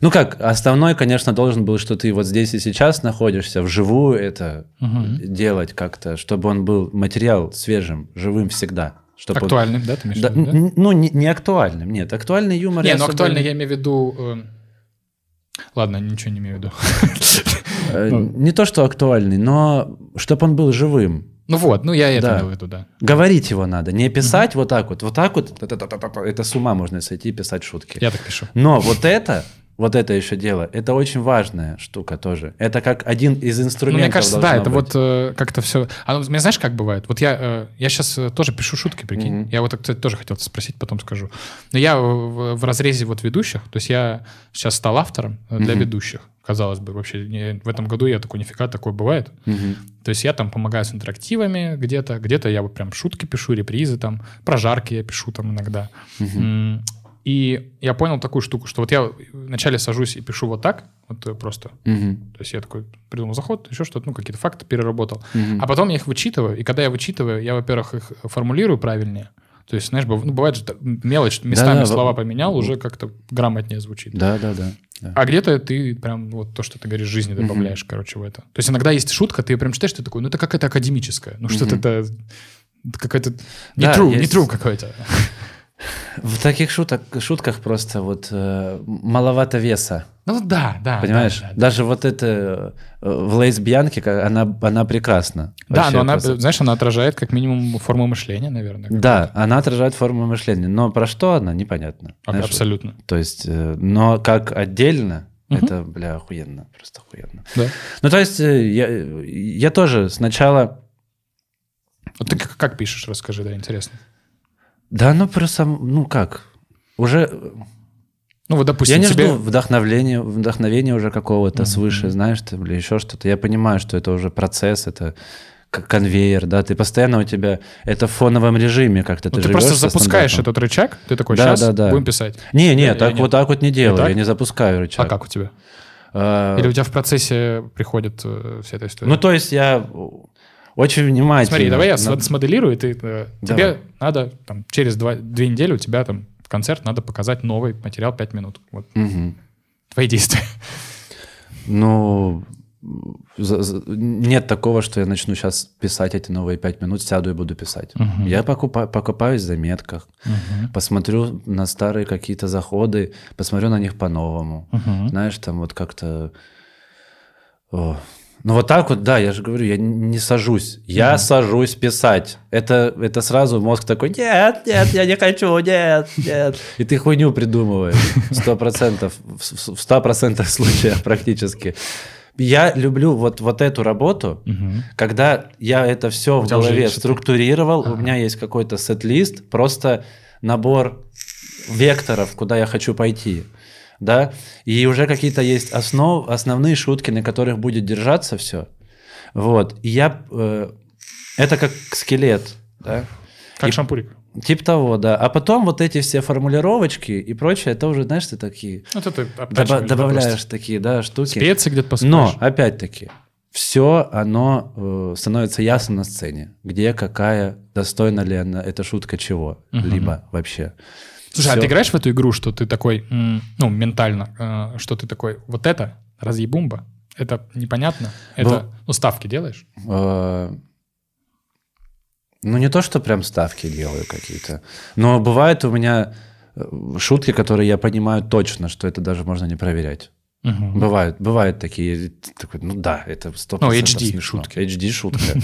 Ну как, основной, конечно, должен был, что ты вот здесь и сейчас находишься, вживую это Мгм. делать как-то, чтобы он был материал свежим, живым всегда. Чтобы Актуальным, да, ты имеешь Да, виду, да? ну, не, не актуальным, нет. Актуальный юмор... Не, ну не- я имею в виду... э, Ладно, ничего не имею в виду. Э, ну. Не то, что актуальный, но чтобы он был живым. Ну вот, ну я это Да. имел в виду, да. Говорить его надо, не писать вот так вот. Вот так вот, та-та-та-та-та, это с ума можно сойти и писать шутки. Я так пишу. Но вот это, вот это еще дело, это очень важная штука тоже. Это как один из Ну, инструментов мне кажется, да, это быть. вот э, как-то все... А, ну, мне знаешь, как бывает? Вот я, э, я сейчас тоже пишу шутки, прикинь. Мгм. Я вот, кстати, тоже хотел спросить, потом скажу. Но я в, в разрезе вот ведущих, то есть я сейчас стал автором э, для Мгм. ведущих, казалось бы. Вообще не- в этом году я такой, нифига, такое бывает. Мгм. То есть я там помогаю с интерактивами где-то, где-то я вот прям шутки пишу, репризы там, прожарки я пишу там иногда. М, И я понял такую штуку, что вот я вначале сажусь и пишу вот так, вот э, просто. Мгм. То есть я такой придумал заход, еще что-то, ну, какие-то факты переработал. Мгм. А потом я их вычитываю, и когда я вычитываю, я, во-первых, их формулирую правильнее. То есть, знаешь, ну, бывает же мелочь, местами Да-да, слова во- поменял, уже как-то грамотнее звучит. Да, да, да. да. А где-то ты прям вот то, что ты говоришь, жизни добавляешь, короче, в это. То есть иногда есть шутка, ты прям читаешь, ты такой, ну это какая-то академическая, ну что-то это, какая-то не Да, true, не есть- true какой-то. В таких шуток, шутках просто вот э, маловато веса. Ну да, да. Понимаешь? Да, да, да. Даже вот это э, в лесбиянке, ка- она, она прекрасна. Да, но она, просто- знаешь, она отражает как минимум форму мышления, наверное. Да, она отражает форму мышления, но про что она, непонятно. А- Знаешь, Абсолютно. То есть, э, но как отдельно, Мгм. это, бля, охуенно, просто охуенно. Да. Ну, то есть, э, я, я тоже сначала... Вот ты как, как пишешь, расскажи, да, интересно. Да, ну, просто, ну, как? Уже... Ну вот, допустим, я не тебе... жду вдохновления, вдохновения уже какого-то свыше, знаешь, ты, или еще что-то. Я понимаю, что это уже процесс, это конвейер, да, ты постоянно у тебя это в фоновом режиме как-то Ну, ты ты просто запускаешь этот рычаг, ты такой, сейчас да, да. будем писать. Не, не, Я- так я вот так вот не делаю, я не запускаю рычаг. А как у тебя? А, Или у тебя в процессе приходит э, вся эта история? Ну, то есть я очень внимательно... Смотри, давай я на- см- смоделирую, и ты, э, тебе надо там, через два, две недели у тебя там в концерт надо показать новый материал 5 минут. Вот Мгм. твои действия. Ну, за- за- нет такого, что я начну сейчас писать эти новые пять минут, сяду и буду писать. Мгм. Я покупа- покопаюсь в заметках, посмотрю на старые какие-то заходы, посмотрю на них по-новому. Мгм. Знаешь, там вот как-то... О. Ну вот так вот, да, я же говорю, я не сажусь. Я сажусь писать. Это, это сразу мозг такой, нет, нет, я не хочу, нет, нет. И ты хуйню придумываешь. Сто процентов. В ста процентах случаев практически. я люблю вот, вот эту работу, Мгм. когда я это все в голове структурировал, у Ага. меня есть какой-то сет-лист, просто набор векторов, куда я хочу пойти. Да, и уже какие-то есть основ, основные шутки, на которых будет держаться все. Вот. И я... э, это как скелет, да. Как И- шампурик. Типа того, да. А потом вот эти все формулировочки и прочее, это уже, знаешь, ты такие... Вот это доба- да, добавляешь просто. такие, да, штуки. Специи где-то посыпаешь. Но, опять-таки, все оно э, становится ясно на сцене. Где, какая, достойна ли она, эта шутка чего, Мгм. либо вообще. Слушай, а Всё. ты играешь в эту игру, что ты такой, ну, ментально, э, что ты такой, вот это разъебумба, это непонятно, это, ну, ставки делаешь? Э, Ну, не то, что прям ставки делаю какие-то, но бывают у меня э, шутки, которые я понимаю точно, что это даже можно не проверять. Мгм. Бывают, бывают такие, такой, ну да, это 100% Ну, HD смешно. шутки. HD шутка.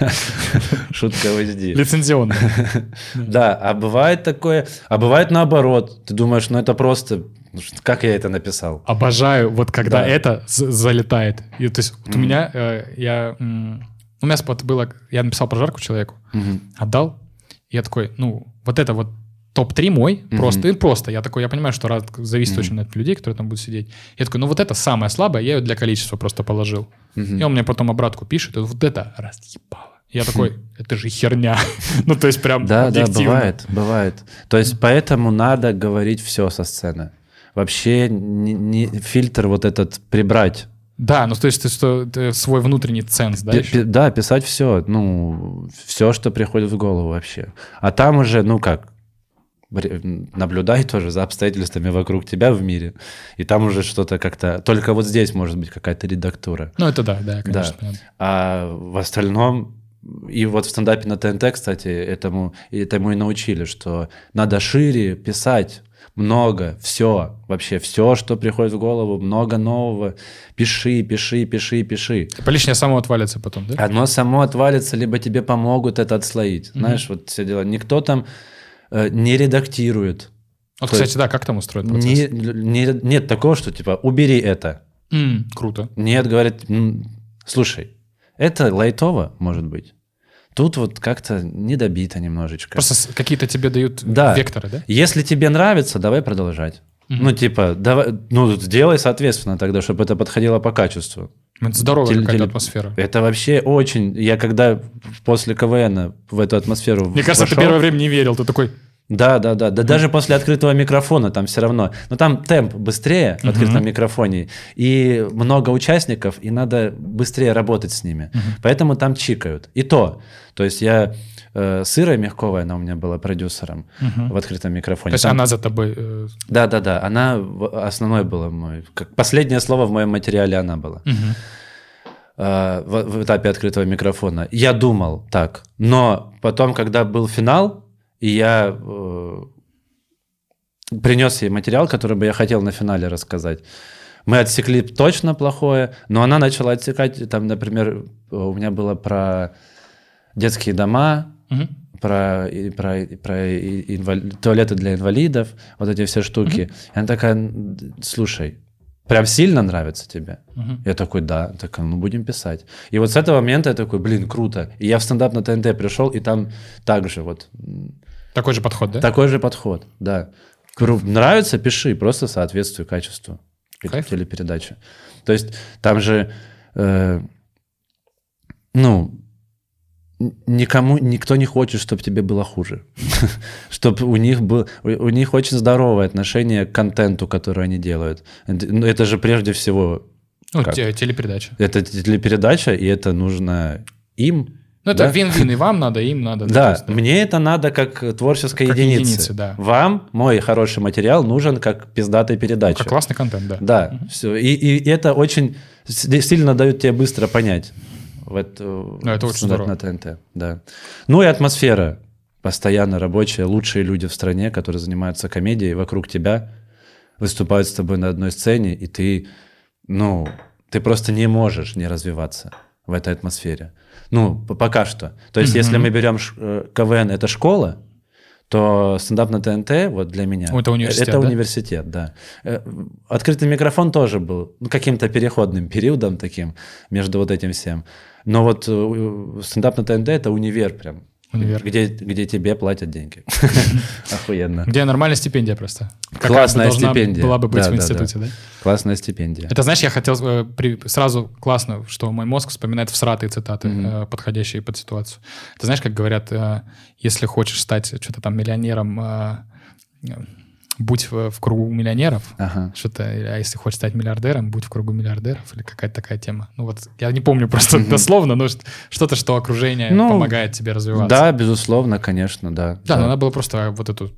Шутка в HD. Лицензионно. Да, а бывает такое, а бывает наоборот. Ты думаешь, ну это просто, ну, как я это написал? Обожаю, вот когда Да. это залетает. И, то есть вот у меня, э, я, м, у меня спот было, я написал прожарку человеку, отдал, и я такой, ну, вот это вот топ-3 мой, просто, и просто. Я такой, я понимаю, что раз, зависит очень от людей, которые там будут сидеть. Я такой, ну вот это самое слабое, я ее для количества просто положил. Мгм. И он мне потом обратку пишет, и вот это разъебало. Я такой, это же херня. Ну, то есть прям Да, да, бывает, бывает. То есть поэтому надо говорить все со сцены. Вообще не, не- фильтр вот этот прибрать. Да, ну то есть ты, что, ты свой внутренний ценз, да? Пи- да, писать все, ну, все, что приходит в голову вообще. А там уже, ну как, наблюдай тоже за обстоятельствами вокруг тебя в мире. И там уже что-то как-то... Только вот здесь может быть какая-то редактура. Ну это да, да, конечно. Да. А в остальном... И вот в стендапе на ТНТ, кстати, этому, этому и научили, что надо шире писать, много, все, вообще все, что приходит в голову, много нового. Пиши, пиши, пиши, пиши. Типа лишнее само отвалится потом, да? Оно само отвалится, либо тебе помогут это отслоить. Знаешь, вот все дела. Никто там не редактирует. Вот, то кстати, да, как там устроен процесс? Не- не- нет такого, что типа убери это. М, круто. Нет, говорят, «М, слушай, это лайтово, может быть. Тут вот как-то недобито немножечко. Просто какие-то тебе дают Да. векторы, да? Если тебе нравится, давай продолжать. Ну, типа, давай, ну, сделай соответственно тогда, чтобы это подходило по качеству. Это здоровая Теле- какая-то теле- атмосфера. Это вообще очень... Я когда после КВН в эту атмосферу Мне кажется, ты вошел- первое время не верил. Ты такой, Да, да, да. Да даже после открытого микрофона там все равно. Но там темп быстрее в открытом микрофоне. И много участников, и надо быстрее работать с ними. Поэтому там чикают. И то. То есть я... э, с Ирой Мягковой, она у меня была продюсером в открытом микрофоне. то есть Там- она за тобой... э, Да, да, да. Она основной была мой... Как последнее слово в моем материале она была. э, в, в этапе открытого микрофона. Я думал так. Но потом, когда был финал, и я э, принес ей материал, который бы я хотел на финале рассказать. Мы отсекли точно плохое, но она начала отсекать, там, например, у меня было про детские дома, Мгм. про, и- про, и- про инвали- туалеты для инвалидов, вот эти все штуки. И она такая, «Н- слушай, прям сильно нравится тебе? Мгм. Я такой, да. Такая, ну будем писать. И вот с этого момента я такой, блин, круто. И я в стендап на ТНТ пришел, и там также вот Такой же подход, да? такой же подход, да. Нравится, пиши, просто соответствуй качеству Кайф. телепередачи. То есть там же, э, ну, никому, никто не хочет, чтобы тебе было хуже. Чтобы у них был, у у них очень здоровое отношение к контенту, который они делают. Это ну, это же прежде всего, Ну, как? те- телепередача. это телепередача, и это нужно им. Ну, это да? вин-вин, и вам надо, и им надо. Да, есть, мне это надо как творческой Как единице. единице, да. Вам мой хороший материал нужен как пиздатой передача. Как классный контент, да. Да, все. И, и это очень сильно дает тебе быстро понять. В эту, Ну, это очень здорово. на ТНТ, да. Ну и атмосфера постоянно рабочая, лучшие люди в стране, которые занимаются комедией, вокруг тебя выступают с тобой на одной сцене, и ты, ну, ты просто не можешь не развиваться в этой атмосфере. Ну, пока что. То есть, если мы берем э, КВН, это школа, то стендап на ТНТ вот для меня Это университет, это да? университет, да. Э, Открытый микрофон тоже был ну, каким-то переходным периодом таким между вот этим всем. Но вот э, стендап на ТНТ это универ прям. Универ. Где, где тебе платят деньги. Охуенно. Где нормальная стипендия просто. Классная стипендия. была бы быть в институте, да? Классная стипендия. Это, знаешь, я хотел э, сразу классно, что мой мозг вспоминает всратые цитаты, э, подходящие под ситуацию. Ты знаешь, как говорят, э, если хочешь стать что-то там миллионером, будь в, в кругу миллионеров, Ага. что-то, а если хочешь стать миллиардером, будь в кругу миллиардеров, или какая-то такая тема. Ну вот, я не помню просто дословно, но что-то, что окружение Ну, помогает тебе развиваться. Да, безусловно, конечно, да. Да, но надо было просто вот эту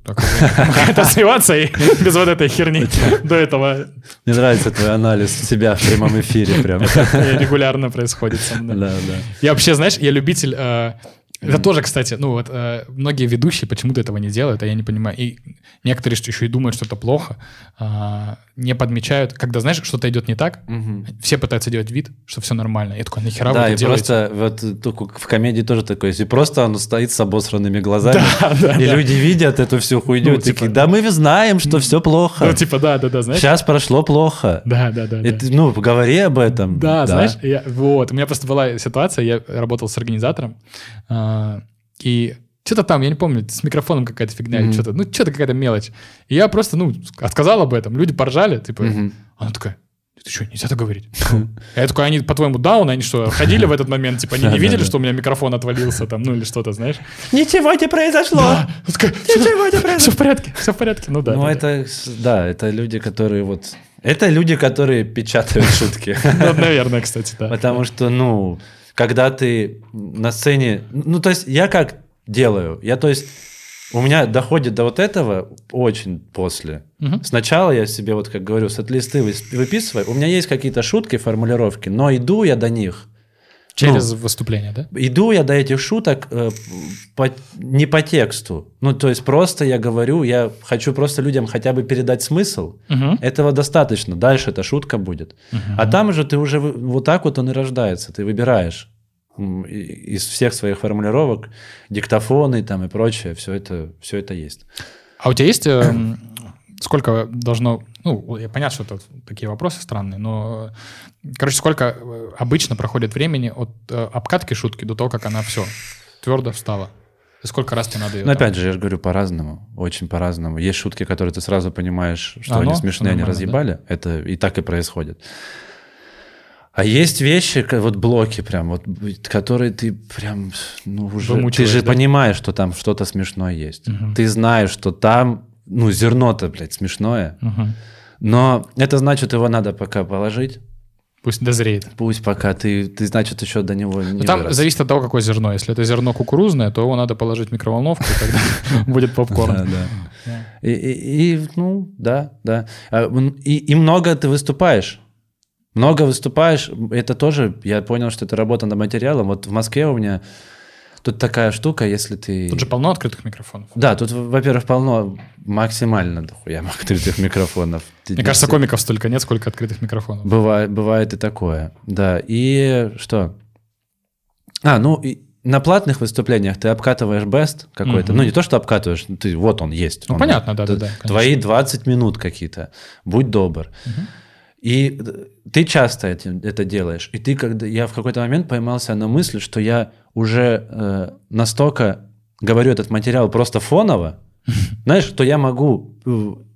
развиваться и без вот этой херни до этого Мне нравится твой анализ себя в прямом эфире прям. регулярно происходит со мной. Да, да. Я вообще, знаешь, я любитель... э, это тоже, кстати, ну вот э, многие ведущие почему-то этого не делают, а я не понимаю. И некоторые еще и думают, что это плохо, а, не подмечают, когда, знаешь, что-то идет не так, все пытаются делать вид, что все нормально. Я такой, нахера Да, вы и это делаете? просто вот только в комедии тоже такое есть. И просто он стоит с обосранными глазами, Да, да, и да. люди видят эту всю хуйню, Ну, и такие, типа- да мы знаем, что все плохо. Ну, типа, да, да, да, знаешь? Сейчас прошло плохо. Да, да, да. И да. ты, ну, говори об этом. Да, знаешь, я- вот, у меня просто была ситуация, я работал с организатором, а, и что-то там, я не помню, с микрофоном какая-то фигня или Мгм. что-то, ну, что-то какая-то мелочь. И я просто, ну, отказал об этом, люди поржали, типа, Мгм. она такая, ты что, нельзя так говорить? Я такой, они, по-твоему, даун, они что, ходили в этот момент, типа, они не видели, что у меня микрофон отвалился там, ну, или что-то, знаешь? Ничего не произошло. Она такая, все в порядке, все в порядке, ну да. Ну, это, да, это люди, которые вот... Это люди, которые печатают шутки. Ну, наверное, кстати, да. Потому что, ну, когда ты на сцене... Ну, то есть я как делаю? Я, то есть, у меня доходит до вот этого очень после. Мгм. Сначала я себе, вот как говорю, сет-листы выс- выписываю. У меня есть какие-то шутки, формулировки, но иду я до них. Через выступление, да? Иду я до этих шуток э, по- не по тексту. Ну, то есть просто я говорю, я хочу просто людям хотя бы передать смысл. Мгм. Этого достаточно. Дальше эта шутка будет. А там же ты уже вот так вот он и рождается. Ты выбираешь из всех своих формулировок диктофоны там и прочее. Все это, все это есть. А у тебя есть эм, сколько должно... Ну, я понятно, что это такие вопросы странные, но, короче, сколько э, обычно проходит времени от э, обкатки шутки до того, как она все твердо встала? И сколько раз тебе надо ее... Там- опять же, я же говорю по-разному. Очень по-разному. Есть шутки, которые ты сразу понимаешь, что Оно? они Что смешные, они разъебали. Это и так и происходит. А есть вещи, вот блоки прям, вот, которые ты прям, ну уже, ты же да? понимаешь, что там что-то смешное есть. Мгм. Ты знаешь, что там, ну зерно-то, блядь, смешное. Мгм. Но это значит, его надо пока положить. Пусть дозреет. Пусть пока ты, ты значит, еще до него не Ну, там вырос. зависит от того, какое зерно. Если это зерно кукурузное, то его надо положить в микроволновку, и тогда будет попкорн. да. И, ну, да, да. А, и много ты выступаешь. Много выступаешь. Это тоже, я понял, что это работа над материалом. Вот в Москве у меня тут такая штука, если ты... Тут же полно открытых микрофонов. Да, тут, во-первых, полно максимально дохуя открытых микрофонов. Мне кажется, комиков столько нет, сколько открытых микрофонов. Бывает, бывает и такое, да. И что? А, ну, и на платных выступлениях ты обкатываешь бест какой-то. Мгм. Ну, не то, что обкатываешь, ты, вот он есть. Ну, он- понятно, да-да-да. Твои 20 минут какие-то. Будь добр. И э, ты часто этим, это делаешь. И ты, когда я в какой-то момент поймался на мысли, что я уже э, настолько говорю этот материал просто фоново, знаешь, что я могу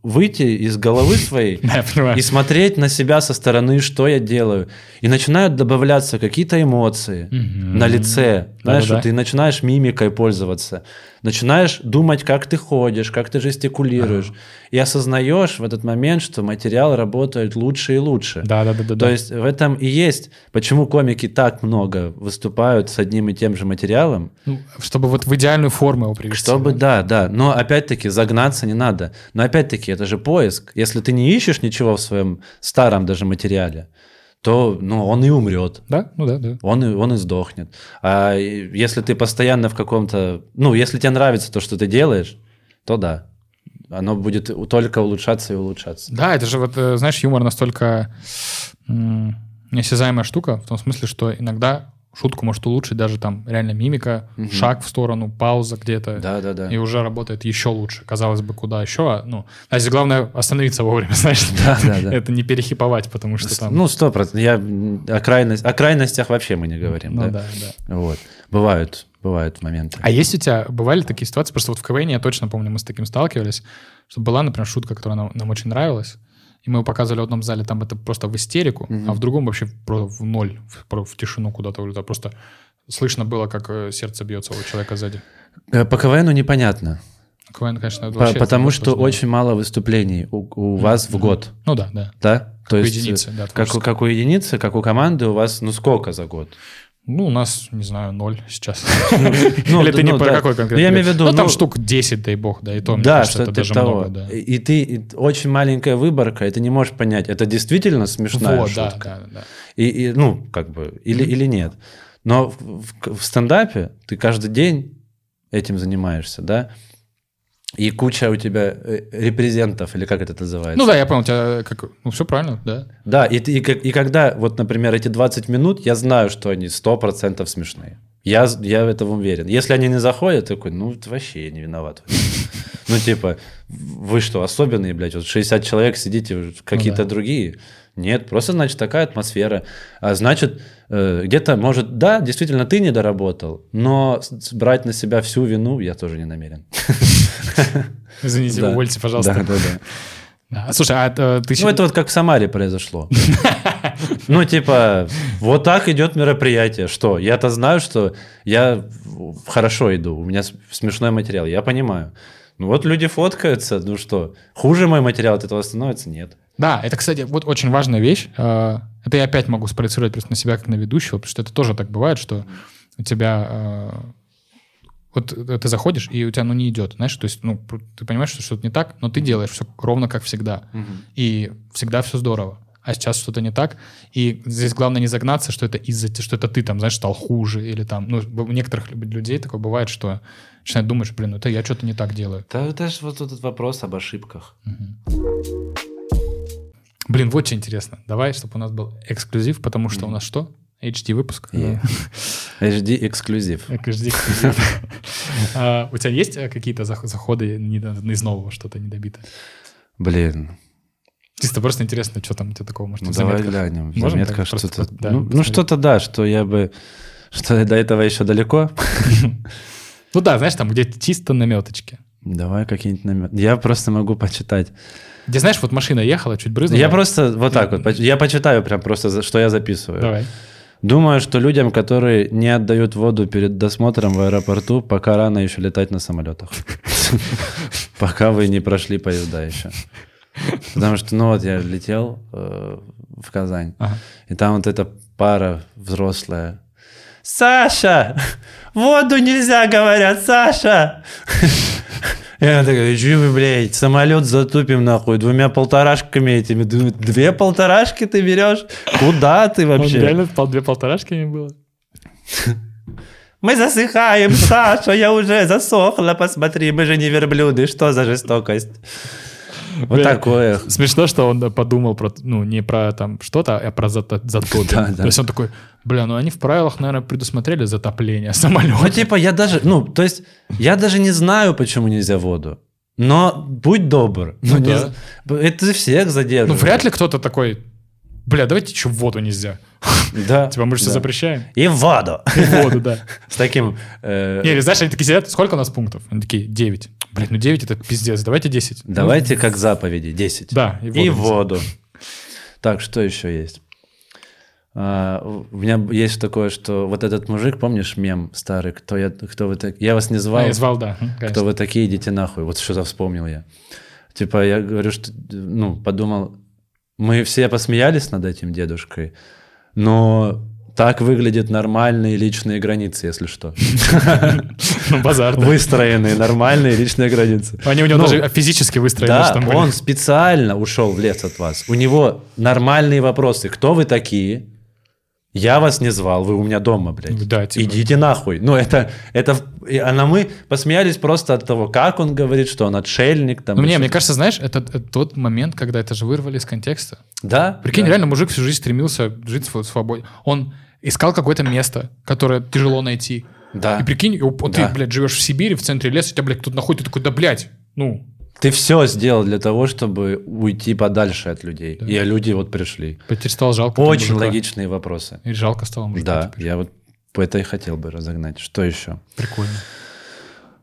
выйти из головы своей и смотреть на себя со стороны, что я делаю. И начинают добавляться какие-то эмоции на лице. Знаешь, ты начинаешь мимикой пользоваться. Начинаешь думать, как ты ходишь, как ты жестикулируешь. И осознаешь в этот момент, что материал работает лучше и лучше. Да, да, да, да. То есть в этом и есть, почему комики так много выступают с одним и тем же материалом, Ну, чтобы вот в идеальную форму его привести. чтобы, да, да. Но опять-таки загнаться не надо. Но опять-таки это же поиск. Если ты не ищешь ничего в своем старом даже материале, то ну, он и умрет. Да? Ну да, да. Он и, он и сдохнет. А если ты постоянно в каком-то... Ну, если тебе нравится то, что ты делаешь, то да. Оно будет только улучшаться и улучшаться. Да, это же вот, э, знаешь, юмор настолько неосязаемая штука, в том смысле, что иногда шутку может улучшить даже там реально мимика, шаг в сторону, пауза где-то. Да, да, да. И уже работает еще лучше. Казалось бы, куда еще? а, Ну, а здесь главное остановиться вовремя, знаешь. Да, да, да. Это не перехиповать, потому что там... Ну, сто процентов. Я о, крайность, о крайностях вообще мы не говорим. ну да? да, да. Вот. Бывают, бывают моменты. А есть у тебя, бывали такие ситуации, просто вот в КВН я точно помню, мы с таким сталкивались, что была, например, шутка, которая нам, нам очень нравилась, и мы показывали в одном зале, там это просто в истерику, а в другом вообще просто в ноль, в, в тишину куда-то улетало. Просто слышно было, как э, сердце бьется у человека сзади. Э, По КВНу непонятно. КВН, конечно, По- потому что сложно. очень мало выступлений у, у вас в год. Ну да, да. Да? То у есть, единицы, да, э, как, как у единицы, как у команды, у вас, ну, сколько за год? Ну, у нас, не знаю, ноль сейчас. ну, Или ты не ну, про какой Ну, конкретно? я имею в виду, Ну, там ну, штук 10, дай бог, да, и то, мне кажется, это даже много, да. И ты очень маленькая выборка, и ты не можешь понять, это действительно смешная шутка. И, ну, как бы, или, или нет. Но в стендапе ты каждый день этим занимаешься, да? И куча у тебя э, репрезентов, или как это называется? Ну да, я понял, у тебя как... Ну, все правильно, да. Да, и, и, и когда, вот, например, эти 20 минут, я знаю, что они 100% смешные. Я, я в этом уверен. Если они не заходят, такой, ну, вообще я не виноват. Ну, типа, вы что, особенные, блядь, вот 60 человек сидите, вы какие-то другие? Нет, просто, значит, такая атмосфера. А значит, э, где-то, может, да, действительно, ты не доработал, но брать на себя всю вину я тоже не намерен. Извините, увольте, пожалуйста. Да, да, да. Да. Слушай, а э, ты... Ну, это вот как в Самаре произошло. Ну, типа, вот так идет мероприятие. Что? Я-то знаю, что я хорошо иду, у меня смешной материал, я понимаю. Ну, вот люди фоткаются, ну что, хуже мой материал от этого становится? Нет. Да, это, кстати, вот очень важная вещь. Э, Это я опять могу спроецировать просто на себя как на ведущего, потому что это тоже так бывает, что у тебя... э, Вот ты заходишь, и у тебя, ну, не идет, знаешь, то есть, ну, ты понимаешь, что что-то не так, но ты делаешь все ровно как всегда. И всегда все здорово. А сейчас что-то не так. И здесь главное не загнаться, что это из-за что это ты там, знаешь, стал хуже или там. Ну, у некоторых людей такое бывает, что начинают думать, что, блин, ну это я что-то не так делаю. Да это же вот этот вопрос об ошибках. Блин, вот что интересно. Давай, чтобы у нас был эксклюзив, потому что у нас что? HD выпуск. Yeah. HD эксклюзив. HD эксклюзив. А, У тебя есть э, какие-то зах- заходы из нового, что-то недобитое? Блин, Чисто просто интересно, что там у тебя такого может ну давай глянем. В Можем заметках так просто что-то... вот, да, ну, ну, что-то да, что я бы... Что до этого еще далеко. Ну да, знаешь, там где чисто наметочки. Давай какие-нибудь намет. Я просто могу почитать. Где, знаешь, вот машина ехала, чуть брызнула. Я просто вот так вот, поч- я почитаю прям просто, что я записываю. Давай. Думаю, что людям, которые не отдают воду перед досмотром в аэропорту, пока рано еще летать на самолетах. Пока вы не прошли поезда еще. Потому что, ну вот я летел э, в Казань, Ага. и там вот эта пара взрослая. Саша! Воду нельзя, говорят, Саша! И она такая, че вы, блядь, самолет затупим нахуй двумя полторашками этими. Две полторашки ты берешь? Куда ты Он вообще? реально пол- две полторашки не было. Мы засыхаем, Саша, я уже засохла, посмотри, мы же не верблюды, что за жестокость? Вот такое. Смешно, что он подумал про, ну, не про там что-то, а про зато- затопие. Да, да. То есть он такой, бля, ну они в правилах, наверное, предусмотрели затопление Ну, самолета. типа, я даже, ну, то есть, я даже не знаю, почему нельзя воду. Но будь добр. Ну не да. з- Это всех Ну, задерживает. вряд ли кто-то такой, бля, давайте что, воду нельзя. Да. Типа, мы же все запрещаем. И воду. И воду, да. С таким... э, Не, или знаешь, они такие сидят, сколько у нас пунктов? Они такие, 9. Блядь, ну 9 это пиздец, давайте 10. Давайте как заповеди, 10. Да, и воду. Так, что еще есть? А, у меня есть такое, что вот этот мужик, помнишь мем старый, кто, я, кто вы так... Я вас не звал, А, я звал, да. м, кто конечно. вы такие, идите нахуй. Вот что-то вспомнил я. Типа я говорю, что, ну, подумал, мы все посмеялись над этим дедушкой, но так выглядят нормальные личные границы, если что. Ну, базар. Выстроенные нормальные личные границы. Они у него Ну, даже физически выстроены. Да, он специально ушел в лес от вас. У него нормальные вопросы. Кто вы такие? Я вас не звал, вы у меня дома, блядь. Да, типа. Идите нахуй. Ну, это, это... и- А мы посмеялись просто от того, как он говорит, что он отшельник. Там, Ну, мне, мне кажется, знаешь, это, это тот момент, когда это же вырвали из контекста. Да? Прикинь, да. реально мужик всю жизнь стремился жить в свободе. Он искал какое-то место, которое тяжело найти. Да. И прикинь, вот Да. ты, блядь, живешь в Сибири, в центре леса, и тебя, блядь, тут находит, ты такой, да, блядь, ну, Ты все сделал для того, чтобы уйти подальше от людей. И люди вот пришли. теперь стало жалко. Очень мужика. логичные вопросы. И жалко стало мужика Да, теперь. я вот по это и хотел бы разогнать. Что еще? Прикольно.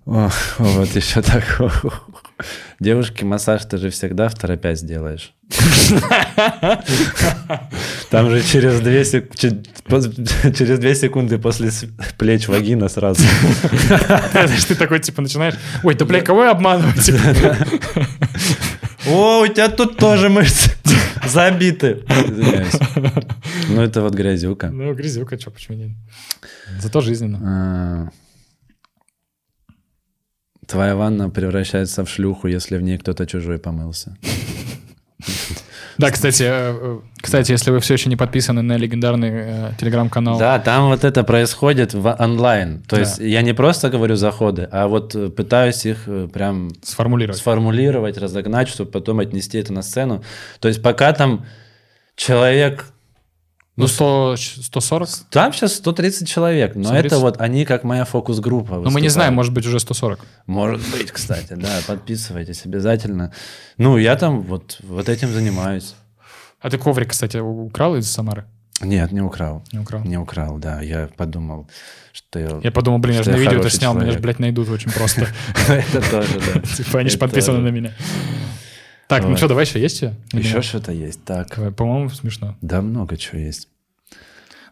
О, вот еще так. Девушке массаж ты же всегда в торопясь делаешь. Там же через две, сек- через две секунды после плеч вагина сразу. Ты такой, типа, начинаешь, ой, да, блядь, кого я обманываю? О, у тебя тут тоже мышцы забиты. Ну, это вот грязюка. Ну, грязюка, что, почему нет? Зато жизненно. А, Твоя ванна превращается в шлюху, если в ней кто-то чужой помылся. Да, кстати, э, э, кстати, если вы все еще не подписаны на легендарный э, телеграм-канал, Да, там вот это происходит в онлайн. То Да. есть я не просто говорю заходы, а вот э, пытаюсь их прям сформулировать. сформулировать, разогнать, чтобы потом отнести это на сцену. То есть пока там человек... Ну, 100, 140? Там сейчас 130 человек, но 130? это вот они как моя фокус-группа. Ну, мы не знаем, может быть, уже 140. Может быть, кстати, да, подписывайтесь обязательно. Ну, я там вот, вот этим занимаюсь. А ты коврик, кстати, украл из Самары? Нет, не украл. Не украл. Не украл, да. Я подумал, что я... Я подумал, блин, я же на видео это снял, меня же, блядь, найдут очень просто. Это тоже, да. Типа, они же подписаны на меня. Так, ну что, давай еще есть? Еще что-то есть. Так, По-моему, смешно. да много чего есть.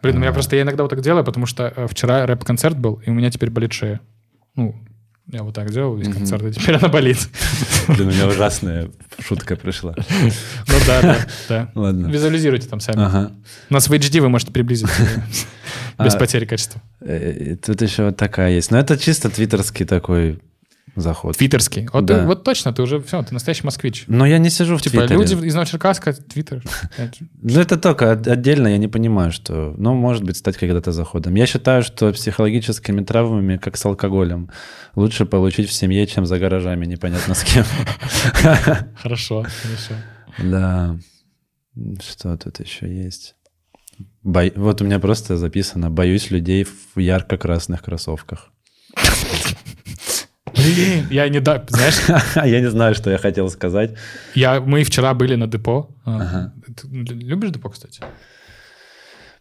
Блин, ну я А. просто я иногда вот так делаю, потому что э, вчера рэп-концерт был, и у меня теперь болит шея. Ну, я вот так делал весь концерт, и теперь она болит. Блин, у меня ужасная шутка пришла. Ну да, да, да. Ладно. Визуализируйте там сами. Ага. У нас в HD вы можете приблизить без А. потери качества. Э, Тут еще вот такая есть. Но это чисто твиттерский такой заход. Твиттерский. Вот, Да. ты- вот точно, ты уже все, ты настоящий москвич. Но я не сижу в Типа Твиттере. люди из Новочеркасска, Твиттер. Ну, это только от- отдельно, я не понимаю, что... Ну, может быть, стать когда-то заходом. Я считаю, что психологическими травмами, как с алкоголем, лучше получить в семье, чем за гаражами, непонятно с кем. Хорошо, хорошо. Да. Что тут еще есть? Бо- Вот у меня просто записано «Боюсь людей в ярко-красных кроссовках». Блин, я не да, знаешь, Я не знаю, что я хотел сказать. я, мы вчера были на депо. А, Ага. Ты любишь депо, кстати?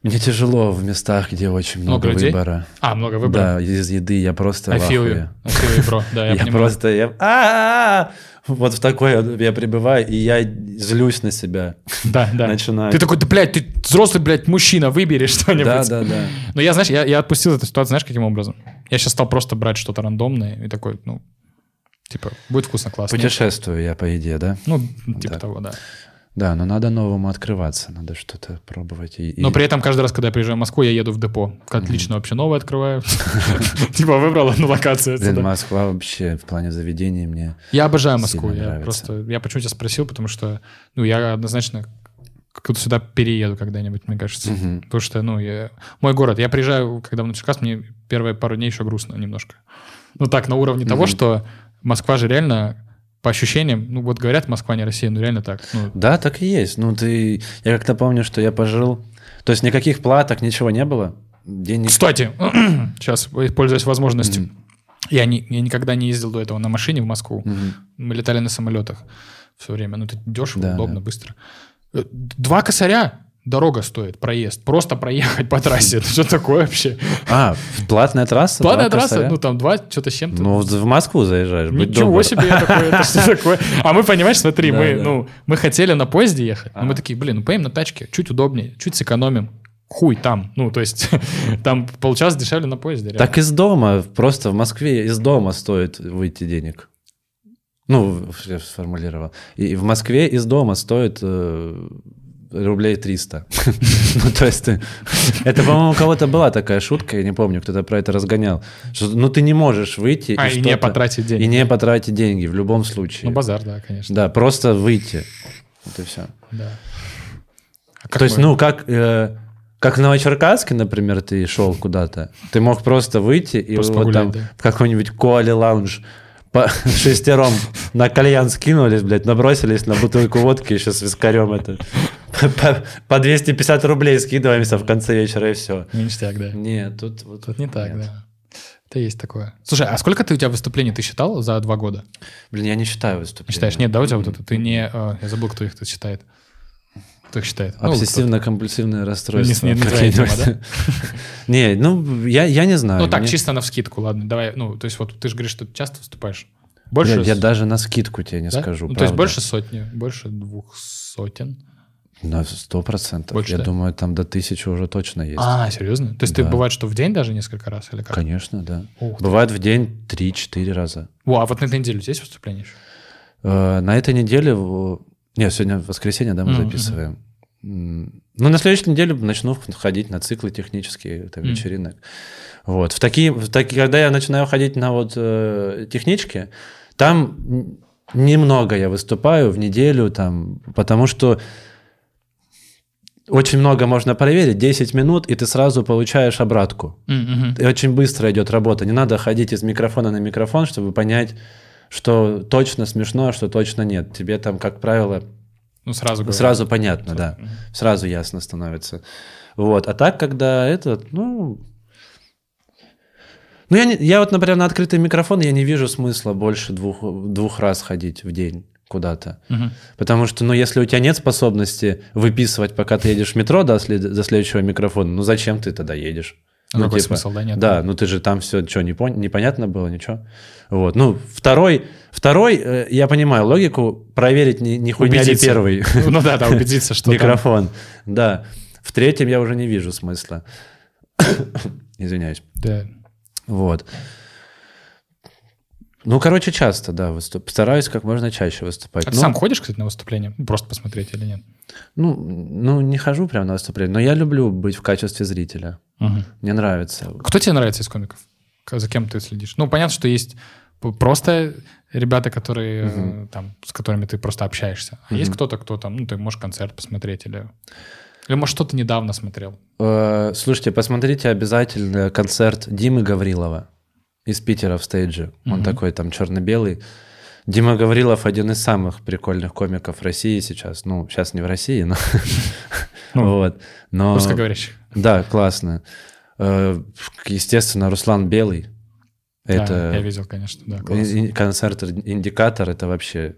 Мне тяжело в местах, где очень Много много людей? выбора. А, много выбора. Да, из еды я просто I feel you. I feel you, bro. Да, я, Я, понимаю. просто... Я... А-а-а! Вот в такой я прибываю, и я злюсь на себя. Да, да. Начинаю. Ты такой, да, блядь, ты взрослый, блядь, мужчина, выбери что-нибудь. Да, да, да. Но я, знаешь, я, я отпустил эту ситуацию, знаешь, каким образом? Я сейчас стал просто брать что-то рандомное и такой, ну, типа, будет вкусно, классно. Путешествую я по еде, да? Ну, типа Да. того, да. Да, но надо новому открываться, надо что-то пробовать. И, и- Но при этом каждый раз, когда я приезжаю в Москву, я еду в депо. Отлично, вообще новое открываю. Типа выбрал одну локацию. Блин. Москва вообще в плане заведений мне... Я обожаю Москву. Я просто, я почему тебя спросил, потому что, ну, я однозначно как-то сюда перееду когда-нибудь, мне кажется. Мгм. Потому что, ну, я... мой город. Я приезжаю, когда в Новочеркасск, мне первые пару дней еще грустно немножко. Ну, так, на уровне того, Мгм. что Москва же реально, по ощущениям, ну, вот говорят, Москва не Россия, ну, реально так. Ну, Да, так и есть. Ну, ты... Я как-то помню, что я пожил... То есть никаких платок, ничего не было. Денег... Кстати, сейчас, пользуясь возможностью, я, не, я никогда не ездил до этого на машине в Москву. Мгм. Мы летали на самолетах все время. Ну, это дешево, Да, удобно, да. быстро. Э, Два косаря дорога стоит, проезд. Просто проехать по трассе. Это что такое вообще? А, платная трасса? Платная трасса, косаря? ну там два, что-то с чем-то. Ну, в Москву заезжаешь. Ничего себе это что такое? А мы, понимаешь, смотри, Да, мы, да. ну, мы хотели на поезде ехать, но мы Ага. такие, блин, ну поедем на тачке, чуть удобнее, чуть сэкономим. Хуй там. Ну, то есть там получалось дешевле на поезде. реально. Так из дома, просто в Москве из дома стоит выйти денег. Ну, я сформулировал. И в Москве из дома стоит э, рублей 300. Ну, то есть, ты- это, по-моему, у кого-то была такая шутка, я не помню, кто-то про это разгонял. Что, ну, ты не можешь выйти А, и не что-то- потратить деньги. И не потратить деньги в любом случае. Ну, базар, да, конечно. Да, просто выйти. Вот и все. Да. А То есть, мы- ну, как, э, как в Новочеркасске, например, ты шел куда-то, ты мог просто выйти и Просто вот там погулять, да. в какой-нибудь Коали лаунж по шестером на кальян скинулись, блядь, набросились на бутылку водки еще с вискарем это. По, по 250 рублей скидываемся в конце вечера и все. Ништяк, да. Нет, тут... Вот, Тут не так, нет. да. Это есть такое. Слушай, а сколько ты у тебя выступлений ты считал за два года? Блин, я не считаю Не выступления. считаешь? Нет, да, у тебя вот это? Ты не... а, Я забыл, кто их тут считает. Их считает? Ну, Обсессивно-компульсивное расстройство. Не- не твоя тема, какие-нибудь. Не, ну, я, я не знаю. Ну, так, Мне- чисто на вскидку, ладно. Давай, ну, то есть вот ты же говоришь, что ты часто выступаешь. Больше... Блядь, я даже на скидку тебе не да? скажу. Ну, то есть больше сотни, больше двух сотен. На сто процентов. Я да? думаю, там до тысячи уже точно есть. А, серьезно? То есть ты Да. бывает, что в день даже несколько раз или как? Конечно, да. Ух ты. Бывает в день 3-4 раза. О, а вот на этой неделе есть выступление еще? Э, На этой неделе... в- Не, сегодня воскресенье, да, мы Мгм, записываем. Ну, на следующей неделе начну ходить на циклы технические, там, Мгм. вечеринок. Вот. В такие, в такие, когда я начинаю ходить на вот э, технички, там немного я выступаю в неделю, там, потому что очень много можно проверить, 10 минут, и ты сразу получаешь обратку. Мгм. И очень быстро идет работа. Не надо ходить из микрофона на микрофон, чтобы понять, что точно смешно, а что точно нет. Тебе там, как правило, Ну, сразу говорю. сразу понятно, да. Сразу ясно становится. Вот. А так, когда это, ну... Ну, я, не- я вот, например, на открытый микрофон я не вижу смысла больше двух, двух раз ходить в день куда-то. Мгм. Потому что, ну, если у тебя нет способности выписывать, пока ты едешь в метро до, след- до следующего микрофона, ну, зачем ты тогда едешь? Ну, Ну, какой типа, смысл, да, нет? Да, ну ты же там все, что, не пон- непонятно было, ничего. Вот, ну, второй, второй, э, я понимаю логику, проверить, не, не хуйня ли первый Ну да, да, убедиться, что там- микрофон. Да. В третьем я уже не вижу смысла. Извиняюсь. Да. Вот. Ну, короче, часто, да, выступ... стараюсь как можно чаще выступать. А ты Ну, сам ходишь, кстати, на выступление? Просто посмотреть или нет? ну, ну, не хожу прямо на выступление, но я люблю быть в качестве зрителя. Мгм. Мне нравится. Кто тебе нравится из комиков? За кем ты следишь? Ну, понятно, что есть просто ребята, которые э, там, с которыми ты просто общаешься. А есть кто-то, кто там, ну, ты можешь концерт посмотреть или... Или, может, что-то недавно смотрел. Э, Слушайте, посмотрите обязательно концерт Димы Гаврилова из Питера в стейдже. Он Мгм. такой там черно-белый. Дима Гаврилов один из самых прикольных комиков России сейчас. Ну, сейчас не в России, но... Ну, вот. Но... Русскоговорящих. Да, классно. Э, Естественно, Руслан Белый. Это Да, я видел, конечно, да, класс. и- и концерт «Индикатор» это вообще...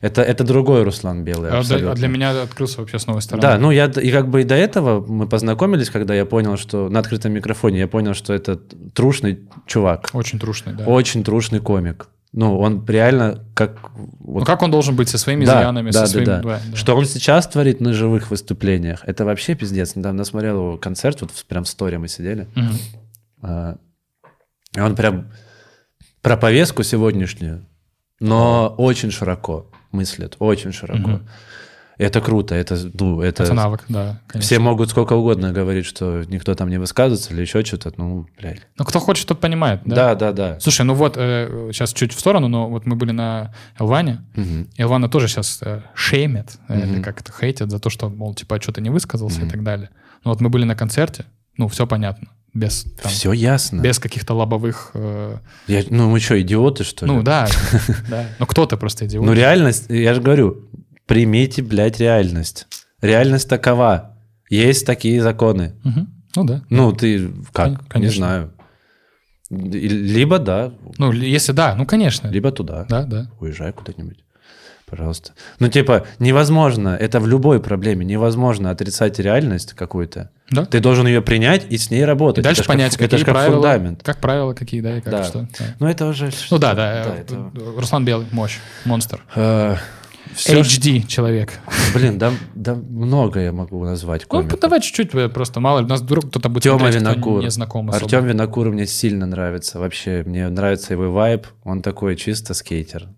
Это, это другой Руслан Белый А, да- абсолютно. а для меня открылся вообще с новой стороны. Да, ну я и как бы и до этого мы познакомились, когда я понял, что на открытом микрофоне я понял, что это трушный чувак, Очень трушный, да. очень трушный комик. Ну, он реально как... Ну, вот- как он должен быть со своими Да, изъянами, да, со да, своими... да. да, да. Что он сейчас творит на живых выступлениях, это вообще пиздец. Недавно смотрел его концерт, вот прям в сторе мы сидели. Мгм. А, И он прям про повестку сегодняшнюю, но очень широко мыслит, очень широко. Это круто, это, ну, это, Это навык, да, конечно. все могут сколько угодно говорить, что никто там не высказывается или еще что-то, ну, блядь. Ну, кто хочет, тот понимает, да? Да, да, да. Слушай, ну вот, э, сейчас чуть в сторону, но вот мы были на Элване, Элвана тоже сейчас э, шеймят, э, Мгм. или как это, хейтят за то, что, мол, типа, что-то не высказался и так далее. Но вот мы были на концерте, ну, все понятно, без, там, Все ясно. без каких-то лобовых... э, Я- ну, мы что, идиоты, что ли? ну, да, да. Ну, кто-то просто идиот. Ну, реальность, я же говорю, примите, блядь, реальность. Реальность такова. Есть такие законы. Ну, да. Ну, ты как? Не знаю. Либо да, Ну, ли- если да, ну, конечно. либо туда. Да, да. Уезжай куда-нибудь. Пожалуйста. Ну, типа, невозможно, это в любой проблеме, невозможно отрицать реальность какую-то. Да. Ты должен ее принять и с ней работать. И дальше это ж как- понять, это какие ж как правила, фундамент. как правила какие, да, и как Да. что. да. Ну, это уже... Ну да, да, э, это- Руслан Белый, мощь, монстр. Что- HD человек. Блин, да, да много я могу назвать Ну, комиков. давай чуть-чуть, э, просто мало ли, у нас вдруг кто-то будет Тёма смотреть, кто Винокур. не знаком особо. Артем Винокур мне сильно нравится. Вообще, мне нравится его вайб. Он такой чисто скейтер.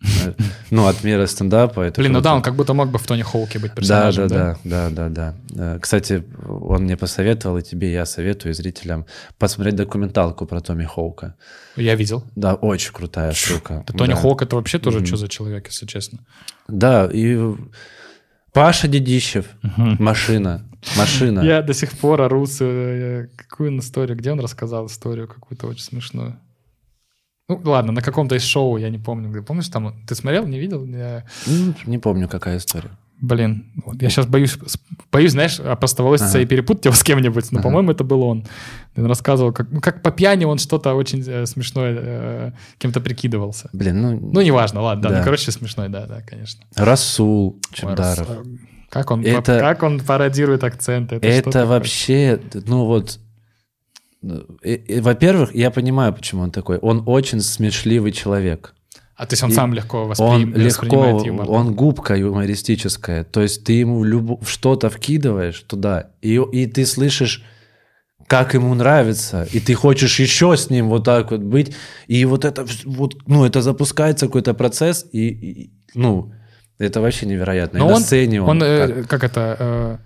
Ну, от мира стендапа. Блин, ну да, он как будто мог бы в Тони Хоуке быть Да, персонажем, да, да, да, да, да. Э, Кстати, он мне посоветовал, и тебе я советую, и зрителям, посмотреть документалку про Томми Хоука. Я видел. Да, очень крутая штука. Да, Тони Да. Хоук это вообще тоже что за человек, если честно. Да, и Паша Дедищев, машина, машина. Я до сих пор ору э, какую он историю, где он рассказал историю какую-то очень смешную. Ну, ладно, на каком-то из шоу, я не помню. где. Помнишь, там, ты смотрел, не видел? Я- Ну, Не помню, какая история. Блин, вот я сейчас боюсь, боюсь, знаешь, опростоволоситься Ага. и перепутать его с кем-нибудь, но, Ага. по-моему, это был он. Он рассказывал, как, ну, как по пьяни он что-то очень э, смешное э, кем-то прикидывался. Блин, ну, Ну, неважно, ладно, да, Да. ну, короче, смешной, да, да, конечно. Расул э, Как он, Это- как он пародирует акценты. Это, Это, вообще, ну вот, ну, и- и, во-первых, я понимаю, почему он такой. Он очень смешливый человек. А то есть он и сам легко Он воспри... легко, воспринимает юмор. он губка юмористическая. То есть ты ему в в что-то вкидываешь туда, и, и ты слышишь, как ему нравится, и ты хочешь еще с ним вот так вот быть, и вот это вот, ну, это запускается какой-то процесс, и, и, ну, это вообще невероятно. Но и на он, сцене он, он, э, как- как... это, э,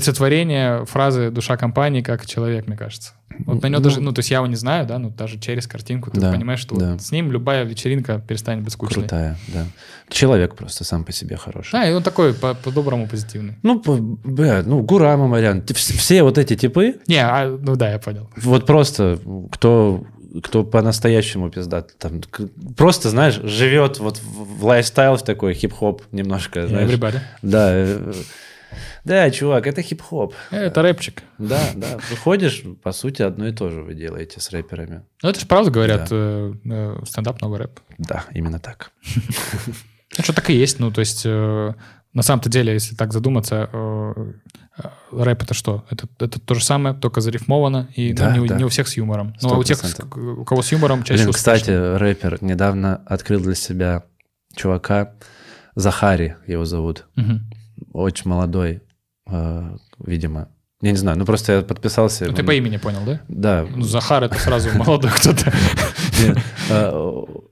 олицетворение фразы «душа компании» как человек, мне кажется. Вот на него Ну, даже, ну, то есть я его не знаю, да, но даже через картинку ты Да, понимаешь, что да. вот с ним любая вечеринка перестанет быть скучной. крутая, да. Человек просто сам по себе хороший. Да, и он такой по- по-доброму позитивный. Ну, по- бля, ну, Гура Мамарян. Все вот эти типы, Не, а, ну да, я понял. вот просто, кто, кто по-настоящему пиздат, там, просто, знаешь, живет вот в, в лайфстайл в такой хип-хоп немножко, знаешь. Everybody. Да, э, да, чувак, это хип-хоп. Это рэпчик. Да, да. Выходишь, по сути, одно и то же вы делаете с рэперами. Ну это же правда говорят, э, э, стендап новый рэп. Да, именно так. Ну что так и есть, ну то есть на самом-то деле, если так задуматься, рэп это что? Это, это то же самое, только зарифмовано, и ну, Да, не, у- да. не у всех с юмором. Ну а у тех, 100%. у кого с юмором, чаще Блин, успешно. кстати, рэпер недавно открыл для себя чувака, Захари его зовут. Мгм. очень молодой, э, видимо. Я не знаю, ну просто я подписался. Ну, ты по имени понял, да? Да. Ну, Захар это сразу молодой кто-то.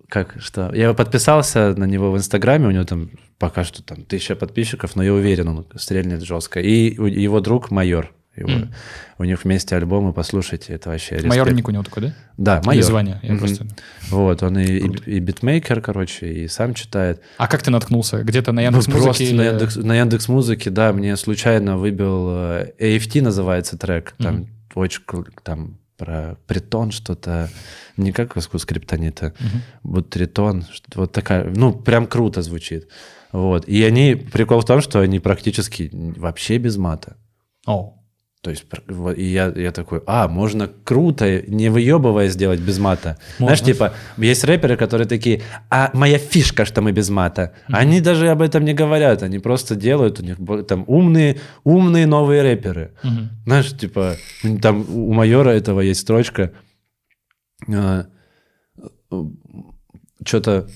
Как, что? Я подписался на него в Инстаграме, у него там пока что там тысяча подписчиков, но я уверен, он стрельнет жестко. И его друг Майор. его- Мгм. У них вместе альбомы, послушайте, это вообще респект. ник у него такой, да? Да, Или Майор. звание? Я Мгм. просто... Вот, он и, и, Круто. и битмейкер, короче, и сам читает. А как ты наткнулся? Где-то на Ну, Яндекс просто Музыке? на Яндекс, на Яндекс Музыке, да, мне случайно выбил э, AFT называется трек, там Мгм. очень там про притон что-то, не как из скриптонита, Мгм. вот тритон, что- вот такая, ну прям круто звучит, вот. И они прикол в том, что они практически вообще без мата. О, То есть, и я, я такой, а, можно круто, не выебывая сделать без мата. Знаешь, Можно. типа, есть рэперы, которые такие, а моя фишка, что мы без мата. Они даже об этом не говорят, они просто делают, у них там умные, умные новые рэперы. мгм. Знаешь, типа, там у майора этого есть строчка, что-то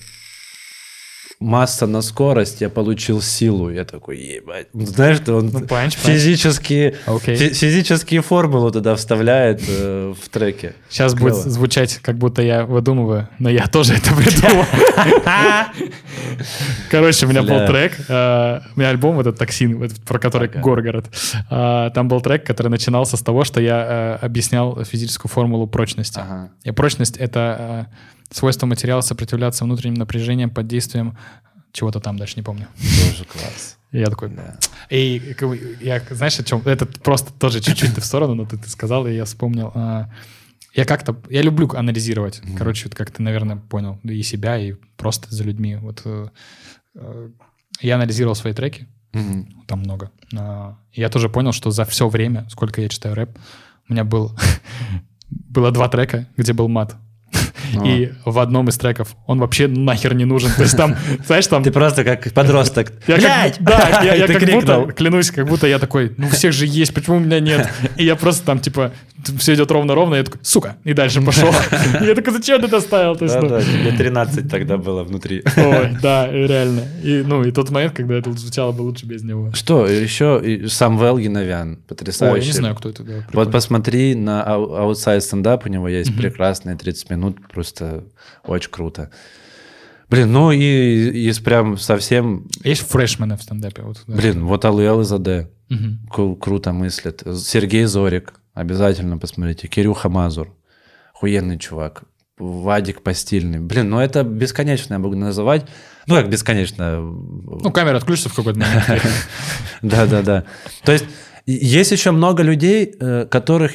масса на скорость, я получил силу. Я такой, ебать. Знаешь, что он Ну, панч, физические, Окей. фи- физические формулы туда вставляет э, в треке. Сейчас будет Клево. звучать, как будто я выдумываю, но я тоже это придумал. Короче, у меня был трек, э, у меня альбом этот «Токсин», про который. Горгород. А, Там был трек, который начинался с того, что я э, объяснял физическую формулу прочности. И прочность — это э, свойство материала сопротивляться внутренним напряжениям под действием чего-то там, дальше не помню. Тоже класс. И я такой, Да. и я, знаешь, о чем? Это просто тоже чуть-чуть ты в сторону, но ты, ты сказал, и я вспомнил. А, Я как-то, я люблю анализировать. Короче, вот как ты, наверное, понял, и себя, и просто за людьми. Вот э, э, я анализировал свои треки, Мгм. там много. А, Я тоже понял, что за все время, сколько я читаю рэп, у меня был было два трека, где был мат. О. И в одном из треков он вообще нахер не нужен. То есть там, знаешь, там... Ты просто как подросток. Я как- Блядь! да, я, как крикнул. будто, клянусь, как будто я такой, ну, у всех же есть, почему у меня нет? И я просто там, типа, все идет ровно-ровно, я такой, сука, и дальше пошел. Я такой, зачем ты это ставил? То есть, ну, Да-да, тебе 13 тогда было внутри. Ой, да, реально. И, ну, и тот момент, когда это звучало бы лучше без него. Что, еще сам Велгиновян, потрясающий. Ой, я не знаю, кто это. да, Вот посмотри на ау- аутсайд стендап, у него есть прекрасные 30 минут, просто очень круто. Блин, ну и из прям совсем... Есть фрешмены в стендапе? Вот, да. Блин, вот Алуэл из АД кру- круто мыслит. Сергей Зорик, обязательно посмотрите. Кирюха Мазур, охуенный чувак. Вадик Постильный. Блин, ну это бесконечно я могу называть. Ну как бесконечно? Ну, камера отключится в какой-то момент. Да, да, да. То есть есть еще много людей, э, которых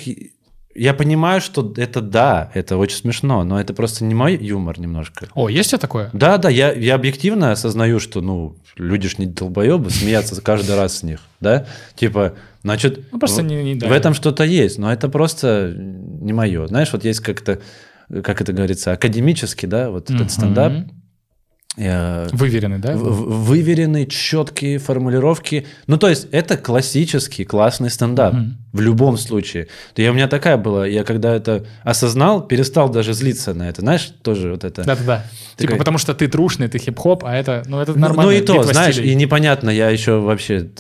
я понимаю, что это да, это очень смешно, но это просто не мой юмор немножко. О, есть у тебя такое? Да, да, я, я объективно осознаю, что, ну, люди ж не долбоебы, смеяться каждый раз с них, да? Типа, значит, Ну, просто в, не- не в этом что-то есть, но это просто не мое. Знаешь, вот есть как-то, как это говорится, академический, да, вот этот стендап, Выверенный, да? выверенные, четкие формулировки. Ну, то есть, это классический, классный стендап. Мгм. В любом случае. То я, у меня такая была, я когда это осознал, перестал даже злиться на это. Знаешь, тоже вот это... Да-да-да. Типа Такой- потому что ты трушный, ты хип-хоп, а это, ну, это Ну, нормально. ну и то, знаешь, стилей. и непонятно, я еще вообще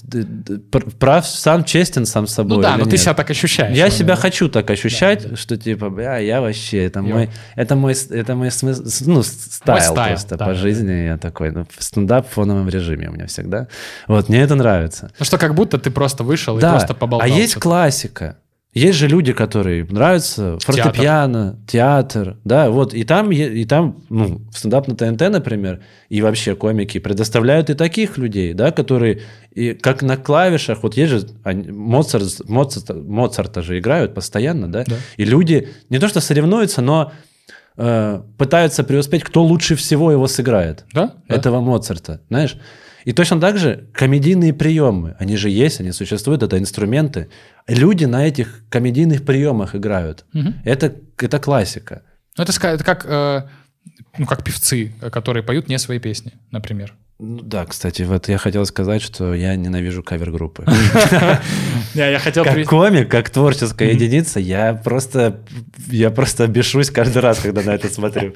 прав, сам честен сам с собой. Ну да, но ты нет? себя так ощущаешь. Я наверное, себя да? хочу так ощущать, что типа, бля, я вообще, это Yo. мой, это мой, это мой смысл, ну, style, style, просто да, по да, жизни. Я такой, ну, стендап в фоновом режиме у меня всегда. Вот, мне это нравится. Ну что, как будто ты просто вышел и Да, просто а поболтал. есть что-то. классика. Есть же люди, которые нравятся фортепиано, театр, да, вот, и там, и там, ну, стендап на ТНТ, например, и вообще комики предоставляют и таких людей, да, которые, и как на клавишах, вот есть же, они- Моцарт, Моцарт, Моцарта же играют постоянно, да, Да. и люди не то что соревнуются, но э, пытаются преуспеть, кто лучше всего его сыграет Да? Да. этого Моцарта, знаешь? И точно так же комедийные приемы, они же есть, они существуют, это инструменты. Люди на этих комедийных приемах играют. Мгм. Это, это классика. Ну, это, это как, э, ну, как певцы, э, которые поют не свои песни, например. Ну да, кстати, вот я хотел сказать, что я ненавижу кавер-группы. Я хотел... Как комик, как творческая единица, я просто, я просто бешусь каждый раз, когда на это смотрю.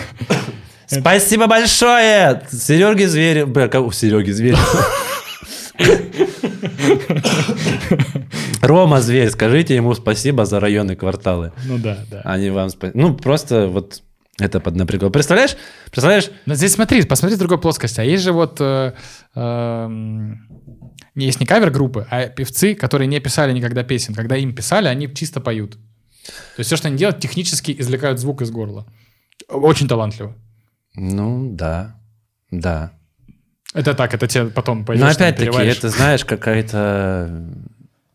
Спасибо большое! Сереги Зверь... Бля, кого? Сереги Зверь. Рома Зверь, скажите ему спасибо за районы кварталы. Ну да, да. Они вам спасибо. Ну, просто вот это поднапрягло. Представляешь? Представляешь? Но здесь смотри, посмотри с другой плоскости. А есть же вот... э, не есть не кавер-группы, а певцы, которые не писали никогда песен. Когда им писали, они чисто поют. То есть все, что они делают, технически извлекают звук из горла. Очень талантливо. Ну, да. Да. Это так, это тебе потом пойдешь Но опять-таки, это, знаешь, какая-то...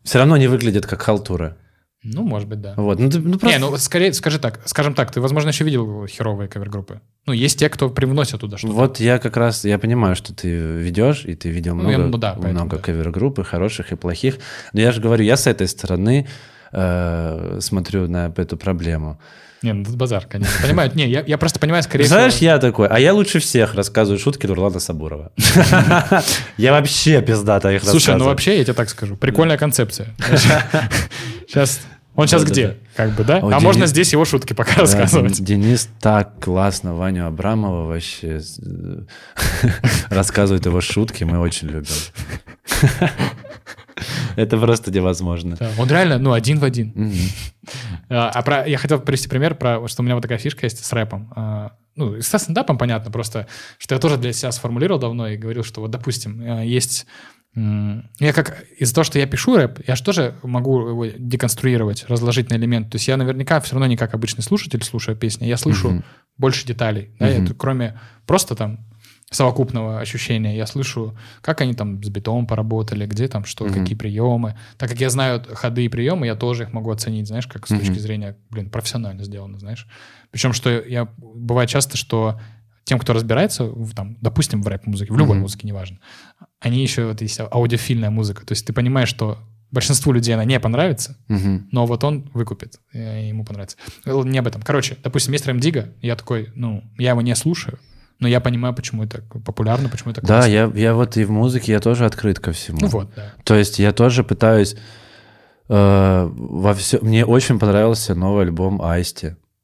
Все равно не выглядит как халтура. Ну, может быть, да. Вот. Ну, ты- ну, просто... Не, ну скорее, скажи так, скажем так, ты, возможно, еще видел херовые кавер-группы. Ну, есть те, кто привносят туда что-то. Вот я как раз, я понимаю, что ты ведешь, и ты видел Ну, много, я- ну да, поэтому много да. кавер-групп, и хороших, и плохих. Но я же говорю, я с этой стороны э, смотрю на эту проблему. Не, ну тут базар, конечно. Понимаю, не, я, я просто понимаю, скорее Знаешь, всего... я такой, а я лучше всех рассказываю шутки Нурлана Сабурова. Я вообще пиздато их Слушай, ну рассказываю. вообще, я тебе так скажу, прикольная концепция. Сейчас... Он сейчас Да-да-да. где? Как бы, да? О, А можно Денис- здесь его шутки пока Да, рассказывать. Денис так классно Ваню Абрамова вообще э, рассказывает его шутки, мы очень любим. Это просто невозможно. Да, Он реально, ну, один в один. Мгм. А а про, я хотел привести пример, про, что у меня вот такая фишка есть с рэпом. А, Ну, и со стендапом понятно, просто, что я тоже для себя сформулировал давно и говорил, что вот, допустим, э, есть... Я как из-за того, что я пишу рэп, я же тоже могу его деконструировать, разложить на элементы. То есть я наверняка все равно не как обычный слушатель слушаю песни, я слышу Мгм. больше деталей. Да, Мгм. это кроме просто там совокупного ощущения. Я слышу, как они там с битом поработали, где там что, Мгм. какие приемы. Так как я знаю ходы и приемы, я тоже их могу оценить, знаешь, как с Мгм. точки зрения, блин, профессионально сделано, знаешь. Причем, что я бывает часто, что тем, кто разбирается, в, там, допустим, в рэп-музыке, в любой Мгм. музыке, неважно, они еще, вот есть аудиофильная музыка. То есть ты понимаешь, что большинству людей она не понравится, Мгм. но вот он выкупит, ему понравится. Э, Не об этом. Короче, допустим, есть Дига, я такой, ну, я его не слушаю, но я понимаю, почему это популярно, почему это Да, классно. я, я вот и в музыке, я тоже открыт ко всему. Ну вот, да. То есть я тоже пытаюсь э, во все. Мне очень понравился новый альбом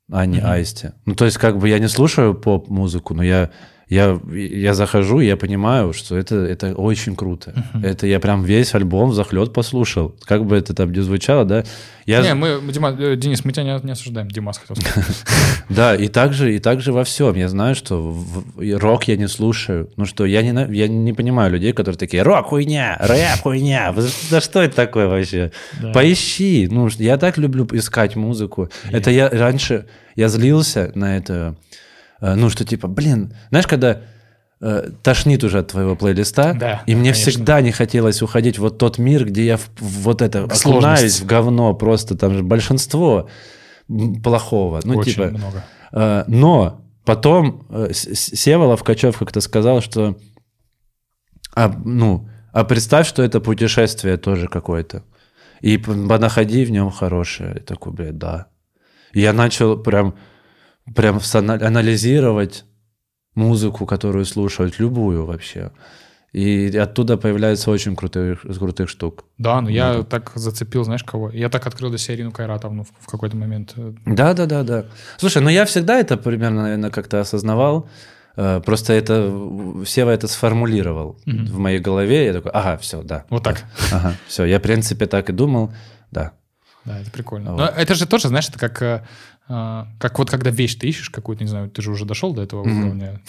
Айсти, Ани Мгм. Айсти. Ну то есть как бы я не слушаю поп-музыку, но я я, я захожу, я понимаю, что это, это очень круто. Мгм. Это я прям весь альбом захлет послушал. Как бы это там ни звучало, да? Я, Не, мы, Дима, э, Денис, мы тебя не, не осуждаем. Димас хотел сказать. Да, и также, и также во всем. Я знаю, что рок я не слушаю. Ну что, я не, я не понимаю людей, которые такие, рок хуйня, рэп хуйня. Да что это такое вообще? Поищи. Ну, я так люблю искать музыку. Это я раньше, я злился на это, ну, что типа, блин, знаешь, когда э, тошнит уже от твоего плейлиста, Да, и мне конечно. всегда не хотелось уходить в вот тот мир, где я в, в вот это окунаюсь в говно просто, там же большинство плохого. Ну, Очень типа, много. Э, Но потом э, Сева Ловкачев как-то сказал, что а, ну, а представь, что это путешествие тоже какое-то. И понаходи в нем хорошее. Я такой, блядь, да. И я начал прям, прям анализировать музыку, которую слушают, любую вообще. И оттуда появляется очень крутых, крутых штук. Да, ну я так зацепил, знаешь, кого? Я так открыл для себя Ирину Кайратовну в, в какой-то момент. Да, да, да, да. Слушай, ну я всегда это примерно, наверное, как-то осознавал. Э, Просто это Сева это сформулировал в моей голове. Я такой, ага, все, да. Вот так. Ага, все. Я, в принципе, так и думал. Да. Да, это прикольно. Вот. Но это же тоже, знаешь, это как, э, э, как вот когда вещь ты ищешь какую-то, не знаю, ты же уже дошел до этого уровня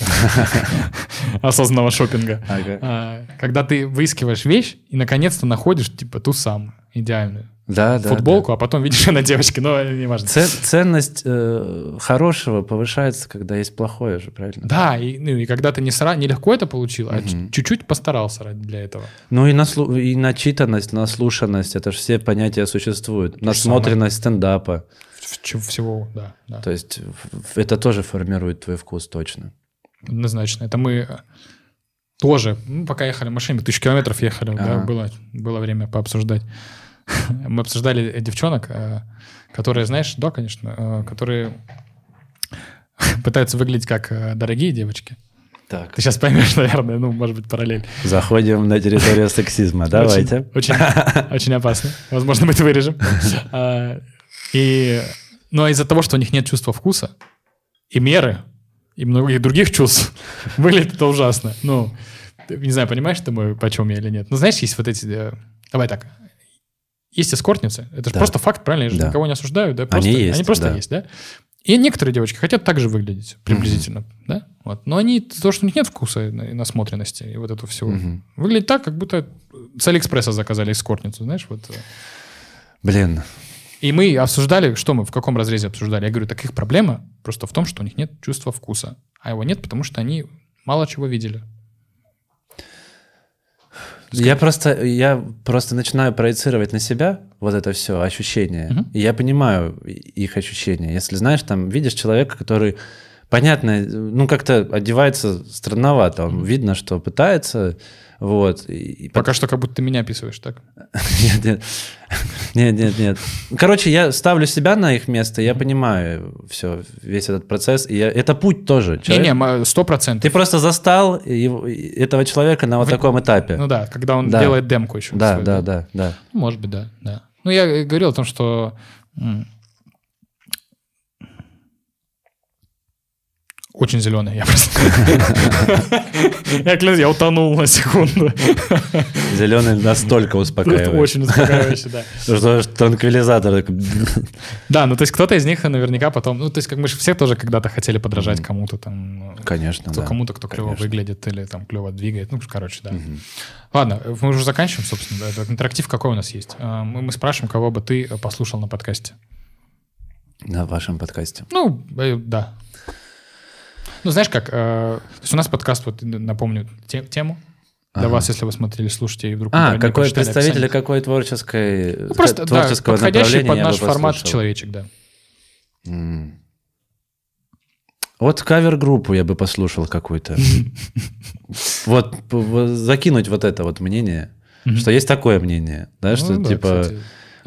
осознанного шопинга. А, Когда ты выискиваешь вещь и наконец-то находишь, типа, ту самую, идеальную. Да, да. Футболку, а потом видишь ее на девочке, но не важно. да. Ц- ценность э, хорошего повышается, когда есть плохое же, правильно? Да, и, ну, и когда ты не, сра... не легко это получил, а ч- чуть-чуть постарался ради- для этого. Ну и, наслу- и начитанность, наслушанность, это же все понятия существуют. Насмотренность стендапа. В- всего, да, да. То есть это тоже формирует твой вкус точно. Однозначно. Это мы э, тоже, ну, пока ехали в машине, тысячу километров ехали, да, Ага. было, было время пообсуждать. Мы обсуждали девчонок, э, которые, знаешь, да, конечно, э, которые пытаются выглядеть как э, дорогие девочки. Так. Ты сейчас поймешь, наверное, ну, может быть, параллель. Заходим на территорию сексизма. Давайте. Очень, очень, очень опасно. Возможно, мы это вырежем. А, И, но из-за того, что у них нет чувства вкуса и меры, и многих других чувств, выглядит это ужасно. Ну, не знаю, понимаешь ты мой, почем я или нет. Ну, знаешь, есть вот эти... Давай так. Есть эскортницы. Это же Да. просто факт, правильно? Я же Да. никого не осуждаю. Да? Просто, есть, Они просто да. есть, да? И некоторые девочки хотят так же выглядеть, приблизительно, да? Вот. Но они, то, что у них нет вкуса и на- и насмотренности, и вот этого всего, Мгм. выглядит так, как будто с Алиэкспресса заказали эскортницу, знаешь, вот. э. Блин, И мы обсуждали, что мы, в каком разрезе обсуждали. Я говорю, так их проблема просто в том, что у них нет чувства вкуса. А его нет, потому что они мало чего видели. Я просто, я просто начинаю проецировать на себя вот это все ощущение. Мгм. И я понимаю их ощущения. Если знаешь, там видишь человека, который, понятно, ну как-то одевается странновато. Он видно, что пытается. Вот. И, Пока что как будто ты меня описываешь, так? Нет, нет. Нет, нет, нет. Короче, я ставлю себя на их место, я понимаю все, весь этот процесс. И я- это путь тоже. Человек- Не-не, сто процентов. Ты просто застал этого человека на вот Вы- таком этапе. Ну да, когда он Да. делает демку еще. да, да, да, да. Ну, Может быть, да, да. Ну, я говорил о том, что очень зеленый. Я просто... Я клянусь, я утонул на секунду. Зеленый настолько успокаивает. Очень успокаивающе, да. Что транквилизатор. Да, ну то есть кто-то из них наверняка потом... Ну, то есть как мы же все тоже когда-то хотели подражать кому-то там... ну, Конечно, да. Кому-то, кто клево выглядит или там клево двигает. Ну, короче, да. Ладно, мы уже заканчиваем, собственно. интерактив какой у нас есть? А, Мы, мы спрашиваем, кого бы ты э, послушал на подкасте. На вашем подкасте. Ну, э, да. Ну, знаешь как, э, то есть у нас подкаст, вот напомню те- тему для Ага. вас, если вы смотрели, слушаете и вдруг А, какой представитель описание. какой творческой, Ну, просто, да, творческого подходящий направления под наш формат послушал? человечек, да. М. Вот кавер-группу я бы послушал какую-то. Вот закинуть вот это вот мнение, что есть такое мнение, да, что Ну да, типа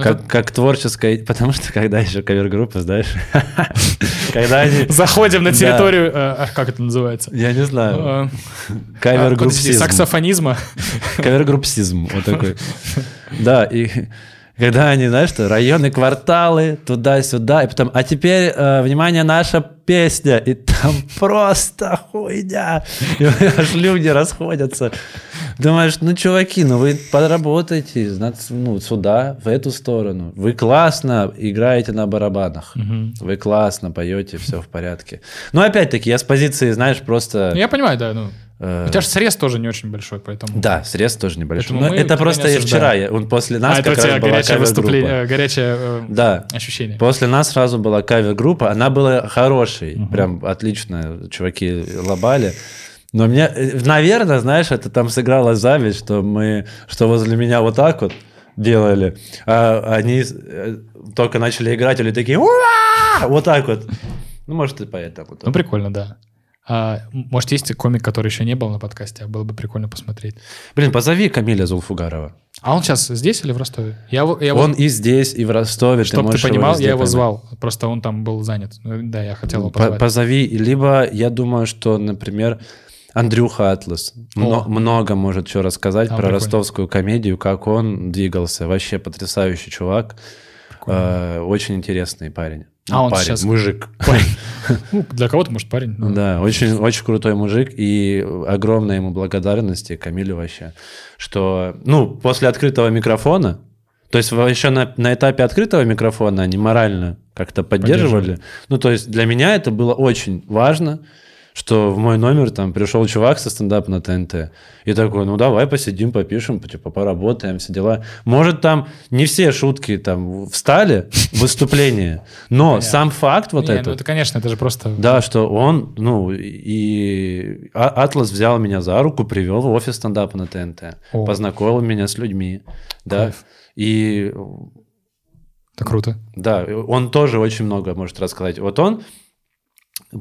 как, это- как творческое, потому что когда еще кавер-группа, знаешь, когда они, Заходим на территорию, э, а, как это называется? я не знаю, Э, а, кавер-группсизм, Саксофонизма. кавер-группсизм, вот такой. Да, и когда они, знаешь, что районы, кварталы, туда-сюда, и потом, а теперь, э, внимание, наша песня, и там просто хуйня, и аж люди расходятся. Думаешь, ну, чуваки, ну вы подработайте, ну, сюда, в эту сторону. Вы классно играете на барабанах, вы классно поете, все в порядке. Но опять-таки, я с позиции, знаешь, просто... Ну, я понимаю, да, ну. Э, У тебя же срез тоже не очень большой, поэтому... да, срез тоже небольшой. Поэтому Но это просто осуждаем. вчера. я- Он после нас А, как раз была горячее выступление, горячее э, Да. ощущение. После нас сразу была кавер-группа. Она была хорошей. Прям отлично. Чуваки лобали. Но мне, э, наверное, знаешь, это там сыграла зависть, что мы, что возле меня вот так вот делали, а они э, только начали играть, или такие «Ура!» вот так вот. Ну, может, и поэтому. Ну, прикольно, да. А, может, есть комик, который еще не был на подкасте, а было бы прикольно посмотреть. Блин, позови Камиля Зулфугарова. А он сейчас здесь или в Ростове? Я, его- я его- Он и здесь, и в Ростове. Чтоб ты можешь понимал, везде я его поймать. звал. Просто он там был занят. Ну, Да, я хотел его По- позвать. Позови, либо я думаю, что, например, Андрюха Атлас мно- много может что рассказать А, про прикольно. ростовскую комедию, как он двигался. Вообще потрясающий чувак. Э, очень интересный парень. А Ну, он парень, сейчас- мужик. Ну, для кого-то, может, парень. но- Да, очень, очень крутой мужик, и огромная ему благодарность и Камилю вообще, что, ну, после открытого микрофона, то есть еще на, на этапе открытого микрофона они морально как-то поддерживали. Ну, то есть для меня это было очень важно, что в мой номер там пришел чувак со стендапа на ТНТ и такой, ну давай посидим, попишем, типа поработаем, все дела. Может там не все шутки там встали в выступление, но Понятно. сам факт вот Не, этот, ну это, конечно, это же просто... да, что он, ну, и А- Атлас взял меня за руку, привел в офис стендапа на ТНТ, О. познакомил меня с людьми, да, Кайф. и Это круто. да, он тоже очень много может рассказать. Вот он,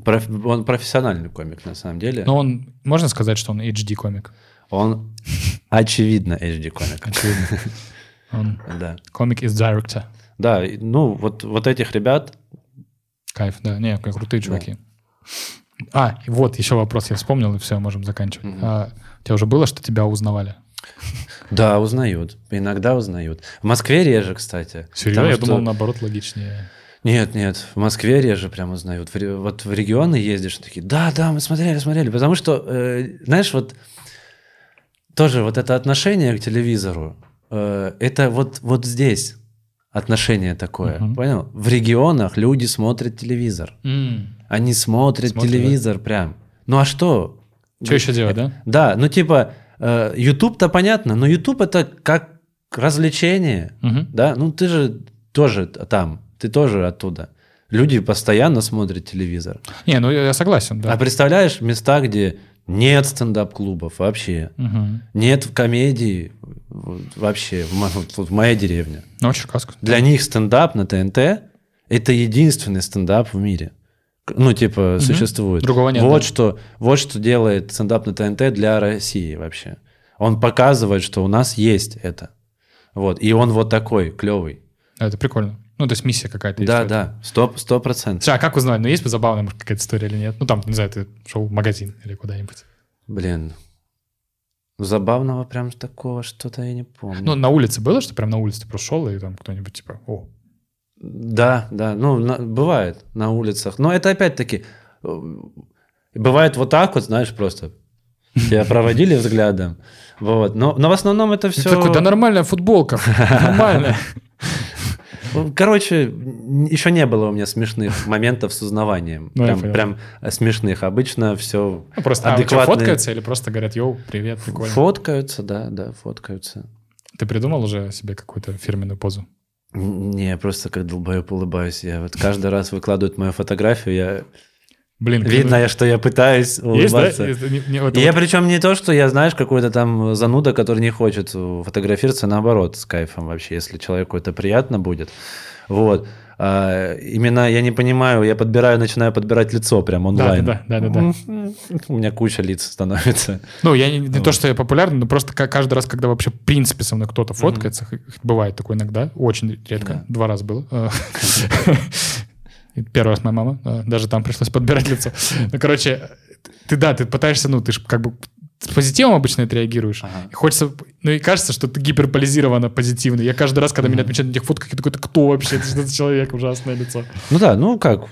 проф- он профессиональный комик на самом деле, Но он... Можно сказать, что он HD-комик? он очевидно HD комик, Очевидно. Он да, комик из director. да, ну вот вот этих ребят, Кайф, да. Не, крутые чуваки. А, и вот еще вопрос я вспомнил, и все, можем заканчивать. А, у тебя уже было, что тебя узнавали? да, узнают, иногда узнают. В Москве реже, кстати. Серьезно? Я что- думал, наоборот, логичнее. Нет, нет, в Москве реже прям узнают. В ре- вот в регионы ездишь, такие, да, да, мы смотрели, смотрели. Потому что, э, знаешь, вот тоже вот это отношение к телевизору, э, это вот, вот здесь отношение такое, Мгм. понял? В регионах люди смотрят телевизор. М. Они смотрят Смотрят, телевизор прям. Ну а что? Что еще делать, да? Да, ну типа, э, YouTube-то понятно, но YouTube это как развлечение. Мгм. Да, ну ты же тоже там, ты тоже оттуда. Люди постоянно смотрят телевизор. Не, ну я согласен, да. А представляешь места, где нет стендап-клубов вообще, Мгм. нет комедии вообще в, мо- в моей деревне. Ну, Черкасск. Для них стендап на ТНТ это единственный стендап в мире. Ну, типа, существует. Другого нет, Вот, да. что, вот что делает стендап на ТНТ для России вообще. Он показывает, что у нас есть это. Вот. И он вот такой, клевый. Это прикольно. Ну, то есть миссия какая-то. есть Да, да, сто, сто процентов. А как узнать? Ну, есть забавная, может, какая-то история или нет? Ну, там, не знаю, ты шел в магазин или куда-нибудь. Блин, забавного прям такого что-то я не помню. Ну, на улице было, что прям на улице ты просто шел, и там кто-нибудь типа, о, Да, да, ну, на- бывает на улицах. Но это опять-таки, э, бывает вот так вот, знаешь, просто. Тебя проводили взглядом. Вот. Но, но в основном это Ты все... такой, да нормальная футболка, нормальная. Короче, н- еще не было у меня смешных моментов с узнаванием. Ну, прям, прям смешных. Обычно все Ну, Просто а, у тебя адекватные. фоткаются или просто говорят, йоу, привет, прикольно. Фоткаются, да, да, фоткаются. Ты придумал уже себе какую-то фирменную позу? Не, я просто как долбоеб улыбаюсь. Я вот каждый раз выкладывают мою фотографию, я... Блин, видно, я, что я пытаюсь есть, да? улыбаться. Не- не- И я вот- причем не то, что я, знаешь, какой-то там зануда, который не хочет фотографироваться, наоборот, с кайфом вообще, если человеку это приятно будет. Вот. А, именно я не понимаю, я подбираю, начинаю подбирать лицо прям онлайн. Да, да, да, да, да. У меня куча лиц становится. Ну, я не, не то, что я популярный, но просто ка- каждый раз, когда вообще в принципе со мной кто-то фоткается, х- бывает такое иногда, очень редко, Да. два раза было. Первый раз моя мама, даже там пришлось подбирать лицо. Ну, короче, ты да, ты пытаешься, ну, ты же как бы с позитивом обычно это реагируешь. Ага. И хочется, ну и кажется, что ты гиперполизированно позитивный. Я каждый раз, когда меня отмечают на этих фотках, я такой, кто вообще? Это что за человек, ужасное лицо. Ну да, ну как,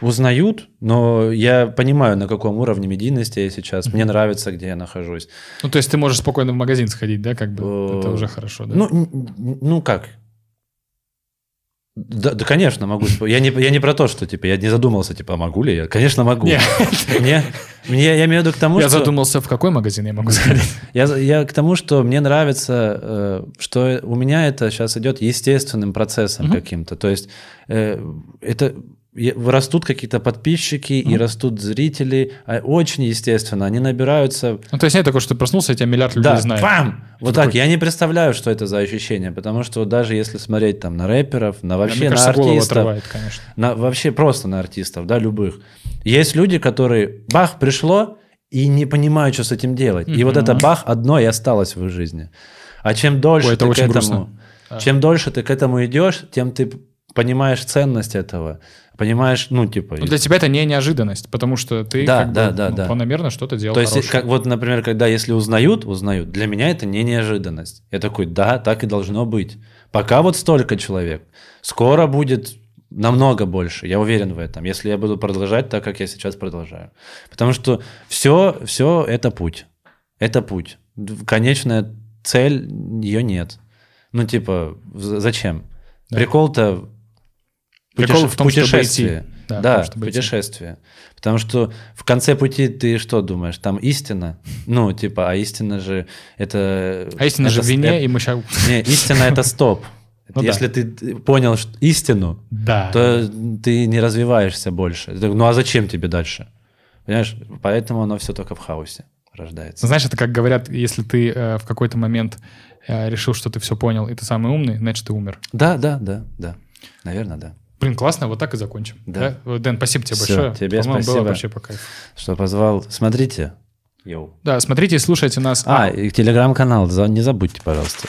узнают, но я понимаю, на каком уровне медийности я сейчас. Мне нравится, где я нахожусь. Ну, то есть ты можешь спокойно в магазин сходить, да, как бы? Это Э, уже хорошо, да? Ну, ну как? Да, да, конечно, могу. Я не, я не про то, что типа я не задумался, типа, а могу ли я? Конечно, могу. Не. Мне, мне, я имею в виду к тому, я что... задумался, в какой магазин я могу сходить. Я, я к тому, что мне нравится, э, что у меня это сейчас идет естественным процессом Мгм. каким-то. То есть э, это растут какие-то подписчики, и растут зрители. А Очень естественно, они набираются... Ну, то есть нет такого, что ты проснулся, и тебя миллиард людей Да, знает. бам! Вот такой- так. Я не представляю, что это за ощущение, потому что даже если смотреть там на рэперов, на Да, вообще на кажется, голову артистов, отрывает, конечно. на, вообще просто на артистов, да, любых. Есть люди, которые бах, пришло, и не понимают, что с этим делать. И вот это бах одно и осталось в их жизни. А чем дольше Ой, это ты к грустно. этому, чем дольше ты к этому идешь, тем ты понимаешь ценность этого, понимаешь, ну типа. Ну, для тебя это не неожиданность, потому что ты Да, как да, бы, да, ну, да. планомерно что-то делал то есть, хорошее. как, вот, например, когда если узнают, узнают, для меня это не неожиданность. Я такой, да, так и должно быть. Пока вот столько человек. Скоро будет намного больше, я уверен в этом, если я буду продолжать так, как я сейчас продолжаю. Потому что все, все это путь. Это путь. Конечная цель, ее нет. Ну, типа, зачем? Да. Прикол-то Прикол в том, идти. Да, Да, в путешествие. Потому что в конце пути ты что думаешь? Там истина? Ну, типа, а истина же это... А истина это же в вине, это- и мы сейчас... Не, истина это стоп. Ну Если ты понял что- истину, Да. то ты не развиваешься больше. Ну а зачем тебе дальше? Понимаешь? Поэтому оно все только в хаосе рождается. Знаешь, это как говорят, если ты э, в какой-то момент э, решил, что ты все понял, и ты самый умный, значит, ты умер. Да, да, да, да. Наверное, да. Блин, классно, вот так и закончим. Да. Да? Дэн, спасибо тебе Всё, большое. тебе По-моему, спасибо. было вообще по кайфу. Что позвал. Смотрите. Йоу. Да, смотрите и слушайте нас. А, и телеграм-канал, не забудьте, пожалуйста.